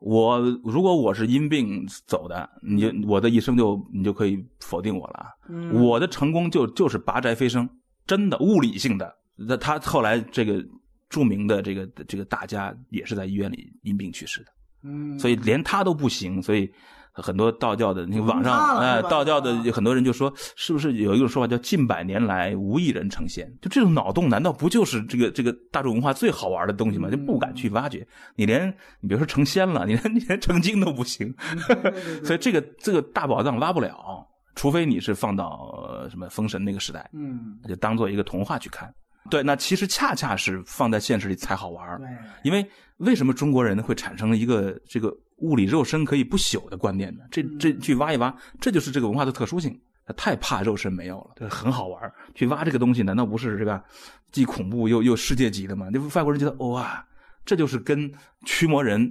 我如果我是因病走的，你我的一生就你就可以否定我了。我的成功就就是拔宅飞升，真的物理性的。那他后来这个著名的这个这个大家也是在医院里因病去世的，嗯，所以连他都不行，所以。”很多道教的，那个网上哎，道教的很多人就说，是不是有一种说法叫“近百年来无一人成仙”？就这种脑洞，难道不就是这个这个大众文化最好玩的东西吗？就不敢去挖掘。你连你别说成仙了，你连你连成精都不行。所以这个这个大宝藏挖不了，除非你是放到什么封神那个时代，嗯，就当做一个童话去看。对，那其实恰恰是放在现实里才好玩。对，因为为什么中国人会产生一个这个？物理肉身可以不朽的观念的，这这去挖一挖，这就是这个文化的特殊性。他太怕肉身没有了，很好玩去挖这个东西，难道不是这个既恐怖又又世界级的吗？那外国人觉得哇，这就是跟驱魔人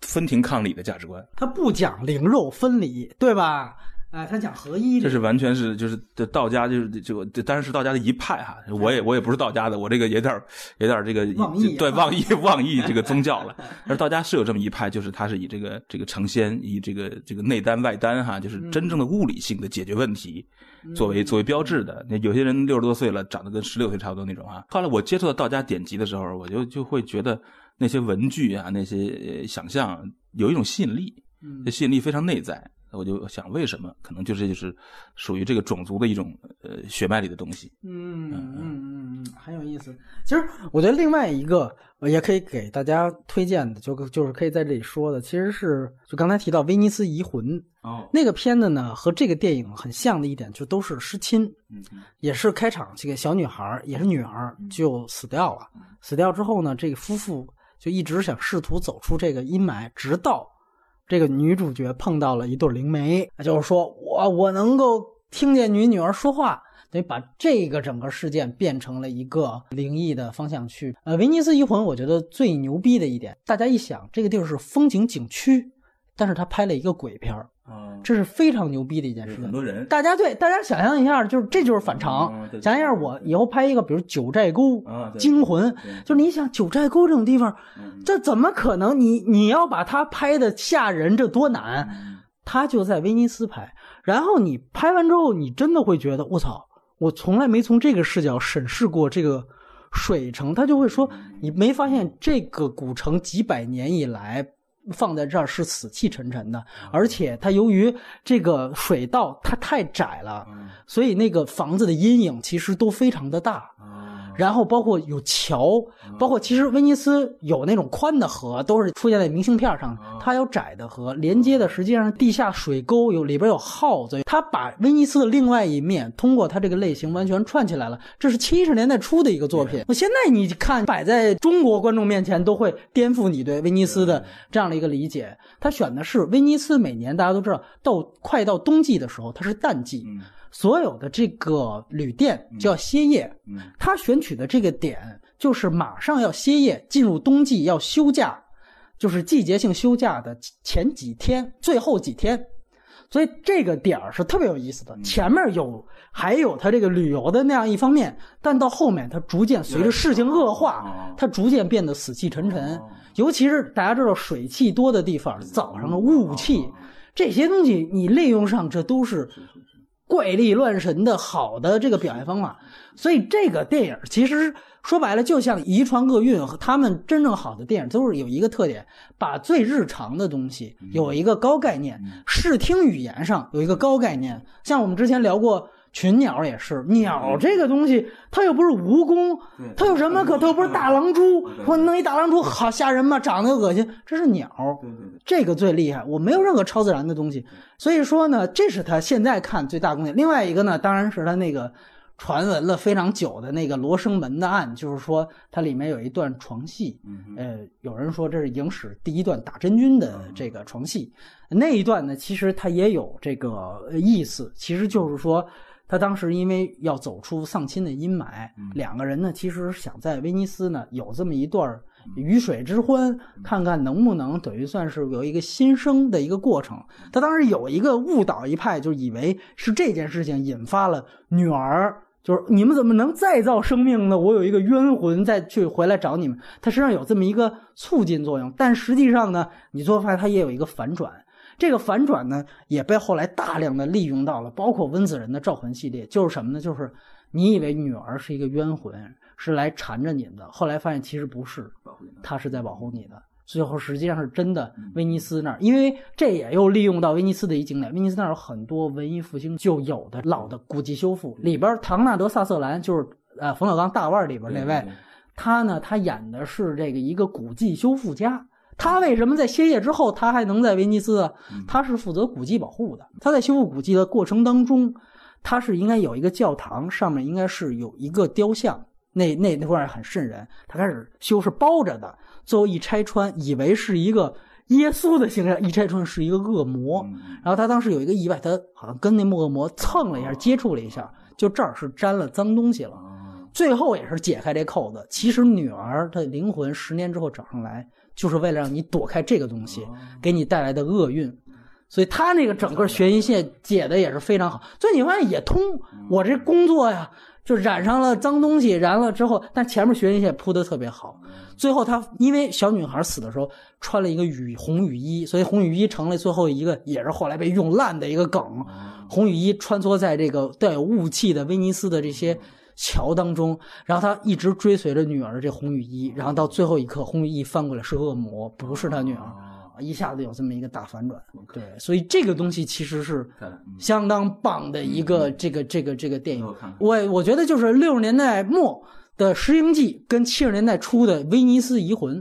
分庭抗礼的价值观。他不讲灵肉分离，对吧？哎，他讲合一，这是完全是就是道家就是就当然是道家的一派哈。我也我也不是道家的，我这个有点有点这个妄议，对妄议妄议这个宗教了。而道家是有这么一派，就是他是以这个这个成仙，以这个这个内丹外丹哈，就是真正的物理性的解决问题作为作为标志的。那有些人六十多岁了，长得跟十六岁差不多那种哈。后来我接触到道家典籍的时候，我就就会觉得那些文具啊，那些想象有一种吸引力，这吸引力非常内在。我就想，为什么？可能就是就是属于这个种族的一种呃血脉里的东西。嗯嗯嗯嗯，很有意思。其实我觉得另外一个也可以给大家推荐的，就就是可以在这里说的，其实是就刚才提到《威尼斯遗魂》哦，那个片子呢和这个电影很像的一点，就都是失亲，嗯，也是开场这个小女孩也是女儿就死掉了，死掉之后呢，这个夫妇就一直想试图走出这个阴霾，直到。这个女主角碰到了一对灵媒，就是说我我能够听见你女儿说话，等于把这个整个事件变成了一个灵异的方向去。呃，威尼斯遗魂，我觉得最牛逼的一点，大家一想，这个地儿是风景景区，但是他拍了一个鬼片儿。这是非常牛逼的一件事情。很多人，大家对大家想象一下，就是这就是反常。想象一下，我以后拍一个，比如九寨沟惊魂，就是你想九寨沟这种地方，这怎么可能？你你要把它拍的吓人，这多难？他就在威尼斯拍，然后你拍完之后，你真的会觉得，我操，我从来没从这个视角审视过这个水城。他就会说，你没发现这个古城几百年以来。放在这儿是死气沉沉的，而且它由于这个水道它太窄了，所以那个房子的阴影其实都非常的大。然后包括有桥，包括其实威尼斯有那种宽的河，都是出现在明信片上。它有窄的河，连接的实际上地下水沟，有里边有耗子。它把威尼斯的另外一面通过它这个类型完全串起来了。这是七十年代初的一个作品。我现在你看摆在中国观众面前，都会颠覆你对威尼斯的这样的一个理解。他选的是威尼斯，每年大家都知道，到快到冬季的时候，它是淡季。所有的这个旅店就要歇业，他选取的这个点就是马上要歇业，进入冬季要休假，就是季节性休假的前几天，最后几天。所以这个点儿是特别有意思的。前面有还有他这个旅游的那样一方面，但到后面他逐渐随着事情恶化，他逐渐变得死气沉沉。尤其是大家知道水汽多的地方，早上的雾气这些东西，你利用上这都是怪力乱神的好的这个表现方法。所以这个电影其实。说白了，就像遗传厄运和他们真正好的电影都是有一个特点，把最日常的东西有一个高概念，视听语言上有一个高概念。像我们之前聊过群鸟也是，鸟这个东西它又不是蜈蚣，它有什么可？它又不是大狼蛛，说弄一大狼蛛好吓人吗？长得又恶心，这是鸟，这个最厉害。我没有任何超自然的东西，所以说呢，这是他现在看最大贡献。另外一个呢，当然是他那个。传闻了非常久的那个罗生门的案，就是说它里面有一段床戏，呃，有人说这是影史第一段打真菌的这个床戏，那一段呢，其实它也有这个意思，其实就是说他当时因为要走出丧亲的阴霾，两个人呢其实想在威尼斯呢有这么一段鱼水之欢，看看能不能等于算是有一个新生的一个过程。他当时有一个误导一派，就以为是这件事情引发了女儿。就是你们怎么能再造生命呢？我有一个冤魂再去回来找你们，他身上有这么一个促进作用。但实际上呢，你最后发现它也有一个反转。这个反转呢，也被后来大量的利用到了，包括温子仁的《招魂》系列，就是什么呢？就是你以为女儿是一个冤魂，是来缠着你的，后来发现其实不是，她是在保护你的。最后实际上是真的，威尼斯那儿，因为这也又利用到威尼斯的一景点。威尼斯那儿有很多文艺复兴就有的老的古迹修复，里边唐纳德·萨瑟兰就是呃冯小刚大腕里边那位，他呢他演的是这个一个古迹修复家。他为什么在歇业之后他还能在威尼斯？他是负责古迹保护的。他在修复古迹的过程当中，他是应该有一个教堂，上面应该是有一个雕像，那那那块很瘆人。他开始修是包着的。最后一拆穿，以为是一个耶稣的形象，一拆穿是一个恶魔。然后他当时有一个意外，他好像跟那恶魔蹭了一下，接触了一下，就这儿是沾了脏东西了。最后也是解开这扣子，其实女儿的灵魂十年之后找上来，就是为了让你躲开这个东西给你带来的厄运。所以他那个整个悬疑线解的也是非常好。所以你发现也通，我这工作呀。就染上了脏东西，燃了之后，但前面悬疑线铺的特别好。最后他因为小女孩死的时候穿了一个雨红雨衣，所以红雨衣成了最后一个，也是后来被用烂的一个梗。红雨衣穿梭在这个带有雾气的威尼斯的这些桥当中，然后他一直追随着女儿这红雨衣，然后到最后一刻，红雨衣翻过来是恶魔，不是他女儿。一下子有这么一个大反转，对，所以这个东西其实是相当棒的一个这个这个这个电影。我我觉得就是六十年代末的《石英记》跟七十年代初的《威尼斯遗魂》，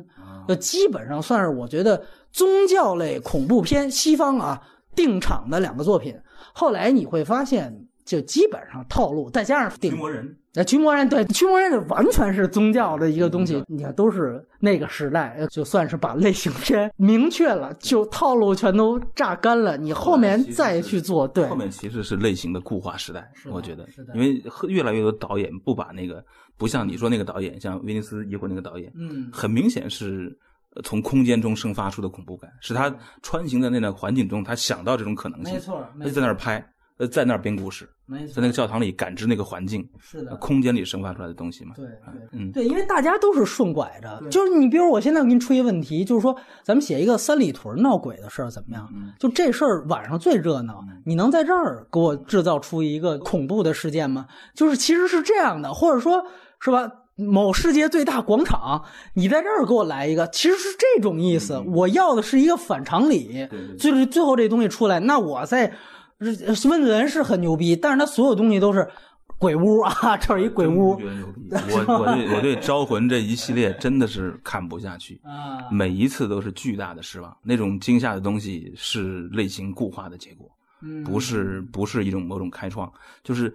呃，基本上算是我觉得宗教类恐怖片西方啊定场的两个作品。后来你会发现。就基本上套路，再加上定国人，那驱魔人对驱魔人就完全是宗教的一个东西。你看，都是那个时代，就算是把类型片明确了，就套路全都榨干了。你后面再去做，对，后面其实是类型的固化时代。我觉得，因为越来越多导演不把那个，不像你说那个导演，像威尼斯移魂那个导演，嗯，很明显是从空间中生发出的恐怖感，是他穿行在那个环境中，他想到这种可能性，没错，他就在那儿拍。呃，在那儿编故事，在那个教堂里感知那个环境，是的，空间里生发出来的东西嘛。对，嗯，对，因为大家都是顺拐着，就是你，比如我现在给你出一个问题，就是说咱们写一个三里屯闹鬼的事儿怎么样？就这事儿晚上最热闹，你能在这儿给我制造出一个恐怖的事件吗？就是其实是这样的，或者说是吧？某世界最大广场，你在这儿给我来一个，其实是这种意思。我要的是一个反常理，就是最后这东西出来，那我在。温子仁是很牛逼，但是他所有东西都是鬼屋啊，这是一鬼屋。我我对我对招魂这一系列真的是看不下去啊，每一次都是巨大的失望。那种惊吓的东西是类型固化的结果，不是不是一种某种开创，就是。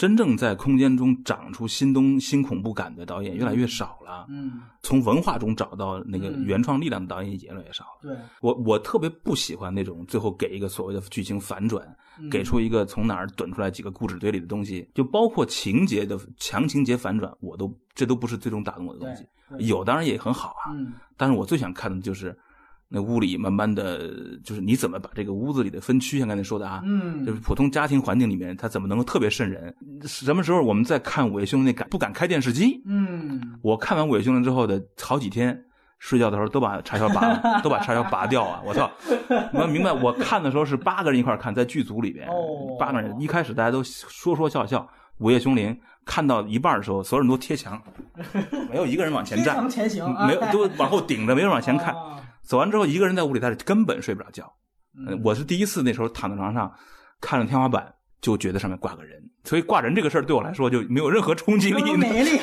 真正在空间中长出新东新恐怖感的导演越来越少了。嗯，从文化中找到那个原创力量的导演也越来越少。对，我我特别不喜欢那种最后给一个所谓的剧情反转，给出一个从哪儿怼出来几个故事堆里的东西，就包括情节的强情节反转，我都这都不是最终打动我的东西。有当然也很好啊，但是我最想看的就是那屋里慢慢的就是你怎么把这个屋子里的分区，像刚才说的啊，嗯，就是普通家庭环境里面，他怎么能够特别瘆人？什么时候我们在看《午夜凶铃》那敢不敢开电视机？嗯，我看完《午夜凶铃》之后的好几天，睡觉的时候都把插销 拔了，都把插销拔掉啊！我操！我明白，我看的时候是八个人一块看，在剧组里边，哦八个人一开始大家都说说笑笑，《午夜凶铃》看到一半的时候，所有人都贴墙，没有一个人往前站，前行，没有都往后顶着，没人往前看。啊走完之后，一个人在屋里，待着根本睡不着觉。嗯呃我是第一次那时候躺在床上，看着天花板，就觉得上面挂个人，所以挂人这个事儿对我来说就没有任何冲击力。没力，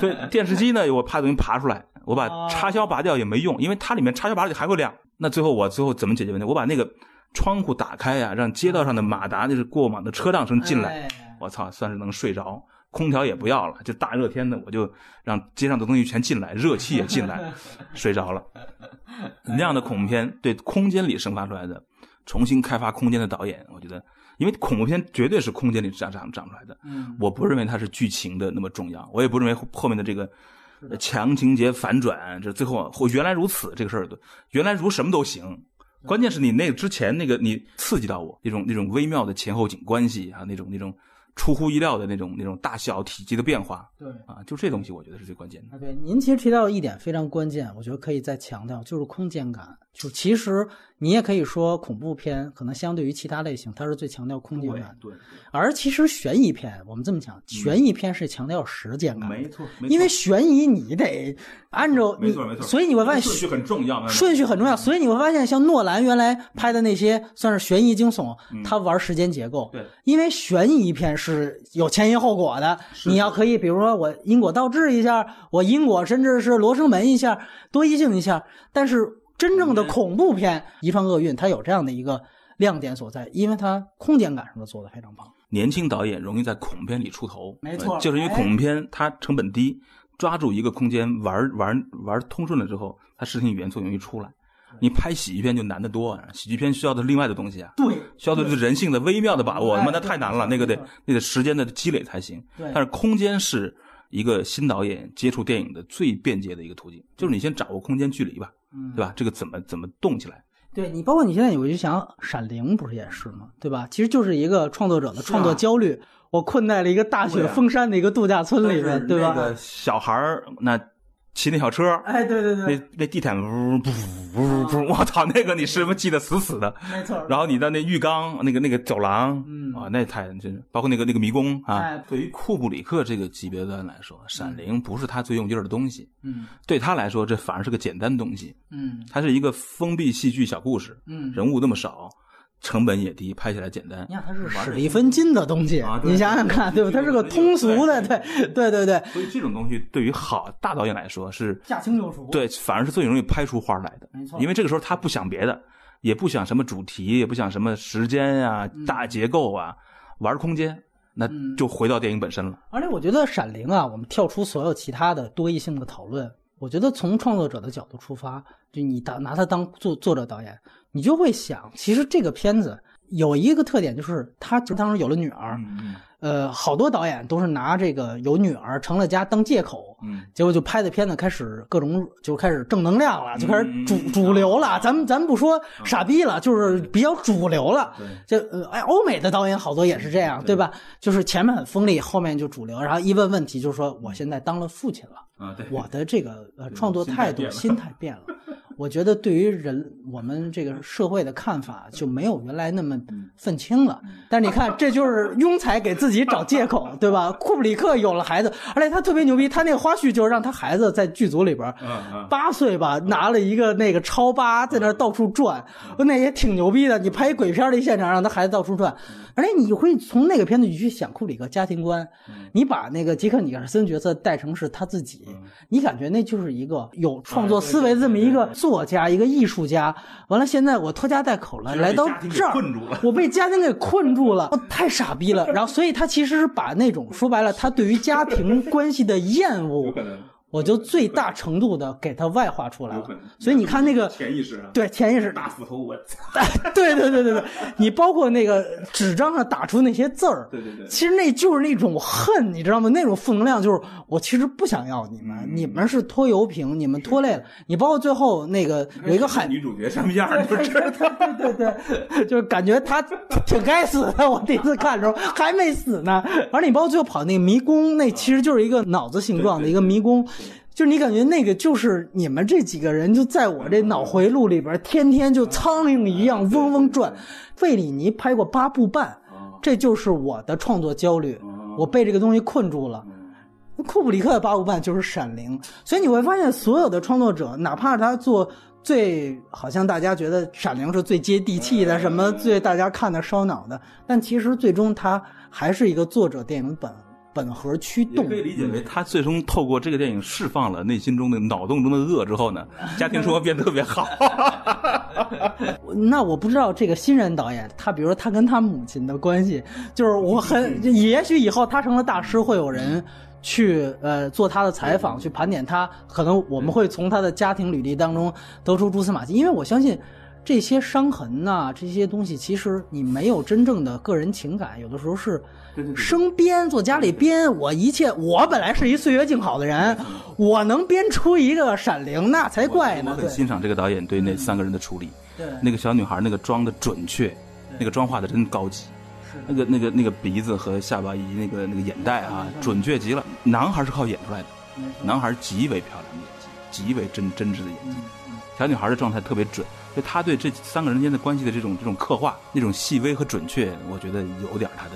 所以电视机呢，我怕东西爬出来，我把哦插销拔掉也没用，因为它里面插销拔掉还会亮。那最后我最后怎么解决问题？我把那个窗户打开呀、让街道上的马达就是过往的车辆声进来。哎我操，算是能睡着。空调也不要了，就大热天的，我就让街上的东西全进来，热气也进来，睡着了。那样的恐怖片对空间里生发出来的重新开发空间的导演，我觉得，因为恐怖片绝对是空间里长长长出来的，嗯我不认为它是剧情的那么重要，我也不认为后后面的这个呃强情节反转，这最后我原来如此这个事儿，原来如什么都行。关键是你那个之前那个你刺激到我那种那种微妙的前后景关系啊，那种那种出乎意料的那种那种大小体积的变化对。啊，就这东西我觉得是最关键的。啊，对，您其实提到一点非常关键，我觉得可以再强调，就是空间感。就其实你也可以说，恐怖片可能相对于其他类型，它是最强调空间感的。对，而其实悬疑片，我们这么讲，悬疑片是强调时间感的，没错，因为悬疑你得按照你没错没错，所以你会发现顺序很重要，顺序很重要，所以你会发现，像诺兰原来拍的那些算是悬疑惊悚，他玩时间结构。对，因为悬疑片是有前因后果的，你要可以，比如说我因果倒置一下，我因果甚至是罗生门一下，多异性一下。但是真正的恐怖片《遗传厄运》，它有这样的一个亮点所在，因为它空间感上的做的非常棒。年轻导演容易在恐怖片里出头，没错呃就是因为恐怖片它成本低，抓住一个空间玩玩玩通顺了之后，它视听语言就容易出来。你拍喜剧片就难得多啊，喜剧片需要的另外的东西啊，对，需要的是人性的微妙的把握，哎他妈那太难了，那个得那得时间的积累才行。对但是空间是一个新导演接触电影的最便捷的一个途径，就是你先掌握空间距离吧，嗯对吧？这个怎么怎么动起来？对你，包括你现在我就想，《闪灵》不是也是吗？对吧？其实就是一个创作者的创作焦虑，我困在了一个大雪封山的一个度假村里面，对吧？那个小孩儿那骑那小车，哎，对对对，那那地毯呜呜呜呜，我操，那个你是不是记得死死的？没错。然后你的那浴缸，那个那个走廊，嗯啊，那太真是，包括那个那个迷宫啊。哎对于库布里克这个级别的人来说，《闪灵》不是他最用劲儿的东西，嗯对他来说，这反而是个简单的东西。嗯它是一个封闭戏剧小故事，嗯，人物那么少，成本也低，拍起来简单你。看它是史蒂芬金的东西啊，你想想看，对吧？它是个通俗的，对对对对，所以这种东西对于好大导演来说是，驾轻就熟。对，反而是最容易拍出花来的。没错因为这个时候他不想别的，也不想什么主题，也不想什么时间呀、嗯大结构啊，玩空间，那就回到电影本身了。而且我觉得《闪灵》啊，我们跳出所有其他的多义性的讨论，我觉得从创作者的角度出发，就你当拿它当作作者导演，你就会想，其实这个片子有一个特点，就是他当时有了女儿，嗯呃，好多导演都是拿这个有女儿成了家当借口，嗯结果就拍的片子开始各种就开始正能量了，就开始主嗯主流了。咱们咱们不说傻逼了，就是比较主流了。对，就呃，哎，欧美的导演好多也是这样，对吧？就是前面很锋利，后面就主流，然后一问问题就是说，我现在当了父亲了，啊，对，我的这个呃创作态度、心心态变了。我觉得对于人我们这个社会的看法就没有原来那么愤青了。但是你看，这就是庸才给自己找借口，对吧？库布里克有了孩子，而且他特别牛逼，他那个花絮就是让他孩子在剧组里边八岁吧，拿了一个那个超八在那儿到处转，那也挺牛逼的。你拍一鬼片的现场，让他孩子到处转，而且你会从那个片子你去想库布里克家庭观，你把那个杰克尼尔森角色带成是他自己，你感觉那就是一个有创作思维的这么一个作家，一个艺术家。完了，现在我拖家带口了，来到这儿。我被家庭给困住了，我太傻逼了。然后，所以他其实是把那种说白了，他对于家庭关系的厌恶。我就最大程度的给它外化出来了。所以你看那个潜意识，对潜意识，大斧头，我，对对对对对，你包括那个纸张上打出那些字儿，对对对，其实那就是那种恨，你知道吗？那种负能量就是我其实不想要你们，你们是拖油瓶，你们拖累了。你包括最后那个有一个海女主角什么样，就是 对对对，就是感觉她挺该死的。我第一次看的时候还没死呢，而你包括最后跑那个迷宫，那其实就是一个脑子形状的一个迷宫。就是你感觉那个就是你们这几个人就在我这脑回路里边，天天就苍蝇一样嗡嗡转。费里尼拍过八部半，这就是我的创作焦虑，我被这个东西困住了。库布里克的八部半就是《闪灵》，所以你会发现所有的创作者，哪怕他做最好像大家觉得《闪灵》是最接地气的，什么最大家看的烧脑的，但其实最终他还是一个作者电影本。本核驱动，可以理解为他最终透过这个电影释放了内心中的脑洞中的恶之后呢，家庭生活变得特别好。那我不知道这个新人导演，他比如说他跟他母亲的关系，就是我很也许以后他成了大师，会有人去呃做他的采访，去盘点他，可能我们会从他的家庭履历当中得出蛛丝马迹，因为我相信。这些伤痕呐，这些东西，其实你没有真正的个人情感，有的时候是生编，做家里编。我一切，我本来是一岁月静好的人，我能编出一个闪灵，那才怪呢。我很欣赏这个导演对那三个人的处理。对，那个小女孩那个妆的准确，那个妆画的真高级。是，那个那个那个鼻子和下巴以及那个那个眼袋啊，准确极了。男孩是靠演出来的，男孩极为漂亮的演技，极为真真挚的演技。小女孩的状态特别准。就他对这三个人间的关系的这种这种刻画，那种细微和准确，我觉得有点他的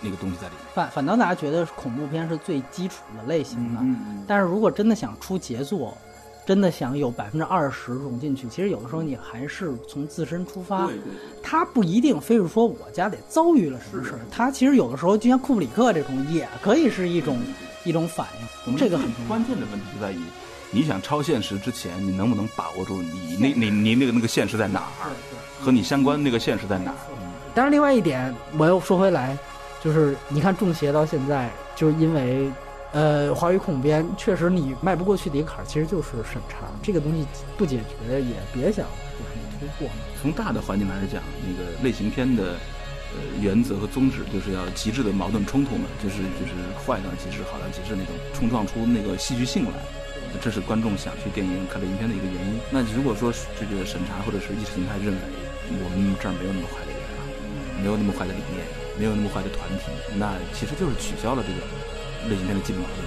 那个东西在里面。反反倒大家觉得恐怖片是最基础的类型的，但是如果真的想出杰作，真的想有百分之二十融进去，其实有的时候你还是从自身出发。对对。他不一定非是说我家得遭遇了什么事儿，他其实有的时候就像库布里克这种，也可以是一种一种反应。这个很关键的问题就在于。你想超现实之前，你能不能把握住你那、你、你那个那个现实在哪儿，和你相关那个现实在哪儿？但是另外一点，我又说回来，就是你看《中邪》到现在，就是因为，呃，华语恐编确实你迈不过去的一个坎儿，其实就是审查这个东西不解决，也别想有什么突破。从大的环境来讲，那个类型片的呃原则和宗旨，就是要极致的矛盾冲突嘛，就是就是坏到极致，好到极致那种，冲撞出那个戏剧性来。这是观众想去电影院看类型片的一个原因。那如果说这个审查或者是意识形态认为我们这儿没有那么坏的人啊，没有那么坏的理念，没有那么坏的团体，那其实就是取消了这个类型片的基本矛盾。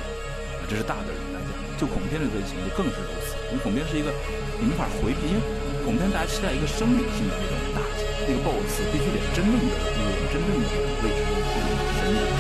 这是大的来讲，就恐怖片的类型就更是如此。因为恐怖片是一个你没法回避，因为恐怖片大家期待一个生理性的那种打击，那个 BOSS 必须得是真正的恶，真正的未知的、神。